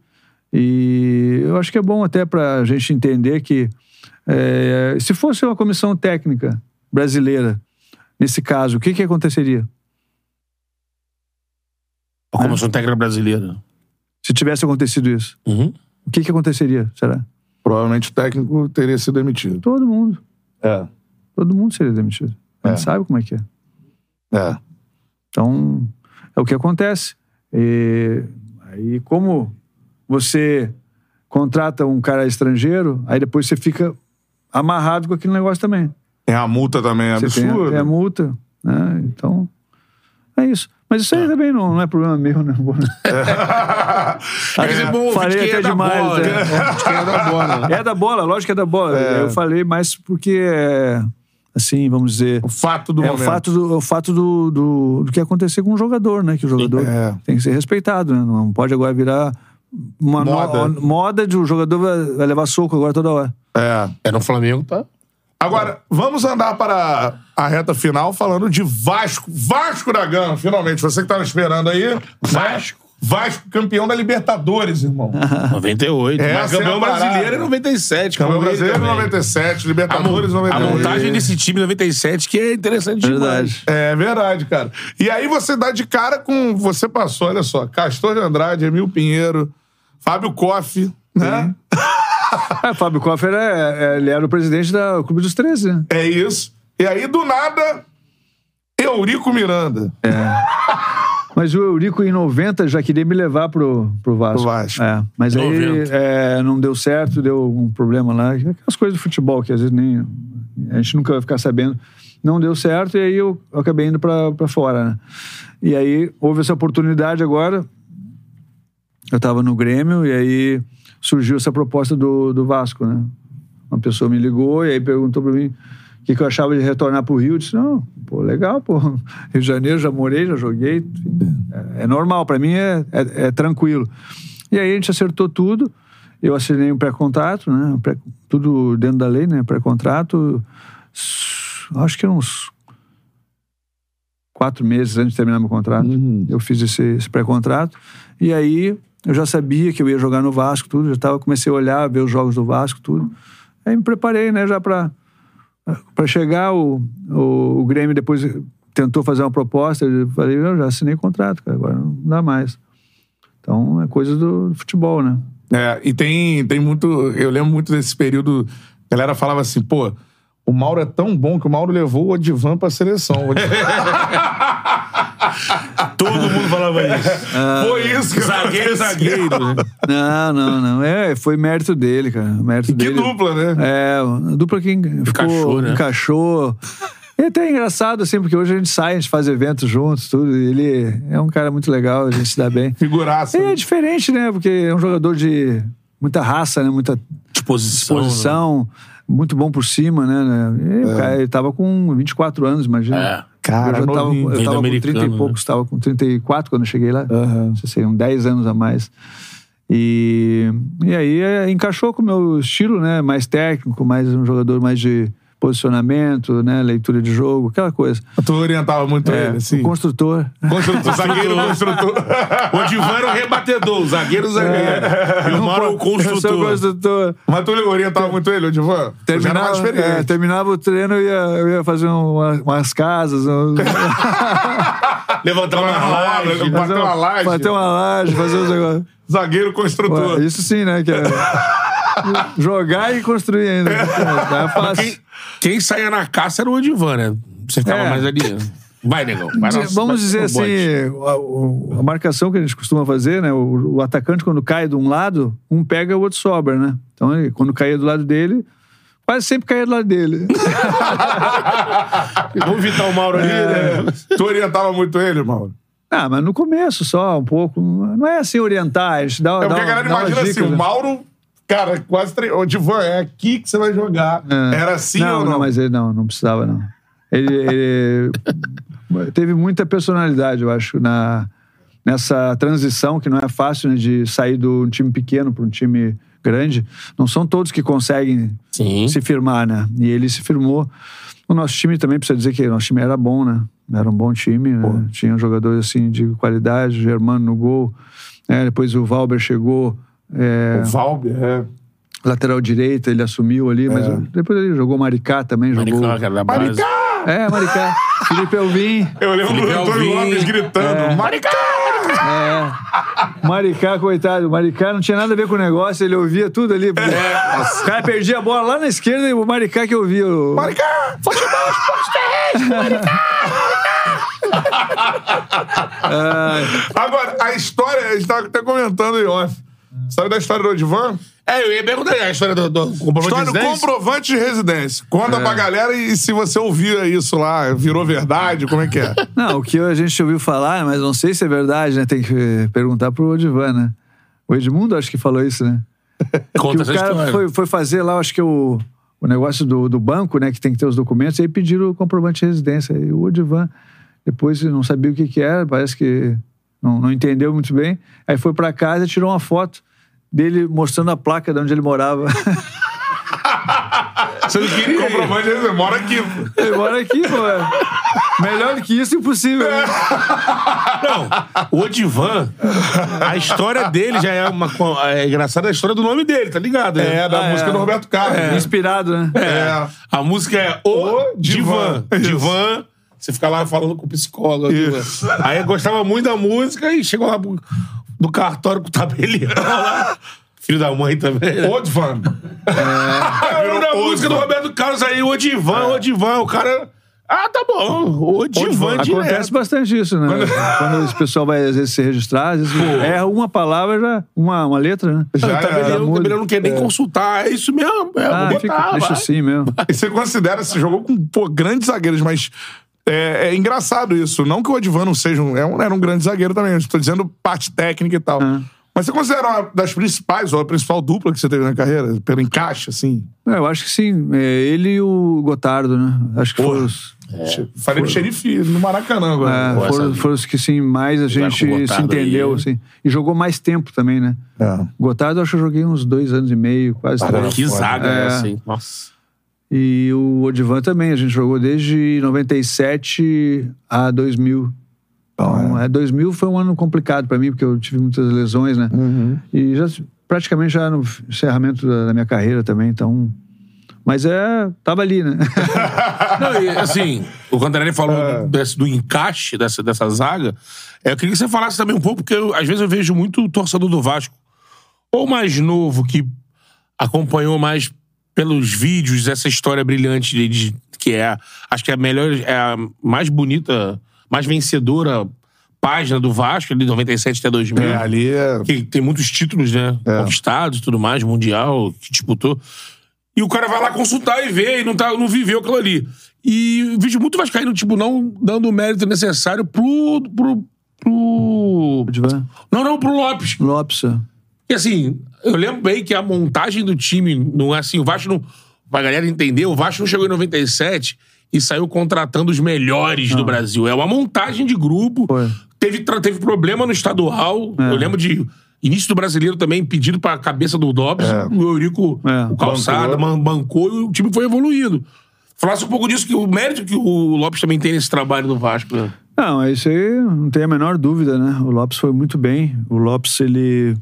e eu acho que é bom até para a gente entender que é, se fosse uma comissão técnica brasileira, nesse caso, o que, que aconteceria? A comissão técnica brasileira. Se tivesse acontecido isso, Uhum. o que, que aconteceria, será? Provavelmente o técnico teria sido demitido. Todo mundo. É. Todo mundo seria demitido. A gente É. sabe como é que é. É. Então, é o que acontece. E aí, como você contrata um cara estrangeiro, aí depois você fica amarrado com aquele negócio também. Tem a multa também, é Você tem, absurdo. tem a multa, né? Então, é isso. Mas isso aí também não, não é problema meu, né? É que você, pô, falei até é da demais, bola, né? né? Quem é da bola. É da bola, lógico que é da bola. Eu falei mais porque, é, assim, vamos dizer... O fato do é o momento. fato, do, é o fato do, do, do que acontecer com o jogador, né? Que o jogador É. tem que ser respeitado, né? Não pode agora virar uma no- Moda. moda de o jogador vai, vai levar soco agora toda hora. É. É no Flamengo, tá? Agora, vamos andar para a reta final falando de Vasco. Vasco da Gama, finalmente. Você que estava esperando aí. Vasco. Vasco, campeão da Libertadores, irmão. 98. Essa Mas é campeão a parada. brasileiro é 97. Campeão brasileiro também. 97, A, Libertadores a 98. montagem desse time 97 que é interessante demais. É verdade, cara. E aí você dá de cara com. Você passou, olha só, Castor de Andrade, Emil Pinheiro, Fábio Koff, né? É, Fábio Koffer é, é- ele era o presidente da Clube dos 13, né? É isso. E aí, do nada, Eurico Miranda. Mas o Eurico, em 90, já queria me levar pro, pro Vasco. Pro Vasco. É, mas aí 90. é, não deu certo, deu um problema lá. Aquelas coisas do futebol que às vezes nem. A gente nunca vai ficar sabendo. Não deu certo e aí eu, eu acabei indo pra fora, né? E aí houve essa oportunidade agora. Eu tava no Grêmio e aí surgiu essa proposta do, do Vasco, né? Uma pessoa me ligou e aí perguntou pra mim o que, que eu achava de retornar pro Rio. Eu disse, não, pô, legal, pô. Rio de Janeiro, já morei, já joguei. enfim, é, é normal, pra mim é, é, é tranquilo. E aí a gente acertou tudo. Eu assinei um pré-contrato, né? Pré- tudo dentro da lei, né? Pré-contrato. Acho que uns quatro meses antes de terminar meu contrato. Eu fiz esse, esse pré-contrato. E aí eu já sabia que eu ia jogar no Vasco, tudo. Já tava, comecei a olhar, ver os jogos do Vasco, tudo. Aí me preparei, né? Já para para chegar, o, o, o Grêmio depois tentou fazer uma proposta. Eu falei, eu já assinei contrato, cara, agora não dá mais. Então é coisa do futebol, né? É, e tem, tem muito. Eu lembro muito desse período. A galera falava assim, pô, o Mauro é tão bom que o Mauro levou o Odivan pra seleção. Todo mundo falava isso. Foi isso que zagueiro, zagueiro. né? Não, não, não. É, foi mérito dele, cara. Mérito Que dele. dupla, né? É, a dupla que ficou, Encaixou, né? encaixou. E até é engraçado, assim, porque hoje a gente sai, a gente faz eventos juntos, tudo. e ele é um cara muito legal, a gente se dá bem. Figuraça. É diferente, né? Porque é um jogador de muita raça, né? Muita Disposição. disposição, muito bom por cima, né? né? E o cara, ele tava com 24 anos, imagina. É. Cara, eu já tava, eu tava com americano, 30 e né? poucos, tava com 34 quando eu cheguei lá. Aham. Não sei, se, uns 10 anos a mais. E, e aí é, encaixou com o meu estilo, né? Mais técnico, mais um jogador mais de posicionamento, né? Leitura de jogo, aquela coisa. Tu orientava muito É, ele, assim. o construtor. Construtor, zagueiro construtor. O Divan era o rebatedor, o zagueiro, o zagueiro. E o Mauro, o Eu sou construtor. construtor. Mas tu orientava muito ele, o Divan? Terminava, é, terminava o treino, eu ia, eu ia fazer uma- umas casas, um- Levantava uma laje. Bateu fazer uma laje. bater uma laje, fazer os negócios. Zagueiro construtor. Ué, Isso sim, né? Que é jogar e construir ainda. É, é fácil. Quem, quem saía na caça era o Odivan, né? Você ficava É. mais ali. Vai, negão. Vai Vamos dizer assim, a, a marcação que a gente costuma fazer, né? O, o atacante, quando cai de um lado, um pega, o outro sobra, né? Então, ele, quando caía do lado dele, quase sempre caía do lado dele. Vamos evitar o Mauro ali, É. né? Tu orientava muito ele, Mauro? ah, mas no começo só, um pouco. Não é assim orientar, a gente dá, É dá, porque a galera dá imagina assim, dicas, o né? Mauro, cara, quase tre... Ô, Divan, é aqui que você vai jogar. É. Era assim não, ou não? Não, mas ele não, não precisava, não. Ele, ele teve muita personalidade, eu acho, na, nessa transição, que não é fácil, né, de sair de um time pequeno para um time grande. Não são todos que conseguem Sim. se firmar, né? E ele se firmou. O nosso time também precisa dizer que o nosso time era bom, né? Era um bom time, né? tinha jogadores assim de qualidade, Germano no gol. né? depois o Valber chegou. É, O Valber, é. lateral direita, ele assumiu ali, mas depois ele jogou Maricá também, jogou. Maricão, cara da base. É, Maricá. Felipe Elvin. Eu lembro Felipe do Antônio Alvim. Lopes gritando, Maricá! É. Maricá, coitado. Maricá não tinha nada a ver com o negócio, ele ouvia tudo ali. O cara perdia a bola lá na esquerda e o Maricá que ouvia. O... Maricá! Futebol, esporte, Agora, a história, a gente tava até comentando em off. Sabe da história do Odivan? É, eu ia perguntar a história do, do comprovante História de do residência. comprovante de residência. Conta pra galera e se você ouvia isso lá, virou verdade, como é que é? Não, o que a gente ouviu falar, mas não sei se é verdade, né? Tem que perguntar pro Odivan, né? O Edmundo acho que falou isso, né? Conta que o cara história. foi, foi fazer lá, acho que o, o negócio do, do banco, né? Que tem que ter os documentos, e aí pediram o comprovante de residência. E o Odivan, depois não sabia o que que era, parece que não, não entendeu muito bem. Aí foi pra casa e tirou uma foto dele mostrando a placa de onde ele morava. Você não queria? comprovante residência, mora aqui. ele mora aqui, pô. é. Melhor do que isso, impossível. Né? Não, o Odivan, a história dele já é uma. É engraçada a história do nome dele, tá ligado? né? É, da Ah, música é. do Roberto Carlos. né? Inspirado, né? É. A música é O, O Divan. Divan. Divan. Você fica lá falando com o psicólogo. Isso. Aí eu gostava muito da música e chegou lá pro- do cartório com o tabelião lá. Filho da mãe também. Né? Odivan. Virou da Odivan. música do Roberto Carlos aí, o Divan, o Divan. O cara. Ah, tá bom. O Divan Acontece direto. bastante isso, né? Quando esse pessoal vai, às vezes, se registrar, às vezes erra uma palavra, já, uma, uma letra, né? Já O tabelião, o tabelião não quer nem consultar. É isso mesmo. É, Ah, vou fica, botar, deixa assim mesmo. E você considera, você jogou com pô, grandes zagueiros, mas é, é engraçado isso. Não que o Odivan não seja um, é um- era um grande zagueiro também, estou dizendo parte técnica e tal. Ah. Mas você considera uma das principais, ou a principal dupla que você teve na carreira, pelo encaixe, assim? É, eu acho que sim. É, ele e o Gotardo, né? Acho que foram os, Falei do xerife no Maracanã agora. é, foram, foram os que sim, mais a gente se entendeu, aí. assim. E jogou mais tempo também, né? É. Gotardo, eu acho que eu joguei uns dois anos e meio, quase Caramba. três. Que zaga É. é hein? Nossa. E o Odivan também, a gente jogou desde 97 a 2000. Então, é, 2000 foi um ano complicado pra mim, porque eu tive muitas lesões, né? E já praticamente já no encerramento da, da minha carreira também, então. Mas é. Tava ali, né? Não, e, assim, o Cantarelli falou desse- do encaixe dessa, dessa zaga. É, eu queria que você falasse também um pouco, porque eu, às vezes eu vejo muito torcedor do Vasco, ou mais novo, que acompanhou mais pelos vídeos essa história brilhante de, de- que é, acho que é a melhor, é a mais bonita, mais vencedora página do Vasco, ali de 97 até 2000 É, ali é. que tem muitos títulos, né? Conquistados e tudo mais, mundial, que disputou. E o cara vai lá consultar e ver, e não, tá, não viveu aquilo ali. E vejo muito Vascaíno, tipo, não dando o mérito necessário pro. pro. pro. Não, não, pro Lopes. Lopes. é. E assim, eu lembro bem que a montagem do time não é assim, o Vasco não. Pra galera entender, o Vasco não chegou em 97 e saiu contratando os melhores do Brasil. É uma montagem de grupo. Foi. Teve, teve problema no estadual. É. Eu lembro de. Início do brasileiro também, pedido pra cabeça do Dobbs. O Eurico, É. o calçada, Bancou. bancou e o time foi evoluindo. Falasse um pouco disso, que o mérito que o Lopes também tem nesse trabalho do Vasco. Né? Não, isso aí não tem a menor dúvida, né? O Lopes foi muito bem. O Lopes, ele.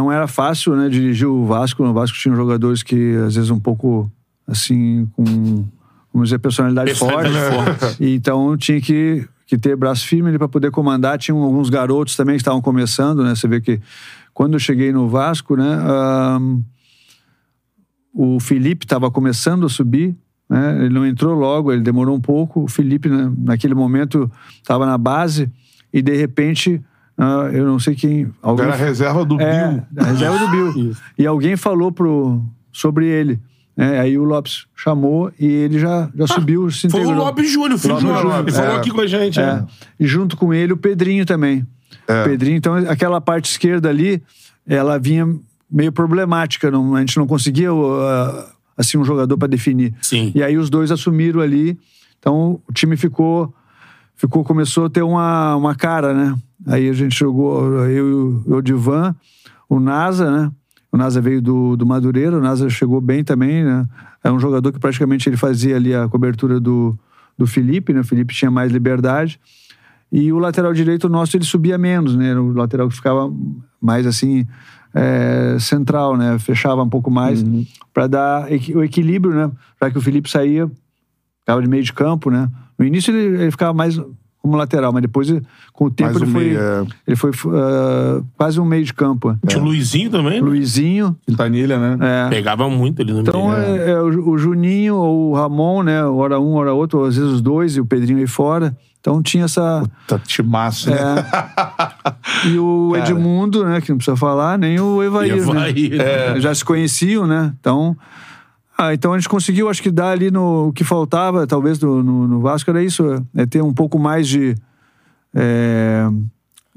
Não era fácil, né, dirigir o Vasco. O Vasco tinha jogadores que, às vezes, um pouco, assim, com, vamos dizer, personalidade, forte. E Então, tinha que, que ter braço firme para poder comandar. Tinha alguns garotos também que estavam começando, né? Você vê que, quando eu cheguei no Vasco, né, ahn, o Felipe estava começando a subir, né? Ele não entrou logo, ele demorou um pouco. O Felipe, né, naquele momento, estava na base e de repente, ah, eu não sei quem, alguém Era a reserva do é, Bill. a reserva do Bill. E alguém falou pro, sobre ele. né? Aí o Lopes chamou e ele já, já subiu, se Foi o. Lopes Júnior, filho Lopes do Lopes. Júnior, Ele falou é. aqui com a gente. É. né? E junto com ele o Pedrinho também. É. O Pedrinho, então aquela parte esquerda ali, ela vinha meio problemática. Não, a gente não conseguia uh, assim um jogador para definir. Sim. E aí os dois assumiram ali. Então o time ficou, ficou começou a ter uma, uma cara, né? Aí a gente jogou eu e o Divan, o Nasa, né? O Nasa veio do, do Madureira, o Nasa chegou bem também, né? É um jogador que praticamente ele fazia ali a cobertura do, do Felipe, né? O Felipe tinha mais liberdade. E o lateral direito nosso, ele subia menos, né? Era O lateral que ficava mais assim, é, central, né? Fechava um pouco mais para dar o equilíbrio, né? Já que o Felipe saía, ficava de meio de campo, né? No início ele, ele ficava mais como lateral, mas depois, com o tempo, Mais ele um foi, meio, é. ele foi ah, quase um meio de campo. Tinha o Luizinho também. né? Luizinho, Quintanilha, né? é, Pegava muito ali no então, meio. é, é, o, Juninho ou o Ramon, né? Hora um, hora outro, ou às vezes os dois, e o Pedrinho aí fora. Então tinha essa. Tá timaço, né? É. E o Edmundo, né? Que não precisa falar, nem o Evair. Evair, né? é. Já se conheciam, né? Então. Ah, então a gente conseguiu, acho que dar ali no o que faltava, talvez, do- no, no Vasco, era isso: é ter um pouco mais de. é,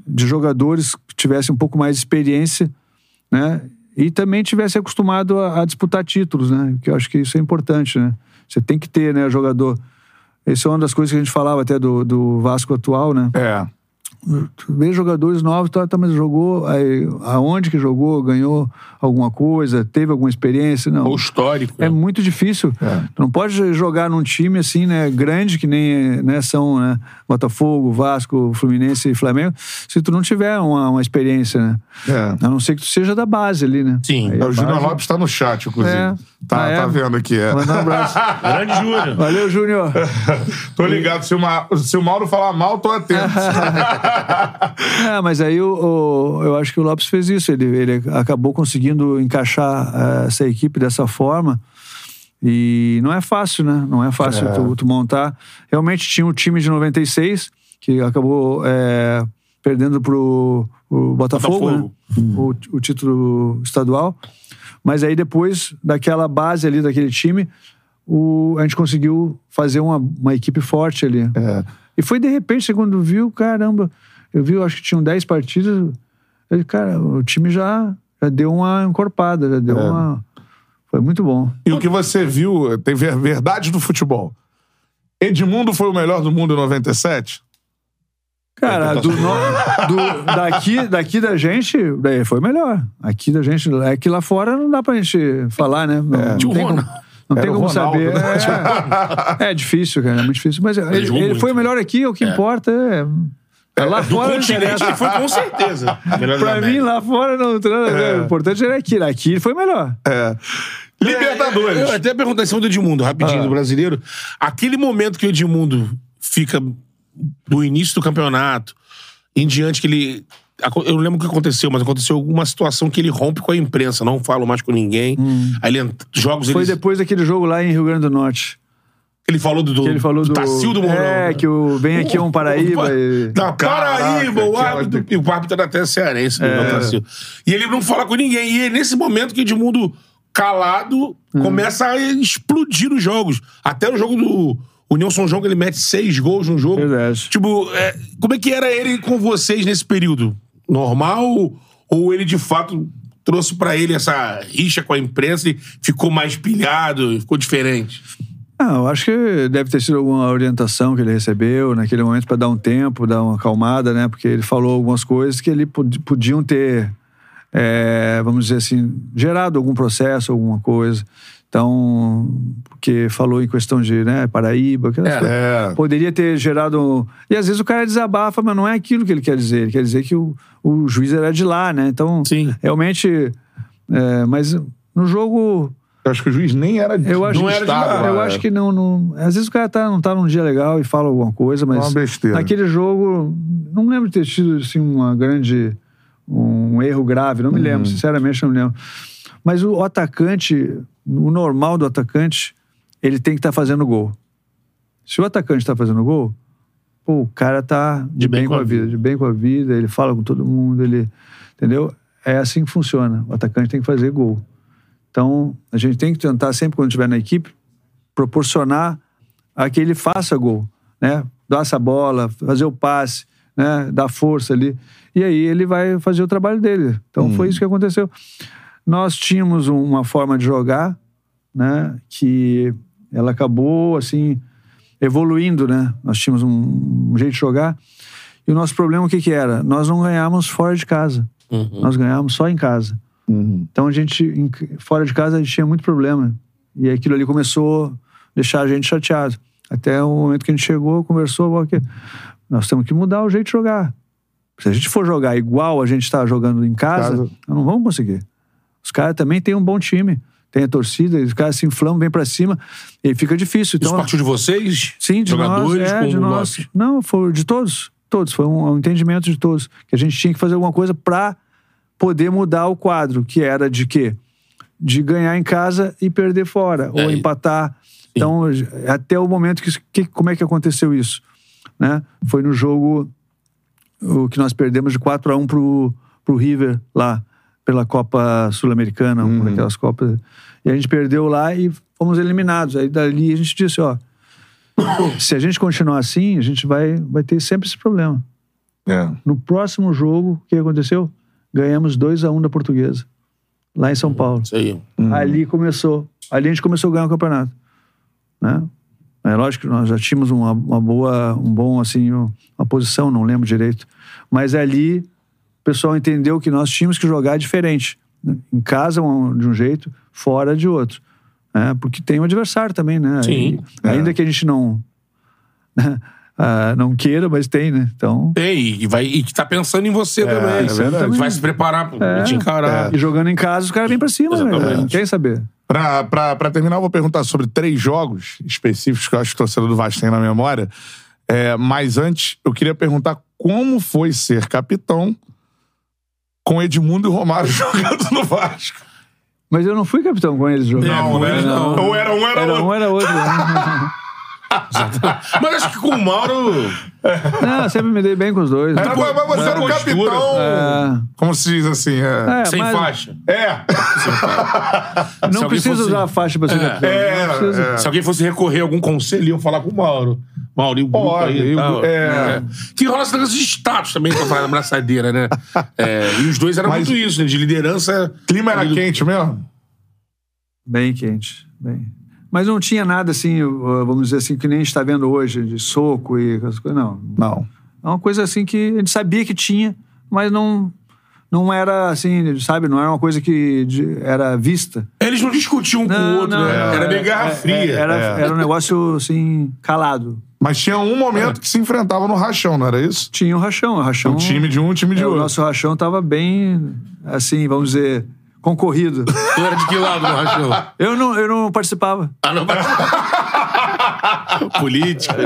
de jogadores que tivessem um pouco mais de experiência, né? E também tivesse acostumado a, a disputar títulos, né? Que eu acho que isso é importante, né? Você tem que ter, né, jogador. Essa é uma das coisas que a gente falava até do, do Vasco atual, né? É. Tu vê jogadores novos, tá, tá, mas jogou aí, aonde que jogou, ganhou alguma coisa, teve alguma experiência, não. O histórico. É né? muito difícil. Tu não pode jogar num time assim, né, grande que nem né, são, né, Botafogo, Vasco, Fluminense e Flamengo, se tu não tiver uma, uma experiência, né? É. A não ser que tu seja da base ali, né? Sim. Aí É, o Júnior base- Lopes tá no chat, inclusive. É. Tá, Ah, é? tá vendo aqui, é. Mandar um abraço. Grande Júnior. Valeu, Júnior. Tô ligado. Se o, Ma... se o Mauro falar mal, tô atento. É, mas aí o, o- eu acho que o Lopes fez isso. Ele, ele acabou conseguindo encaixar eh, essa equipe dessa forma. E não é fácil, né? Não é fácil É. tu, tu montar. Realmente tinha o time de 96, que acabou eh, perdendo pro o Botafogo, Botafogo. né? o, o título estadual. Mas aí depois daquela base ali, daquele time, o, a gente conseguiu fazer uma, uma equipe forte ali. É. E foi de repente, quando viu, caramba, eu vi, eu acho que tinham 10 partidas, eu, cara, o time já, já deu uma encorpada, já deu É. uma. Foi muito bom. E o que você viu, tem ver- verdade do futebol. Edmundo foi o melhor do mundo em 97? Cara, do, no- do- daqui, daqui da gente, daí foi melhor. Aqui da gente, é que lá fora não dá pra gente falar, né? Não, não Tinha o tem como, não tem como Ronaldo, saber. né? É, é difícil, cara, é muito difícil. Mas ele, ele muito, foi né? melhor aqui, o que importa é. é lá Do fora não continente interessa. ele foi com certeza. Pra mim, lá fora não. não O importante era aqui. Aqui ele foi melhor. É. Libertadores. Eu até perguntar em cima do Edmundo, rapidinho, Ah. do brasileiro. Aquele momento que o Edmundo fica do início do campeonato em diante que ele. Eu não lembro o que aconteceu, mas aconteceu alguma situação que ele rompe com a imprensa, não falo mais com ninguém. Aí ele jogos Hum. Foi ele, depois daquele jogo lá em Rio Grande do Norte. ele falou do, do, ele falou do. Tacildo Mourão. É, que o Vem Aqui é um Paraíba. e- Da Paraíba, o árbitro, e o árbitro era até cearense. né, É. Tacildo. E ele não fala com ninguém. E é nesse momento que Edmundo, calado, Hum. começa a explodir os jogos. Até o jogo do União São João, ele mete seis gols no jogo. Verdade. Tipo, é, como é que era ele com vocês nesse período? Normal? Ou ele, de fato, trouxe pra ele essa rixa com a imprensa e ficou mais pilhado, ficou diferente? Ah, eu acho que deve ter sido alguma orientação que ele recebeu naquele momento para dar um tempo, dar uma acalmada, né? Porque ele falou algumas coisas que ele pod- podiam ter é, vamos dizer assim, gerado algum processo, alguma coisa. Então, porque falou em questão de né, Paraíba, É. coisas. É. poderia ter gerado. E às vezes o cara desabafa, mas não é aquilo que ele quer dizer. Ele quer dizer que o, o juiz era de lá, né? Então, Sim. realmente. é, mas no jogo. Eu acho que o juiz nem era de Eu acho, Não era de lá, lá, eu é. acho que não, não. Às vezes o cara tá, não tá num dia legal e fala alguma coisa, mas. É uma besteira. Naquele jogo, não me lembro de ter tido assim, uma grande. um erro grave, não me lembro, sinceramente não me lembro. Mas o, o atacante, o normal do atacante, ele tem que estar fazendo gol. Se o atacante está fazendo gol, pô, o cara tá de, bem, com a vida, de bem com a vida, ele fala com todo mundo, ele. Entendeu? É assim que funciona. O atacante tem que fazer gol. Então, a gente tem que tentar, sempre quando estiver na equipe, proporcionar a que ele faça gol, né? Dar essa bola, fazer o passe, né? Dar força ali. E aí ele vai fazer o trabalho dele. Então, foi isso que aconteceu. Nós tínhamos um- uma forma de jogar, né? Que ela acabou, assim, evoluindo, né? Nós tínhamos um, um jeito de jogar. E o nosso problema, o que que era? Nós não ganhávamos fora de casa. Nós ganhávamos só em casa. Então a gente, em- fora de casa, a gente tinha muito problema. E aquilo ali começou a deixar a gente chateado. Até o momento que a gente chegou, conversou, que nós temos que mudar o jeito de jogar. Se a gente for jogar igual a gente está jogando em casa, Casa. nós não vamos conseguir. Os caras também têm um bom time. Tem a torcida, os caras se inflamam bem pra cima e fica difícil. Isso Então, partiu de vocês? Sim, de Jogadores nós, é, de nós. Não, foi de todos. Todos. Foi um, um entendimento de todos. Que a gente tinha que fazer alguma coisa para poder mudar o quadro, que era de quê? De ganhar em casa e perder fora, ou É, e- empatar. Então, até o momento que, que. Como é que aconteceu isso? Né? Foi no jogo o que nós perdemos de 4 a 1 pro, pro River lá, pela Copa Sul-Americana, uma daquelas Copas. E a gente perdeu lá e fomos eliminados. Aí dali a gente disse, ó, se a gente continuar assim, a gente vai, vai ter sempre esse problema. É. No próximo jogo, o que aconteceu? Ganhamos 2 a 1 da Portuguesa, lá em São Paulo. Isso aí. Ali começou. Ali a gente começou a ganhar o campeonato. Né? É lógico que nós já tínhamos uma, uma boa, um bom, assim, uma posição, não lembro direito. Mas ali o pessoal entendeu que nós tínhamos que jogar diferente. né? Em casa um- de um jeito, fora de outro. né? Porque tem um adversário também, né? Sim. E ainda que a gente não, né, ah, não queira, mas tem, né? Então, Tem, e, vai, e que tá pensando em você também. é verdade. Vai se preparar pra É. te encarar. e jogando em casa, os caras vêm pra cima, né? Exatamente. Não querem saber. Pra, pra, pra terminar, eu vou perguntar sobre três jogos específicos que eu acho que o torcedor do Vasco tem na memória. É, mas antes, eu queria perguntar como foi ser capitão com Edmundo e Romário jogando no Vasco. Mas eu não fui capitão com eles jogando. Não, com eles não. Ou era um, era, Era outro. um, era outro. né? Mas acho que com o Mauro. Não, eu sempre me dei bem com os dois. Era, mas mas você Mas era o postura. capitão. É. Como se diz assim? É. É, sem mas faixa. É. Se Não precisa fosse- usar a faixa pra ser É. capitão. É, é. Se alguém fosse recorrer a algum conselho, iam falar com o Mauro. Mauro, e o grupo Pode, aí e tal. gru- é. Que rola esse negócio de status também com a abraçadeira, né? É, e os dois eram Mas- muito isso, né? De liderança. Clima era do- quente mesmo? Bem quente. Bem. Mas não tinha nada assim, vamos dizer assim, que nem a gente está vendo hoje, de soco e essas coisas. Não. Não. É uma coisa assim que a gente sabia que tinha, mas não, não era assim, sabe? Não era uma coisa que de- era vista. Eles não discutiam um com o outro, né? Era meio guerra É, fria. é, Era, É. era um negócio assim, calado. Mas tinha um momento que se enfrentava no rachão, não era isso? Tinha o rachão. O rachão Um time de um, um time de é, o outro. nosso rachão estava bem, assim, vamos dizer, concorrido. Tu era de que lado no rachão? eu, não, eu não participava. Ah, não. Política.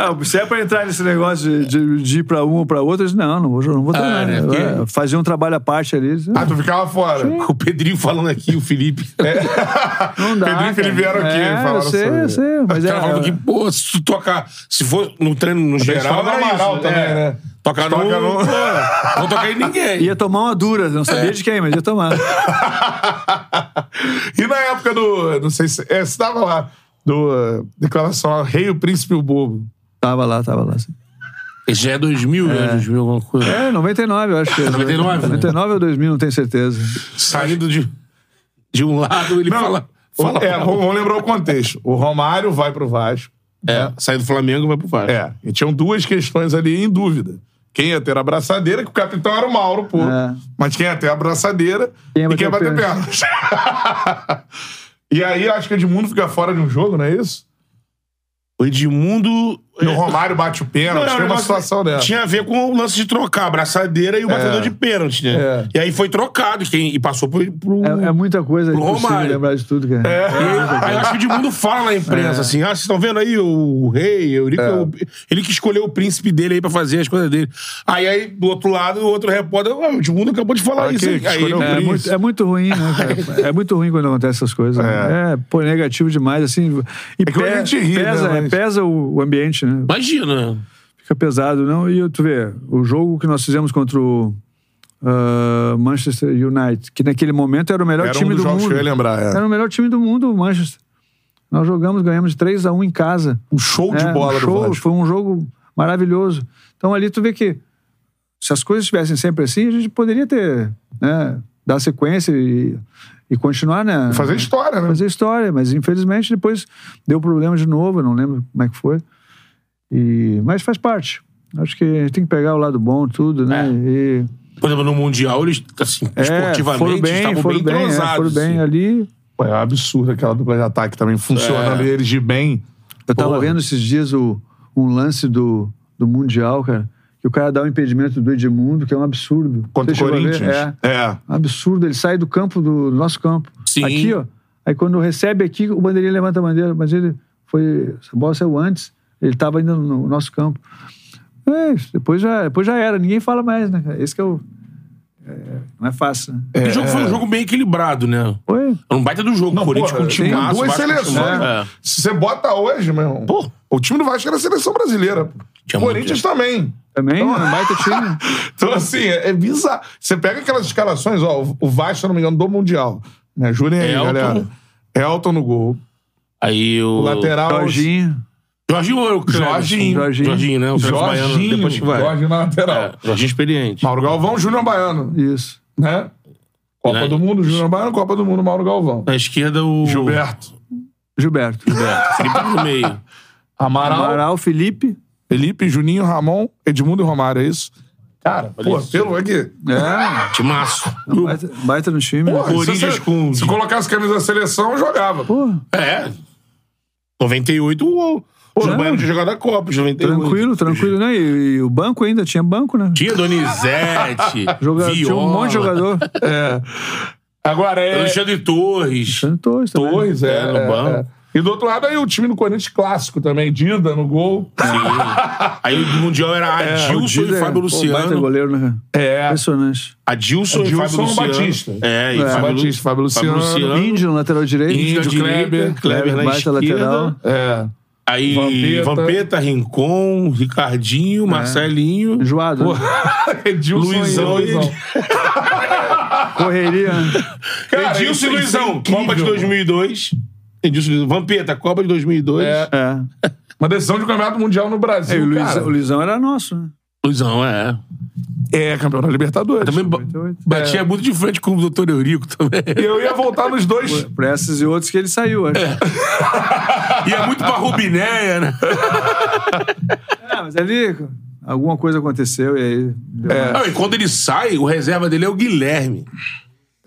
Não, se é pra entrar nesse negócio de, de- de ir pra um ou pra outro, eu disse, não, não vou, não vou treinar. né, Eu, porque- é, Fazer um trabalho à parte ali. Ah, tu ficava fora. O Pedrinho falando aqui, o Felipe. Não dá. Pedro e Felipe vieram aqui, é, falaram sei, sobre- eu sei, mas O é, cara falando que, pô, se tu tocar. Se for no treino no geral. fala do era Amaral isso, também, né? Tocar no. Toca no- Pô, Não tocar em ninguém. ia tomar uma dura, não sabia de quem, mas ia tomar. E na época do. Não sei se. É, você tava lá. Do uh, declaração Rei, o Príncipe e o Bobo. Tava lá, tava lá. sim. Esse já é 2000, né? 2000, alguma coisa. É, 99, eu acho que é. 99, né? 99 ou 2000, não tenho certeza. Saindo de, de um lado, ele fala. fala é, vamos, lembrar o contexto. O Romário vai pro Vasco. é, sai do Flamengo e vai pro Vasco. É. E tinham duas questões ali em dúvida. Quem ia ter a abraçadeira, que o capitão era o Mauro, pô. É. Mas quem ia ter a abraçadeira Quem e quem ia bater bater pernas. e aí, acho que o Edmundo fica fora de um jogo, não é isso? O Edmundo. E o Romário bate o pênalti, tem uma situação dessa. Tinha a ver com o lance de trocar a abraçadeira e o batedor de pênalti, né? É. E aí foi trocado quem, e passou pro. pro... É, é muita coisa Pro Romário. lembrar de tudo, cara. É. Aí eu acho que o Edmundo fala na imprensa assim: ah, vocês estão vendo aí o rei, o Eurico, É. ele que escolheu o príncipe dele aí pra fazer as coisas dele. Aí, aí do outro lado, o outro repórter, ah, o Edmundo acabou de falar Ah, isso. que- aí. que É muito, é muito ruim, né, cara? É muito ruim quando acontece essas coisas. né? É, pô, negativo demais, assim. E É que a gente ri, né, pesa, é, mas- pesa o, o ambiente, né? Imagina. Fica pesado, não? E tu vê, o jogo que nós fizemos contra o ah, Manchester United, que naquele momento era o melhor Era um time dos do jogos mundo. que eu ia lembrar, é. Era o melhor time do mundo, o Manchester. Nós jogamos, ganhamos de 3 a 1 em casa. Um show de É, bola um do show, Vasco. Foi um jogo maravilhoso. Então ali tu vê que se as coisas estivessem sempre assim, a gente poderia ter, né, dar sequência e, e continuar, né? Fazer história, né? Fazer história, mas infelizmente depois deu problema de novo, eu não lembro como é que foi. E, mas faz parte. Acho que a gente tem que pegar o lado bom, tudo, né? E, Por exemplo, no Mundial, eles, assim, é, esportivamente, foram bem, estavam foram bem é, entrosados. foram bem assim. ali. Pô, é um absurdo aquela dupla de ataque também funcionando É. eles de bem. Eu tava Porra. vendo esses dias o, um lance do, do Mundial, cara, que o cara dá o impedimento do Edmundo, que é um absurdo. Contra o? Corinthians. É. É. Um absurdo, ele sai do campo do nosso campo. Sim. Aqui, ó. Aí quando recebe aqui, o bandeirinha levanta a bandeira, mas ele foi. A bola saiu antes, ele estava ainda no nosso campo. É, depois já, depois já era, ninguém fala mais, né? Esse que é o. é, não é fácil, né? O jogo foi um jogo bem equilibrado, né? Foi. Era um baita do jogo. Não, Corinthians porra, com time tem duas seleções. né? É. Se você bota hoje, meu irmão. Pô. O time do Vasco era a seleção brasileira. Tinha O Corinthians também. Também, Então- um baita time. Então, assim, é, é bizarro. Você pega aquelas escalações, ó, o- o Vasco, se eu não me engano, do Mundial. Me ajudem aí, Elton. galera. Elton no gol. Aí o. O lateral. Jorginho. Jorginho ou o Cleberson? Jorginho. Jorginho. Jorginho, né? O Cleberson Baiano, Jorginho. depois que vai. Jorginho na lateral. É, Jorginho experiente. Mauro Galvão, Júnior Baiano. Isso. Né? Copa Né? do Mundo, Júnior Baiano, Copa do Mundo, Mauro Galvão. Na esquerda, o. Gilberto. Gilberto. Gilberto. Felipe no meio. Amaral, Amaral, Felipe. Felipe, Juninho, Ramon, Edmundo e Romário, é isso? Cara, pô, isso. pelo aqui. É. Timaço. Baita, baita no time. Porra, se, Corinthians você, com- se colocasse camisa da seleção, eu jogava. Pô, É. 98, o. O não. Baiano tinha jogado a Copa, 98. tranquilo, tranquilo, né? E, e o banco ainda tinha banco, né? Tinha Donizete, Joga- tinha um monte de jogador. É. Agora é. Alexandre Torres. Alexandre Torres também. Torres, é. É, no é, banco. é. E do outro lado aí o time do Corinthians clássico também. Dida no gol. Sim. Aí o Mundial era Adilson O Dida e é- Fábio pô, Luciano. goleiro, né? É. Impressionante. Adilson, e Adilson Fábio Luciano. Batista. É, e É. Fábio, Batista, Fábio Luciano. Índio no lateral direito. Índio, Índio, Kleber, Kleber, Kleber na baita esquerda. lateral. É. Aí Vampeta. Vampeta, Rincon, Ricardinho, Marcelinho. Enjoado. né? Edilson Luizão e Luizão. Correria. Cara, Edilson isso- e é Luizão, incrível, Copa de 2002. Edilson e Luizão. Vampeta, Copa de 2002. É. É. Uma decisão de campeonato mundial no É, Brasil, e o, Luiz, cara. o Luizão era nosso, né? Luizão, é. É, campeão da Libertadores. Também ba- 98. batia muito de frente com o Dr. Eurico também. E eu ia voltar nos dois. Por essas e outros que ele saiu, acho. Ia muito pra Rubinéia, né? É, mas ali alguma coisa aconteceu e aí. deu uma- Não, e quando ele sai, o reserva dele é o Guilherme.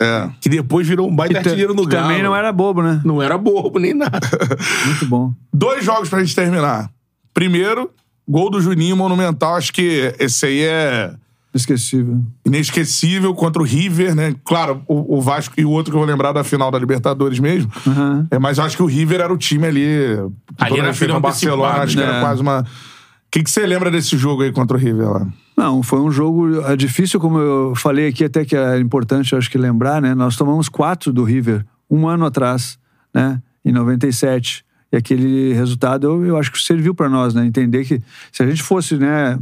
É. Que depois virou um baita artilheiro no Galo. Também não era bobo, né? Não era bobo nem nada. Muito bom. Dois jogos pra gente terminar. Primeiro, gol do Juninho Monumental. Acho que esse aí é Esquecível. inesquecível contra o River, né? Claro, o, o Vasco e o outro que eu vou lembrar da final da Libertadores mesmo. Aham. É, mas eu acho que o River era o time ali. Ali era final no Barcelona, acho que era né? quase uma. O que, que você lembra desse jogo aí contra o River lá? Não, foi um jogo é, difícil, como eu falei aqui, até que é importante, acho que lembrar, né? Nós tomamos quatro do River um ano atrás, né? Em 97. E aquele resultado, eu, eu acho que serviu para nós, né? Entender que se a gente fosse, né,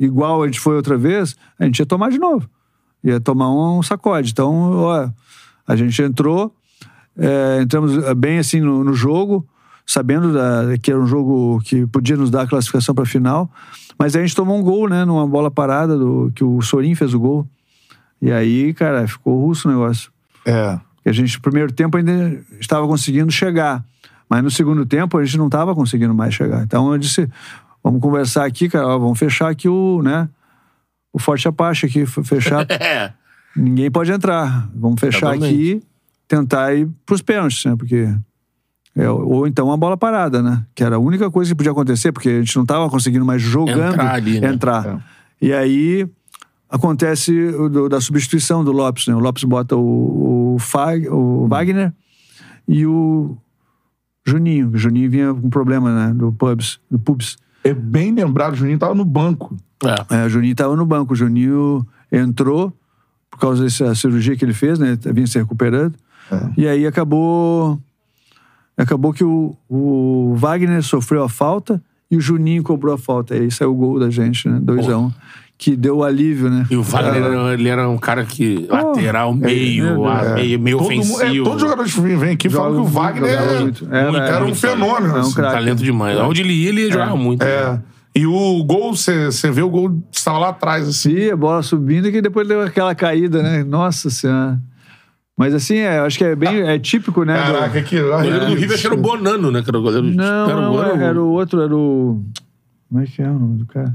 igual a gente foi outra vez, a gente ia tomar de novo. Ia tomar um sacode. Então, ó, a gente entrou, é, entramos bem assim no, no jogo, sabendo da- que era um jogo que podia nos dar a classificação para a final, mas aí a gente tomou um gol, né, numa bola parada do que o Sorin fez o gol. E aí, cara, ficou russo o negócio. É. Porque a gente, no primeiro tempo, ainda estava conseguindo chegar. Mas no segundo tempo, a gente não estava conseguindo mais chegar. Então eu disse: vamos conversar aqui, cara, ó, vamos fechar aqui o, né, o Forte Apache aqui, fechar. É. Ninguém pode entrar. Vamos fechar Exatamente. aqui, tentar ir pros pênaltis, né? Porque. é, ou então uma bola parada, né? Que era a única coisa que podia acontecer, porque a gente não tava conseguindo mais jogando Entrar ali, né? entrar. E aí acontece o do- da substituição do Lopes, né? O Lopes bota o, o, Fag- o Wagner e o Juninho. O Juninho vinha com problema, né? Do Pubs. Do Pubs. É bem lembrado, o Juninho tava no banco. É. É, o Juninho estava no banco. O Juninho entrou por causa dessa cirurgia que ele fez, né? Vinha se recuperando. E aí acabou. Acabou que o, o Wagner sofreu a falta e o Juninho cobrou a falta. Aí saiu o gol da gente, né? 2x1. Um, que deu alívio, né? E o Wagner, era, ele era um cara que... lateral, meio, é, é. meio, meio Todo, é, ofensivo. todos os jogadores que vêm aqui falam que o Wagner é-. Era, era, um fenômeno. É um assim. Talento demais. Onde ele ia, ele jogava muito. É. E o gol, você vê o gol, estava lá atrás, assim. Sim, a bola subindo e que depois deu aquela caída, né? Nossa Senhora. Mas assim, é, acho que é bem é típico, né? do- Caraca, que. O goleiro do River era o Bonano, né? Que era o goleiro. Não, era o não, goleiro- era o outro, era o. Como é que é o nome do cara?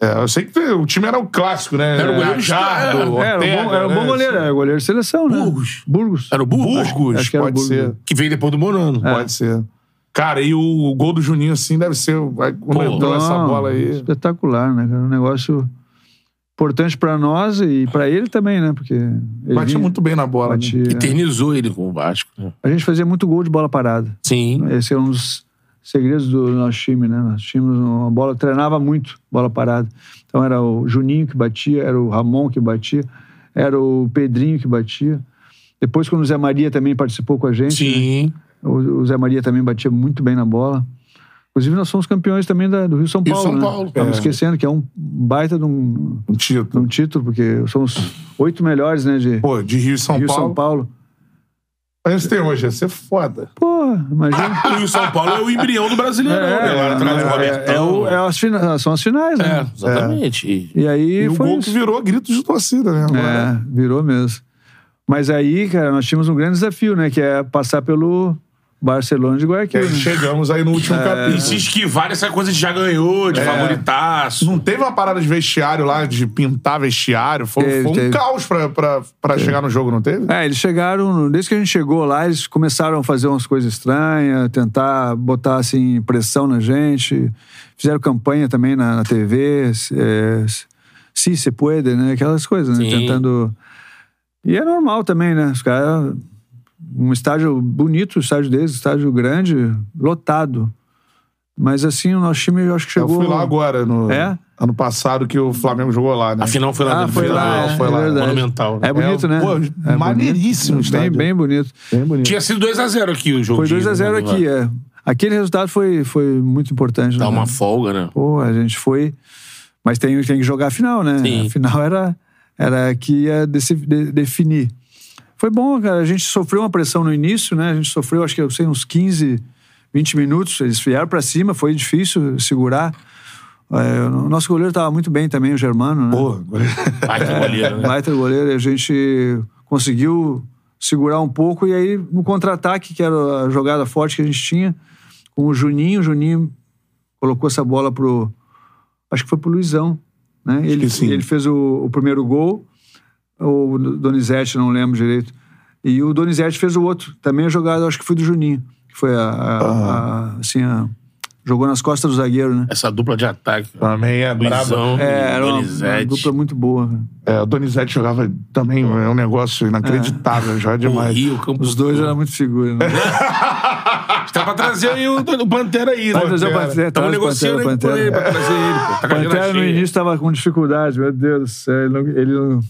É, eu sei que o time era o clássico, né? Era o goleiro Jardo, é, Era um bom, era um bom né? goleiro, era goleiro de seleção, né? Burgos. Burgos. Era o Burgos? Burgos, Acho que era o pode Burgos. ser. Que veio depois do Bonano. Pode ser. Cara, e o gol do Juninho, assim, deve ser. vai- entrou essa bola aí. Espetacular, né, cara? Um negócio importante pra nós e pra ele também, né? Porque ele Batia vinha- muito bem na bola. né? batia- Eternizou ele com o Vasco. né? A gente fazia muito gol de bola parada. Sim. Esse é um dos segredos do nosso time, né? Nós tínhamos uma bola, treinava muito bola parada. Então era o Juninho que batia, era o Ramon que batia, era o Pedrinho que batia. Depois, quando o Zé Maria também participou com a gente, né? Sim. o, o Zé Maria também batia muito bem na bola. Inclusive, nós somos campeões também da- do Rio São Rio Paulo. São né? Paulo. Estamos É. esquecendo que é um baita de um, Um de título. um título, porque somos oito melhores, né? De Pô, de Rio São Rio Paulo. São Paulo. A gente tem hoje, ia ser foda. Pô, imagina. O Rio São Paulo é o embrião do brasileiro. né? Lá atrás do é, é, Robertão. o- é as fina- são as finais, É, né? exatamente. E- E aí E o foi gol isso. que virou grito de torcida, né? Agora. É, virou mesmo. Mas aí, cara, nós tínhamos um grande desafio, né? Que é passar pelo Barcelona de E Guayaquil. aí né? chegamos aí no último E capítulo. se esquivar dessa coisa de já ganhou, de favoritaço. Não teve uma parada de vestiário lá, de pintar vestiário? Foi, Teve, foi um teve. caos pra, pra, pra chegar no jogo, não teve? É, eles chegaram, desde que a gente chegou lá, eles começaram a fazer umas coisas estranhas, tentar botar, assim, pressão na gente. Fizeram campanha também na, na TV, é, se se puede, né? Aquelas coisas, né? Sim. Tentando... E é normal também, né? Os caras... Um estádio bonito, o estádio deles, estádio grande, lotado. Mas assim, o nosso time eu acho que Eu chegou... fui lá agora, no É? ano passado, que o Flamengo jogou lá, né? A final foi lá Ah, foi lá, é, foi é lá. verdade. Monumental. né? É bonito, É, né? pô, É maneiríssimo o bonito. Bem, bem bonito. Bem bonito. Tinha sido 2x0 aqui o jogo. Foi de 2 a 0 ida, aqui, né? é. Aquele resultado foi, foi muito importante. Dá né? uma folga, né? Pô, a gente foi. Mas tem, tem que jogar a final, né? Sim. A final era, era que ia definir. Foi bom, cara. A gente sofreu uma pressão no início, né? A gente sofreu, acho que eu sei, uns 15, 20 minutos. Eles vieram pra cima, foi difícil segurar. É, o nosso goleiro estava muito bem também, o Germano, né? Pô, Vai que goleiro, né? Baita goleiro, a gente conseguiu segurar um pouco, e aí no contra-ataque, que era a jogada forte que a gente tinha, com o Juninho, o Juninho colocou essa bola pro. Acho que foi pro Luizão. Né? Ele, ele fez o, o primeiro gol, ou o Donizete, não lembro direito. E o Donizete fez o outro. Também a jogada, acho que foi do Juninho. Que foi a. a- a- assim, a- jogou nas costas do zagueiro, né? Essa dupla de ataque. também é brabo. Luizão, É, era uma, uma Donizete. dupla muito boa. né? É, o Donizete jogava também, é um negócio inacreditável, joga O demais. Rio, Campo Os dois eram muito figuras, né? Tá pra trazer aí o, o Pantera aí, né? Trazer o Pantera. Pantera, o negociando Pantera, ele pra Pantera. trazer ele. pô. Tá Pantera no início estava com dificuldade, meu Deus do céu. Ele, não, ele não-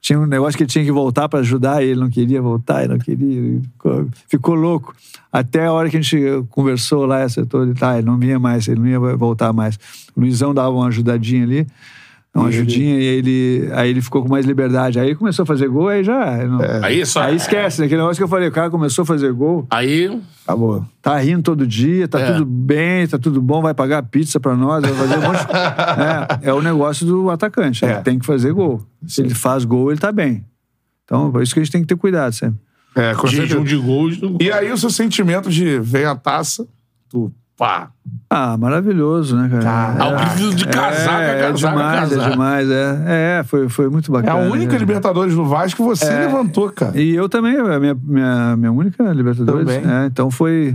tinha um negócio que ele tinha que voltar para ajudar, e ele não queria voltar, ele não queria. ele ficou, ficou louco. Até a hora que a gente conversou lá, acertou, ele, tá, ele não vinha mais, ele não ia voltar mais. O Luizão dava uma ajudadinha ali, uma ajudinha, e ele, aí ele ficou com mais liberdade. Aí começou a fazer gol, aí já. não- Aí só. Aí esquece, né? aquele negócio que eu falei, o cara começou a fazer gol, Aí. Acabou. tá rindo todo dia, tá É. tudo bem, tá tudo bom, vai pagar pizza pra nós, vai fazer um monte de... é, é o negócio do atacante, É. ele tem que fazer gol. Se ele faz gol, ele tá bem. Então, por isso que a gente tem que ter cuidado sempre. É, com de gols. do- E aí o seu sentimento de vem a taça, tu Pá. Ah, maravilhoso, né, cara? Ah, o grito de casaca, é, é casaca, demais, casaca. é demais, é. É, foi, foi muito É a bacana. única né? Libertadores do Vasco que você levantou, cara. E eu também, a minha, minha, minha única Libertadores. Também. né? Então foi.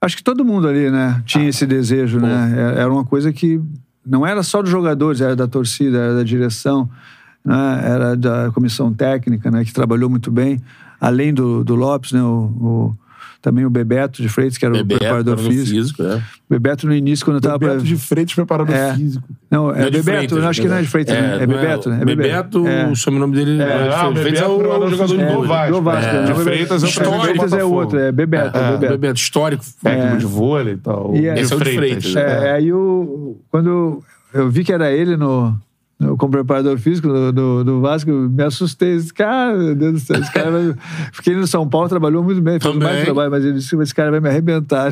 Acho que todo mundo ali, né, tinha esse desejo, né? Era era uma coisa que não era só dos jogadores, era da torcida, era da direção, né? era da comissão técnica, né, que trabalhou muito bem. Além do, do Lopes, né, o, o- também o Bebeto de Freitas, que era o Bebeto, preparador era no físico. físico, é. Bebeto no início, quando eu tava. Bebeto pra- de Freitas, preparador É. físico. Não, é Não é Bebeto, Freitas, eu acho que não é de Freitas, né? É não Bebeto, né? É Bebeto, É. o sobrenome dele É, é, ah, o Freitas é Bebeto, o preparador jogador do Vasco. Do Vasco, É. né? De Freitas é o Freitas é outro, é Bebeto, é, Bebeto. Bebeto, histórico. Técnico É. de vôlei e tal. E é- Esse é o de Freitas. É, aí o, quando eu vi que era ele no, no- como preparador físico do, do, do Vasco, me assustei. Disse, cara, meu Deus do céu, esse cara vai... Ele no São Paulo trabalhou muito bem, fez mais trabalho, mas ele disse esse cara vai me arrebentar.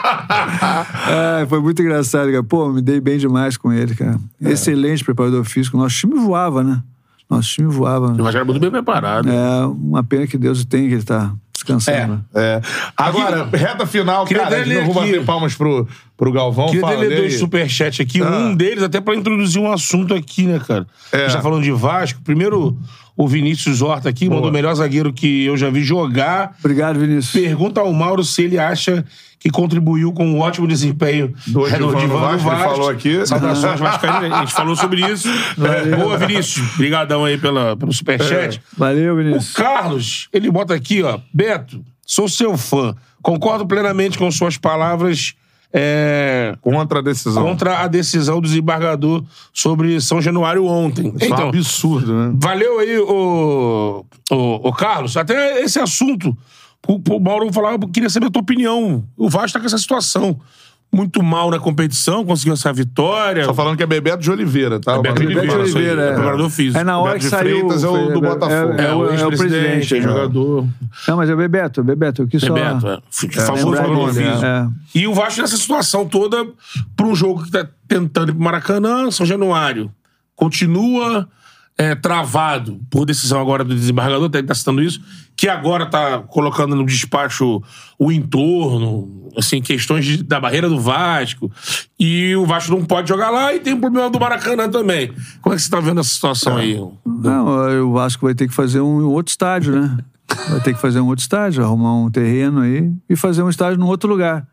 Ah, foi muito engraçado, cara. Pô, me dei bem demais com ele, cara. Excelente preparador físico. Nosso time voava, né? Nosso time voava. Vasco era muito bem preparado. É uma pena que Deus tem que ele tá descansando. É. Agora, reta final, Queria cara, de novo, aqui. bater palmas pro, pro Galvão. Queria Fala, ler dois superchats aqui. Ah. Um deles, até pra introduzir um assunto aqui, né, cara? É. A gente tá falando de Vasco. Primeiro, o Vinícius Horta aqui, mandou o melhor zagueiro que eu já vi jogar. Obrigado, Vinícius. Pergunta ao Mauro se ele acha que contribuiu com o ótimo desempenho Do Edivan no Vasco, ele falou aqui. Saudações Vascaínas, a gente falou sobre isso. Boa, Vinícius. Obrigadão aí pela, pelo superchat. Valeu, O Vinícius. Carlos, ele bota aqui, ó. Beto, sou seu fã. Concordo plenamente com suas palavras é, Contra a decisão. contra a decisão do desembargador sobre São Januário ontem. Isso é um Então, absurdo, né? valeu aí, o, o, o Carlos. Até esse assunto, o, o Mauro falava, eu queria saber a tua opinião. O Vasco tá com essa situação. Muito mal na competição, conseguiu essa vitória. Só falando que é Bebeto de Oliveira, tá? Bebeto Bebeto Oliveira, Bebeto aí, Oliveira, é preparador físico. É na hora Beto que de saiu. Freitas é o do Botafogo. É, É, é o é o presidente. é jogador. Não, mas é o Bebeto, Bebeto, eu quis só. Bebeto, é. Famoso preparador dele, físico. é. E o Vasco nessa situação toda, para um jogo que tá tentando ir pro Maracanã, São Januário, continua é, travado por decisão agora do desembargador, tá, tá citando isso, que agora tá colocando no despacho o entorno, assim, questões de- da barreira do Vasco, e o Vasco não pode jogar lá, e tem o problema do Maracanã também. Como é que você tá vendo essa situação aí? Não, o Vasco vai ter que fazer um outro estádio, né? Vai ter que fazer um outro estádio, arrumar um terreno aí e fazer um estádio num outro lugar.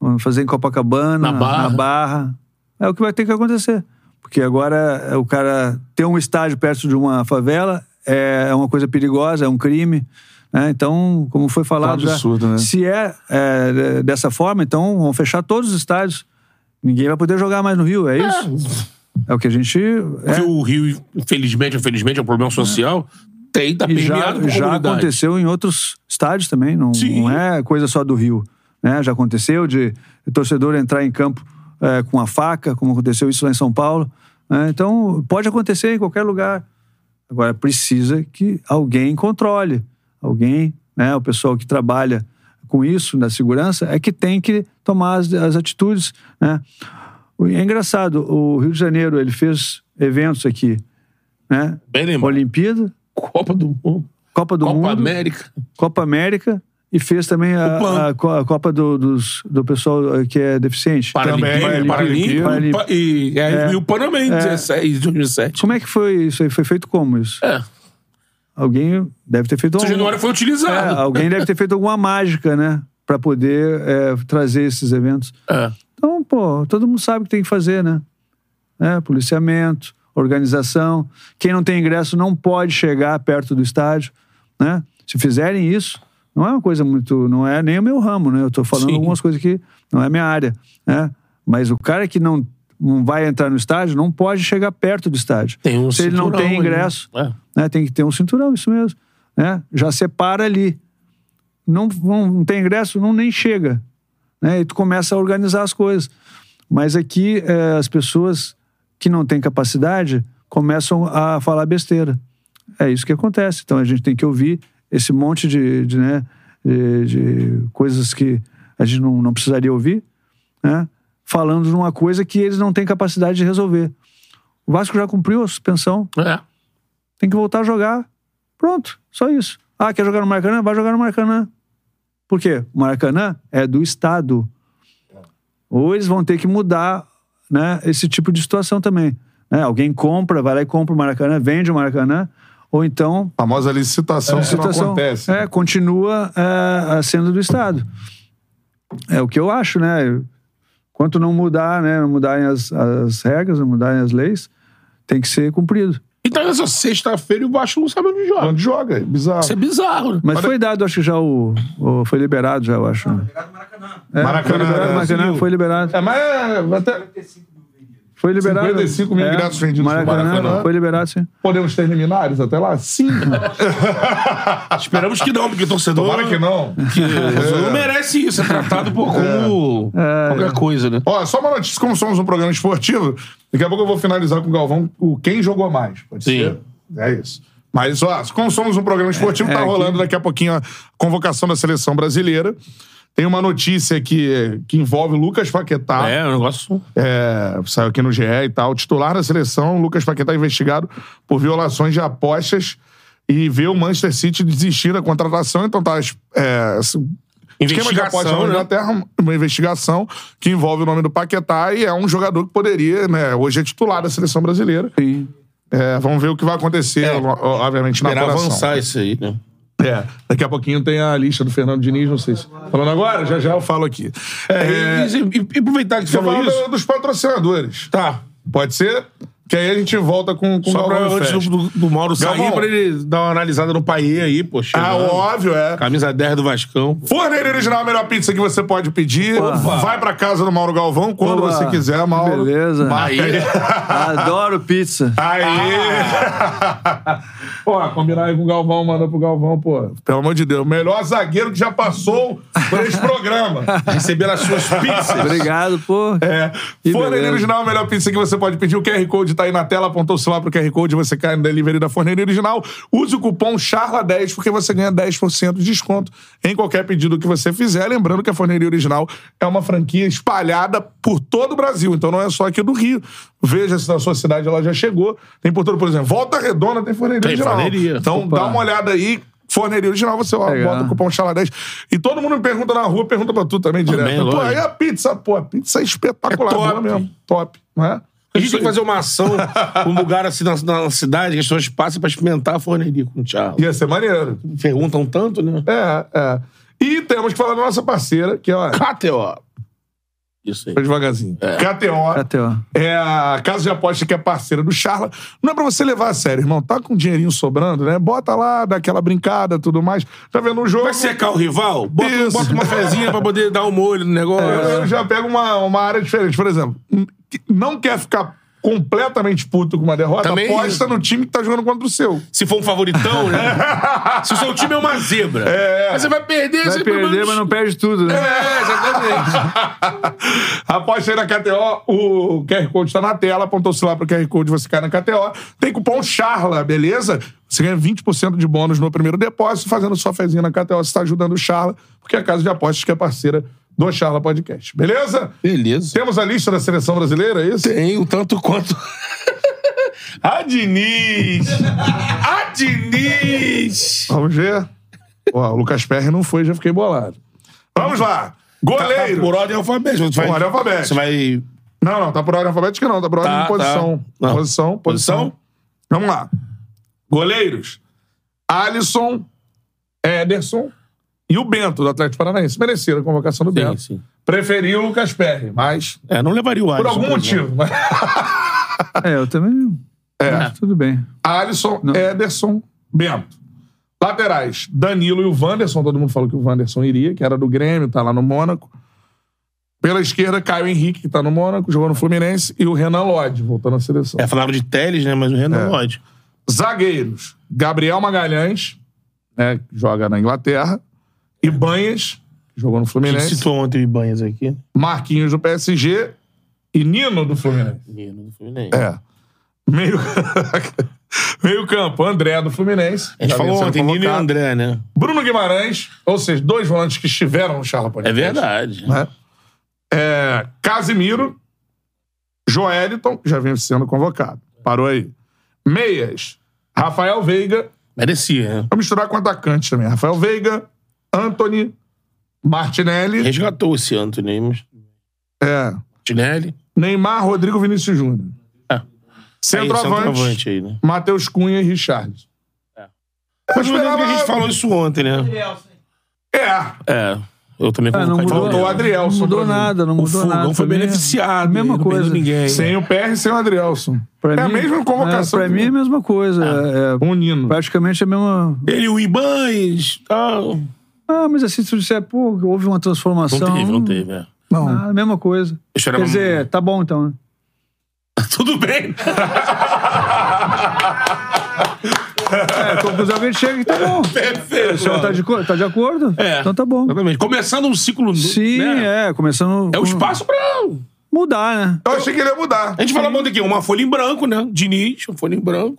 Vamos fazer em Copacabana, Na Barra. na Barra. É o que vai ter que acontecer. Porque agora é, o cara ter um estádio perto de uma favela é uma coisa perigosa, é um crime. né? Então, como foi falado, É um já, absurdo, né? se é, é, dessa forma, então vão fechar todos os estádios. Ninguém vai poder jogar mais no Rio, é isso? É, o que a gente. é. O Rio, infelizmente, infelizmente, é um problema social, tem, tá já, já aconteceu em outros estádios também, não, não é coisa só do Rio. Né? Já aconteceu de torcedor entrar em campo é, com a faca, como aconteceu isso lá em São Paulo. né? Então, pode acontecer em qualquer lugar. Agora, precisa que alguém controle. Alguém, né, o pessoal que trabalha com isso, na segurança, é que tem que tomar as, as atitudes. Né? É engraçado, o Rio de Janeiro ele fez eventos aqui, né? Bem lembrado. Olimpíada, Copa do Mundo. Copa do Copa Mundo, América. Copa América e fez também a, a co- a Copa do, dos, do pessoal eh, que é deficiente. Paralímpico, Também, Paralímpico, Paralímpico. Pa- e, é, e o Pan também, 16, 2017. Como é que foi isso aí? Foi feito como isso? É. Alguém deve ter feito algum- foi É, utilizado. alguém deve ter feito alguma mágica, né? Pra poder eh, trazer esses eventos. É. Então, pô, todo mundo sabe o que tem que fazer, né? É, policiamento, organização. Quem não tem ingresso não pode chegar perto do estádio, né? Se fizerem isso, não é uma coisa muito, não é nem o meu ramo, né? Eu tô falando Sim. algumas coisas que não é minha área, né? Mas o cara que não, não vai entrar no estádio não pode chegar perto do estádio. Tem um Se ele não tem ali, ingresso, né? né? Tem que ter um cinturão, isso mesmo, né? Já separa ali. Não, não, não tem ingresso, não nem chega, né? E tu começa a organizar as coisas. Mas aqui eh, as pessoas que não têm capacidade começam a falar besteira. É isso que acontece. Então a gente tem que ouvir esse monte de, de, né, de, de coisas que a gente não, não precisaria ouvir, né? Falando numa coisa que eles não têm capacidade de resolver. O Vasco já cumpriu a suspensão, É. tem que voltar a jogar. Pronto, só isso. Ah, quer jogar no Maracanã? Vai jogar no Maracanã. Por quê? O Maracanã é do Estado. Ou eles vão ter que mudar né, esse tipo de situação também. né? Alguém compra, vai lá e compra o Maracanã, vende o Maracanã, ou então A famosa licitação que não situação acontece. é, continua é, sendo do Estado. É o que eu acho, né? Quanto não mudar, né? Não mudarem as, as regras, não mudarem as leis, tem que ser cumprido. Então, nessa sexta-feira, o Vasco não sabe onde joga. Onde joga, é bizarro. Isso é bizarro, né? Mas foi dado, acho que já o, o- Foi liberado, já, eu acho. né? É, Maracanã, foi liberado, né? Maracanã, Conseguiu. foi liberado. É, mas é, até Foi liberado. 55 mil ingressos vendidos no Maracanã, Maracanã. Foi liberado, sim. podemos ter liminares até lá? Sim. Esperamos que não, porque o torcedor. Tomara que não. que o torcedor não merece isso, é tratado por como qualquer coisa, né? Ó, só uma notícia, como somos um programa esportivo, daqui a pouco eu vou finalizar com o Galvão o quem jogou mais. Pode Sim. ser? É isso. Mas, ó, como somos um programa esportivo, É, tá é rolando que- daqui a pouquinho a convocação da seleção brasileira. Tem uma notícia que, que envolve o Lucas Paquetá. É, um negócio. É, saiu aqui no GE e tal. Titular da seleção, Lucas Paquetá investigado por violações de apostas e vê o Manchester City desistir da contratação. Então tá. É, esquema de aposta Investigação, na né? Inglaterra, uma investigação que envolve o nome do Paquetá e é um jogador que poderia, né? Hoje é titular da seleção brasileira. Sim. É, vamos ver o que vai acontecer, É. obviamente, na apuração. avançar isso aí, né? É, daqui a pouquinho tem a lista do Fernando Diniz, não sei se. Falando agora? Já já eu falo aqui. É, e, e- e aproveitar que você falou isso. do- dos patrocinadores. Tá. Pode ser? Que aí a gente volta com, com Só o pra Galvão antes do, do, Mauro sair, Galvão. pra ele dar uma analisada no Paê aí, pô. Ah, óbvio, é. Camisa 10 do Vascão. Forneira Original, a melhor pizza que você pode pedir. Vai pra casa do Mauro Galvão quando Opa, você quiser, Mauro. beleza. Aí. Adoro pizza. Aí! pô, combinar aí com o Galvão, manda pro Galvão, pô. Pelo amor de Deus. Melhor zagueiro que já passou por esse programa. Receber as suas pizzas. Obrigado, pô. É. Beleza. Original, a melhor pizza que você pode pedir. O QR Code tá aí na tela, apontou o celular pro QR Code, você cai no delivery da Forneira Original. Use o cupom CHARLA10 porque você ganha 10% de desconto em qualquer pedido que você fizer. Lembrando que a Forneira Original é uma franquia espalhada por todo o Brasil, então não é só aqui do Rio. Veja se na sua cidade ela já chegou. Tem por todo, por exemplo, Volta Redonda tem Forneira Tem Original. Forneria. Então Opa. dá uma olhada aí. Forneria Original, você ó, Legal. bota o cupom CHARLA10. E todo mundo me pergunta na rua, pergunta pra tu também direto. Também, Pô, aí a pizza, pô, a pizza é espetacular. É top. boa mesmo. Top, não é? A gente tem que fazer uma ação, um lugar assim na, na cidade, que as pessoas passem pra experimentar a forneria com o Thiago. Ia ser maneiro. Perguntam tanto, né? É, é. E temos que falar da nossa parceira, que é ó, KTO. Isso aí. foi devagarzinho. KTO. Até, ó. É a casa de aposta que é parceira do Charla. Não é pra você levar a sério, irmão. Tá com um dinheirinho sobrando, né? Bota lá, dá aquela brincada tudo mais. Tá vendo um jogo? Vai secar o rival? Bota, Isso. bota uma fezinha pra poder dar um molho no negócio. Eu já pego uma, uma área diferente. Por exemplo, não quer ficar completamente puto com uma derrota, Também aposta no time que tá jogando contra o seu. Se for um favoritão, né? Se o seu time é uma zebra. É. Mas você vai perder, Vai você perder, mas não perde tudo, né? É, exatamente. Aposta aí na KTO, o QR Code tá na tela, apontou o celular pro QR Code, você cai na KTO. Tem cupom CHARLA, beleza? Você ganha 20% de bônus no primeiro depósito, fazendo sua fezinha na KTO, você tá ajudando o Charla, porque é a casa de apostas que é parceira do Charla Podcast. Beleza? Beleza. Temos a lista da seleção brasileira, é isso? Tem o tanto quanto. a Diniz! A Diniz! Vamos ver. Ó, o Lucas Perry não foi, já fiquei bolado. Vamos lá. Goleiro. Tá por ordem alfabética. Você vai, Por ordem alfabética. Você vai. Não, não, tá por ordem alfabética não, tá por ordem Tá, de posição. tá. Posição, posição. Posição? Vamos lá. Goleiros. Alisson, Ederson e o Bento, do Atlético Paranaense. Mereceram a convocação do Sim, Bento. sim. Preferi o Lucas Perry, mas É, não levaria o Alisson. algum por exemplo. motivo. Mas... É, eu também. É. Tudo bem. Alisson, Ederson, Bento. Laterais, Danilo e o Wanderson. Todo mundo falou que o Wanderson iria, que era do Grêmio, tá lá no Mônaco. Pela esquerda, Caio Henrique, que tá no Mônaco, jogou no Fluminense. E o Renan Lodge, voltando à seleção. É, falaram de Teles, né? Mas o Renan É. pode. Zagueiros, Gabriel Magalhães, né, que joga na Inglaterra. E Banhas, que jogou no A gente Fluminense. citou ontem o Ibanhas aqui. Marquinhos do PSG. E Nino do Fluminense. Menino do Fluminense. É. Meio... Meio campo, André do Fluminense. A gente falou vinha ontem, Nino e. André, né? Bruno Guimarães, ou seja, dois volantes que estiveram no Charla É Podcast. verdade. Né? É, Casimiro, Joeliton, que já vem sendo convocado. Parou aí. Meias, Rafael Veiga. Merecia, né? Vou misturar com atacante também. Rafael Veiga, Anthony, Martinelli. Resgatou esse Anthony, mas. É. Tinelli. Neymar, Rodrigo Vinícius Júnior. É. Centroavante, Aí, centroavante aí, né? Matheus Cunha e Richard. Mas eu lembro que a gente falou isso ontem, né? É. É. Eu também Ah, não mudou, Faltou o Adrielson não mudou nada, não O mudou Fogão nada. foi Pra mim é beneficiado. Mesma não coisa. ninguém. Sem o PR e sem o Adrielson. Pra é a mim- mesma convocação. É, pra mim é a mesma coisa. É, Um Nino. praticamente a mesma. Ele, o Ibães. tal. Ah, mas assim, se tu disser, pô, houve uma transformação. Não teve, não teve. É. Não. Ah, a mesma coisa. Era Quer uma- dizer, tá bom então, né? Tudo bem. É, conclusão que a gente chega que tá bom. Perfeito. O senhor tá de, tá de acordo? É. Então tá bom. Exatamente. Começando um ciclo. Sim, né? é, começando. É o espaço pra. Mudar, né? Eu achei que ele ia mudar. A gente fala muito aqui, uma folha em branco, né? Diniz, uma folha em branco.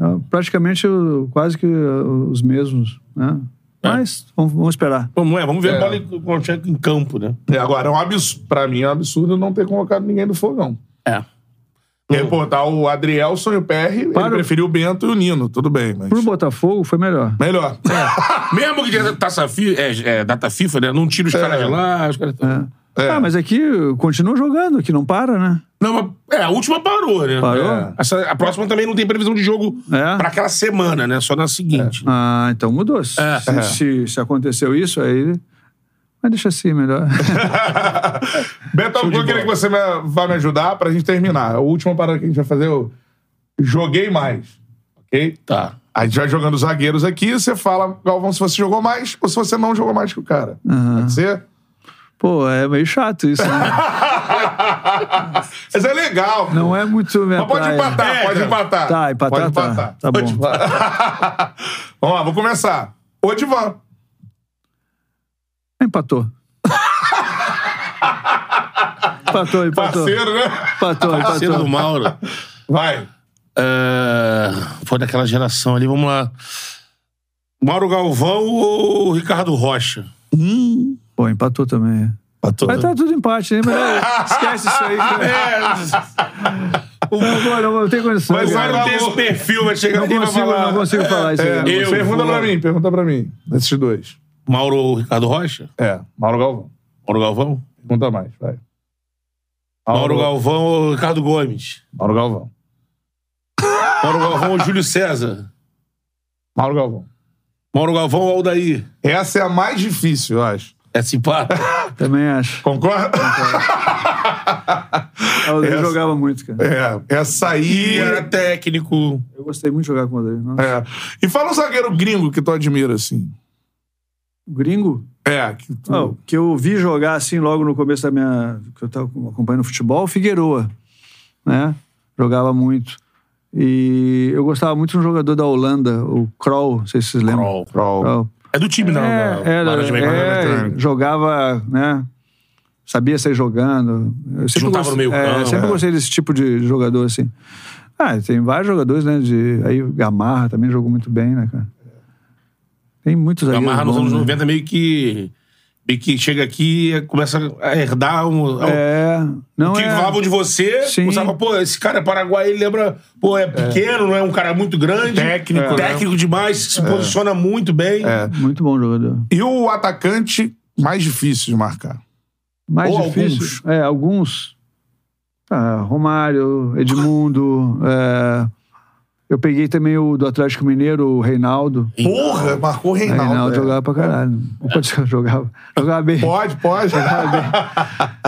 É, Praticamente quase que uh, os mesmos, né? É. Mas vamos, vamos esperar. Vamos, é, vamos ver É. a bola chega em campo, né? E agora, é um absurdo. Pra mim é um absurdo não ter colocado ninguém do Fogão. É. Reportar o Adrielson e o PR, ele Para o- preferiu o Bento e o Nino. Tudo bem, mas... Pro Botafogo foi melhor. Melhor. Mesmo que tenha taça FIFA, é, é, data FIFA, né? Não tira os caras de lá, os caras tão... É. Ah, mas aqui continua jogando, aqui não para, né? Não, é, a última parou, né? Parou? É. Essa, a próxima também não tem previsão de jogo É. pra aquela semana, né? Só na seguinte. Ah, então mudou. Se, É. se, se- se aconteceu isso, aí. Mas deixa assim, melhor. Beto, eu queria que você me, vá me ajudar pra gente terminar. A última parada que a gente vai fazer é o Joguei Mais. Ok? Tá. A gente vai jogando zagueiros aqui, você fala, Galvão, se você jogou mais ou se você não jogou mais que o cara. Pode ser? Pô, é meio chato isso, né? Mas é legal. pô. Não é muito minha Mas pode praia. empatar, É, pode empatar. Tá, empatar, pode tá. empatar. Tá Pode bom. empatar. Vamos lá, vou começar. Odivan. Empatou. empatou, empatou. Parceiro, né? Empatou, Parceiro do empatou. Mauro. Vai. É, foi daquela geração ali, vamos lá. Mauro Galvão ou Ricardo Rocha? Pô, empatou também. Empatou. Vai estar tudo empate, né? Mas, esquece isso aí. cara. É, Não, não, não tem condição. Mas o vai cara não tem esse perfil, vai chegar Não aqui consigo, falar. não consigo falar isso aí. É, não eu pergunta pra mim, pergunta pra mim. Desses dois. Mauro Ricardo Rocha? É, Mauro Galvão. Mauro Galvão? Pergunta mais, vai. Mauro Galvão ou Ricardo Gomes? Mauro Galvão. Mauro Galvão ou Júlio César? Mauro Galvão. Mauro Galvão ou Aldair? Essa é a mais difícil, eu acho. É simpático? Também acho. Concorda? Eu Essa- jogava muito, cara. É, essa aí. Era técnico. Eu gostei muito de jogar com o. Nossa. É. E fala um zagueiro gringo que tu admira, assim. Gringo? É, que tu... Não, que eu vi jogar assim logo no começo da minha. que eu tava acompanhando futebol, o Figueroa. Né? Jogava muito. E eu gostava muito de um jogador da Holanda, o Kroll, não sei se vocês lembram. Kroll. Kroll. Kroll. É do time, não. É, da era, é, jogava, né? Sabia sair jogando. Eu sempre Juntava gost- no meio é, campo, sempre é. gostei desse tipo de jogador, assim. Ah, tem vários jogadores, né? De, aí o Gamarra também jogou muito bem, né, cara? Tem muitos aí. Gamarra nos anos 90 meio que. Meio que chega aqui e começa a herdar um. É, não o que é. falavam de você, Sim. usava, pô, esse cara é paraguai, ele lembra, pô, é pequeno, não é um cara muito grande. Técnico, né? Técnico demais, se posiciona muito bem. Muito bom jogador. E o atacante mais difícil de marcar. Mais Ou difícil. É, alguns. Ah, Romário, Edmundo. é, eu peguei também o do Atlético Mineiro, o Reinaldo. Porra, marcou o Reinaldo, Reinaldo. é. jogava pra caralho. Pode ser, jogava, jogava bem. Pode, pode.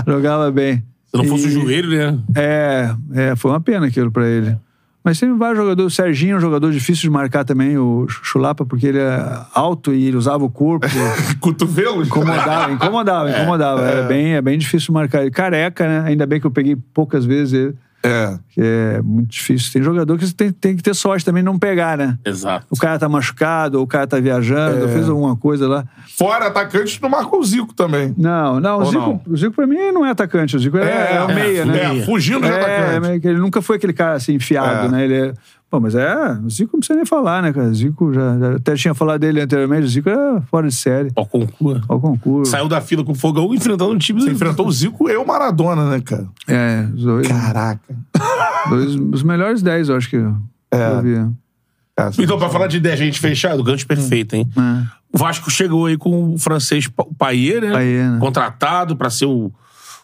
Jogava bem. Se não fosse E- o joelho, né? É, é, foi uma pena aquilo pra ele. Mas tem vários jogadores. O Serginho é um jogador difícil de marcar também, o Chulapa, porque ele é alto e ele usava o corpo. Cotovelos? Incomodava, incomodava, incomodava. Era bem, é bem difícil marcar ele. Careca, né? Ainda bem que eu peguei poucas vezes ele, É. que é muito difícil. Tem jogador que você tem, tem que ter sorte também não pegar, né? Exato. O cara tá machucado, ou o cara tá viajando, ou fez alguma coisa lá. Fora atacante, tu marcou o Zico também. Não, não, o Zico, não? o Zico pra mim não é atacante, o Zico é, é, o meia, né? É, fugindo de É, atacante. que ele nunca foi aquele cara assim, enfiado, É. né? Ele é. Pô, mas é. O Zico não precisa nem falar, né, cara? O Zico já, já até tinha falado dele anteriormente, o Zico é fora de série. Ó, concurso. Ao concurso. Saiu da fila com o fogão enfrentando um time. Você enfrentou o Zico e o Maradona, né, cara? É, os dois, Caraca. dois os melhores 10, eu acho que eu, É. eu vi. Então, pra falar de 10 gente fechado, gancho perfeito, hein? É. O Vasco chegou aí com o francês Paier, né? Payet, né? Contratado pra ser o,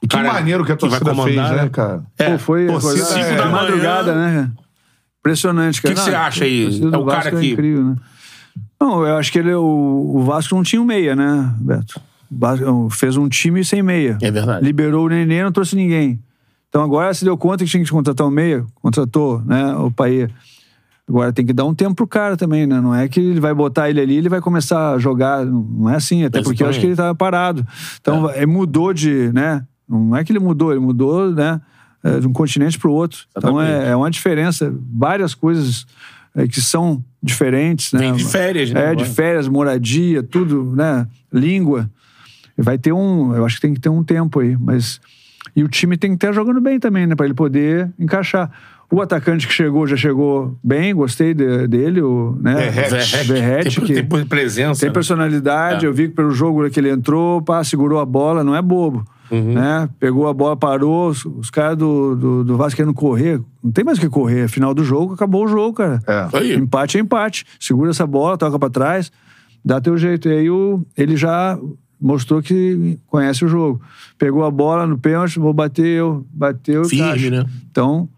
Que cara maneiro que a que vai torcida fez, comandar, né, né? cara? É, Pô, foi pô, acordar- cinco é, da manhã- madrugada, né? Impressionante, cara. Que que você acha aí? É o cara Vasco que- incrível, né? Não, eu acho que ele, o, o Vasco não tinha um meia, né, Beto? O Vasco fez um time sem meia. É verdade. Liberou o Nenê, não trouxe ninguém. Então agora se deu conta que tinha que contratar um meia, contratou, né, o Paê. Agora tem que dar um tempo pro cara também, né? Não é que ele vai botar ele ali e ele vai começar a jogar. Não é assim, até porque eu acho que ele tava parado. Então ele mudou de, né? Não é que ele mudou, ele mudou, né? É, De um continente pro outro. Então Exatamente. é, é uma diferença. Várias coisas é, que são diferentes, né? Vem de férias, né, É, de férias, moradia, tudo, né? Língua. Vai ter um. Eu acho que tem que ter um tempo aí, mas. E o time tem que estar jogando bem também, né? Pra ele poder encaixar. O atacante que chegou já chegou bem, gostei de- dele, o, né? Verratti, tem, tem presença. tem né? personalidade. É. Eu vi que pelo jogo que ele entrou, pá, segurou a bola, não é bobo. Uhum. Né? Pegou a bola, parou. Os, os caras do, do, do Vasco querendo correr. Não tem mais o que correr. Final do jogo, acabou o jogo, cara. É. Aí. Empate é empate. Segura essa bola, toca pra trás, dá teu jeito. E aí o, ele já mostrou que conhece o jogo. Pegou a bola no pênalti, vou bater eu, bateu. Firme, caixa. né? Então,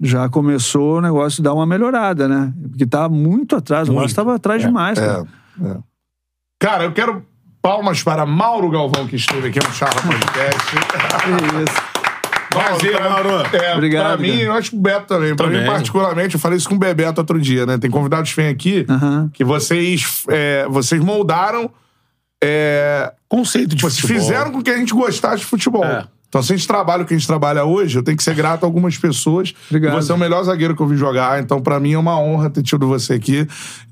já começou o negócio dar uma melhorada, né? Porque tá muito atrás. O Muito. Vasco estava atrás demais, cara. É, é. Cara, eu quero palmas para Mauro Galvão, que esteve aqui no Charla Podcast. Que isso. Prazer, pra- Mauro. É, Obrigado, Pra mim, cara. eu acho que o Beto também. Pra Também. mim, particularmente, eu falei isso com o Bebeto outro dia, né? Tem convidados que vêm aqui que vocês, é, vocês moldaram, é, Conceito de vocês futebol. fizeram com que a gente gostasse de futebol. É. Então, se a gente trabalha o que a gente trabalha hoje, eu tenho que ser grato a algumas pessoas. Obrigado. Você é o melhor zagueiro que eu vi jogar. Então, pra mim, é uma honra ter tido você aqui.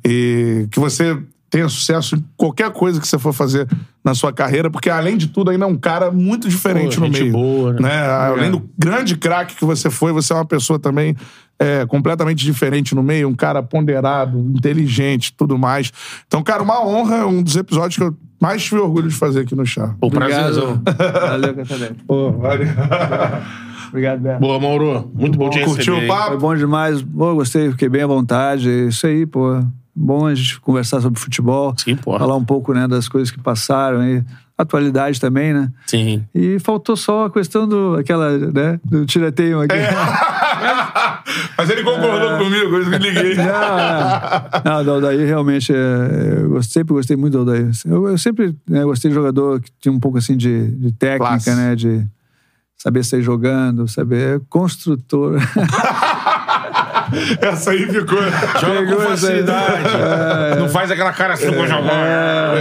E que você tenha sucesso em qualquer coisa que você for fazer na sua carreira, porque, além de tudo, ainda é um cara muito diferente Pô, no gente meio. boa, né? Além do grande craque que você foi, você é uma pessoa também é, completamente diferente no meio, um cara ponderado, inteligente tudo mais. Então, cara, uma honra, é um dos episódios que eu mais tive orgulho de fazer aqui no Chá. Pô, prazerzão. Valeu. Pô, valeu. Obrigado, Beto. Boa, Mauro. Muito bom te receber. Curtiu o hein? Foi papo? bom demais. Pô, gostei, fiquei bem à vontade. É Isso aí, pô. Bom a gente conversar sobre futebol. Sim, pô. Falar um pouco, né, das coisas que passaram aí. Atualidade também, né? Sim. E faltou só a questão do, aquela, né, do tiroteio aqui. Mas ele concordou comigo, por isso que eu liguei. Não, não. Não, do Aldair realmente, é, eu gost- sempre gostei muito do Aldair. Eu, eu sempre né, gostei de jogador que tinha um pouco assim de, de técnica, Classe. né? De saber sair jogando, saber construtor. Essa aí ficou. Joga Pegou com facilidade. Não faz aquela cara assim com jogar.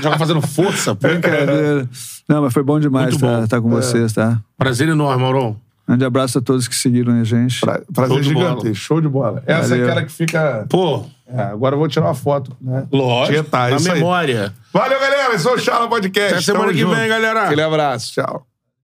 Joga fazendo força, pô. Brincadeira. Não, mas foi bom demais Muito bom. estar com vocês, tá? Prazer enorme, Maurão. Grande abraço a todos que seguiram a gente. Pra- Prazer Show de bola. gigante, show de bola. Essa é Valeu. aquela que fica. Pô, É, agora eu vou tirar uma foto, né? lógico. Tietar, na isso aí. memória. Valeu, galera. Esse é o Charla Podcast. Até semana Tamo que junto. vem, galera. Aquele abraço. Tchau.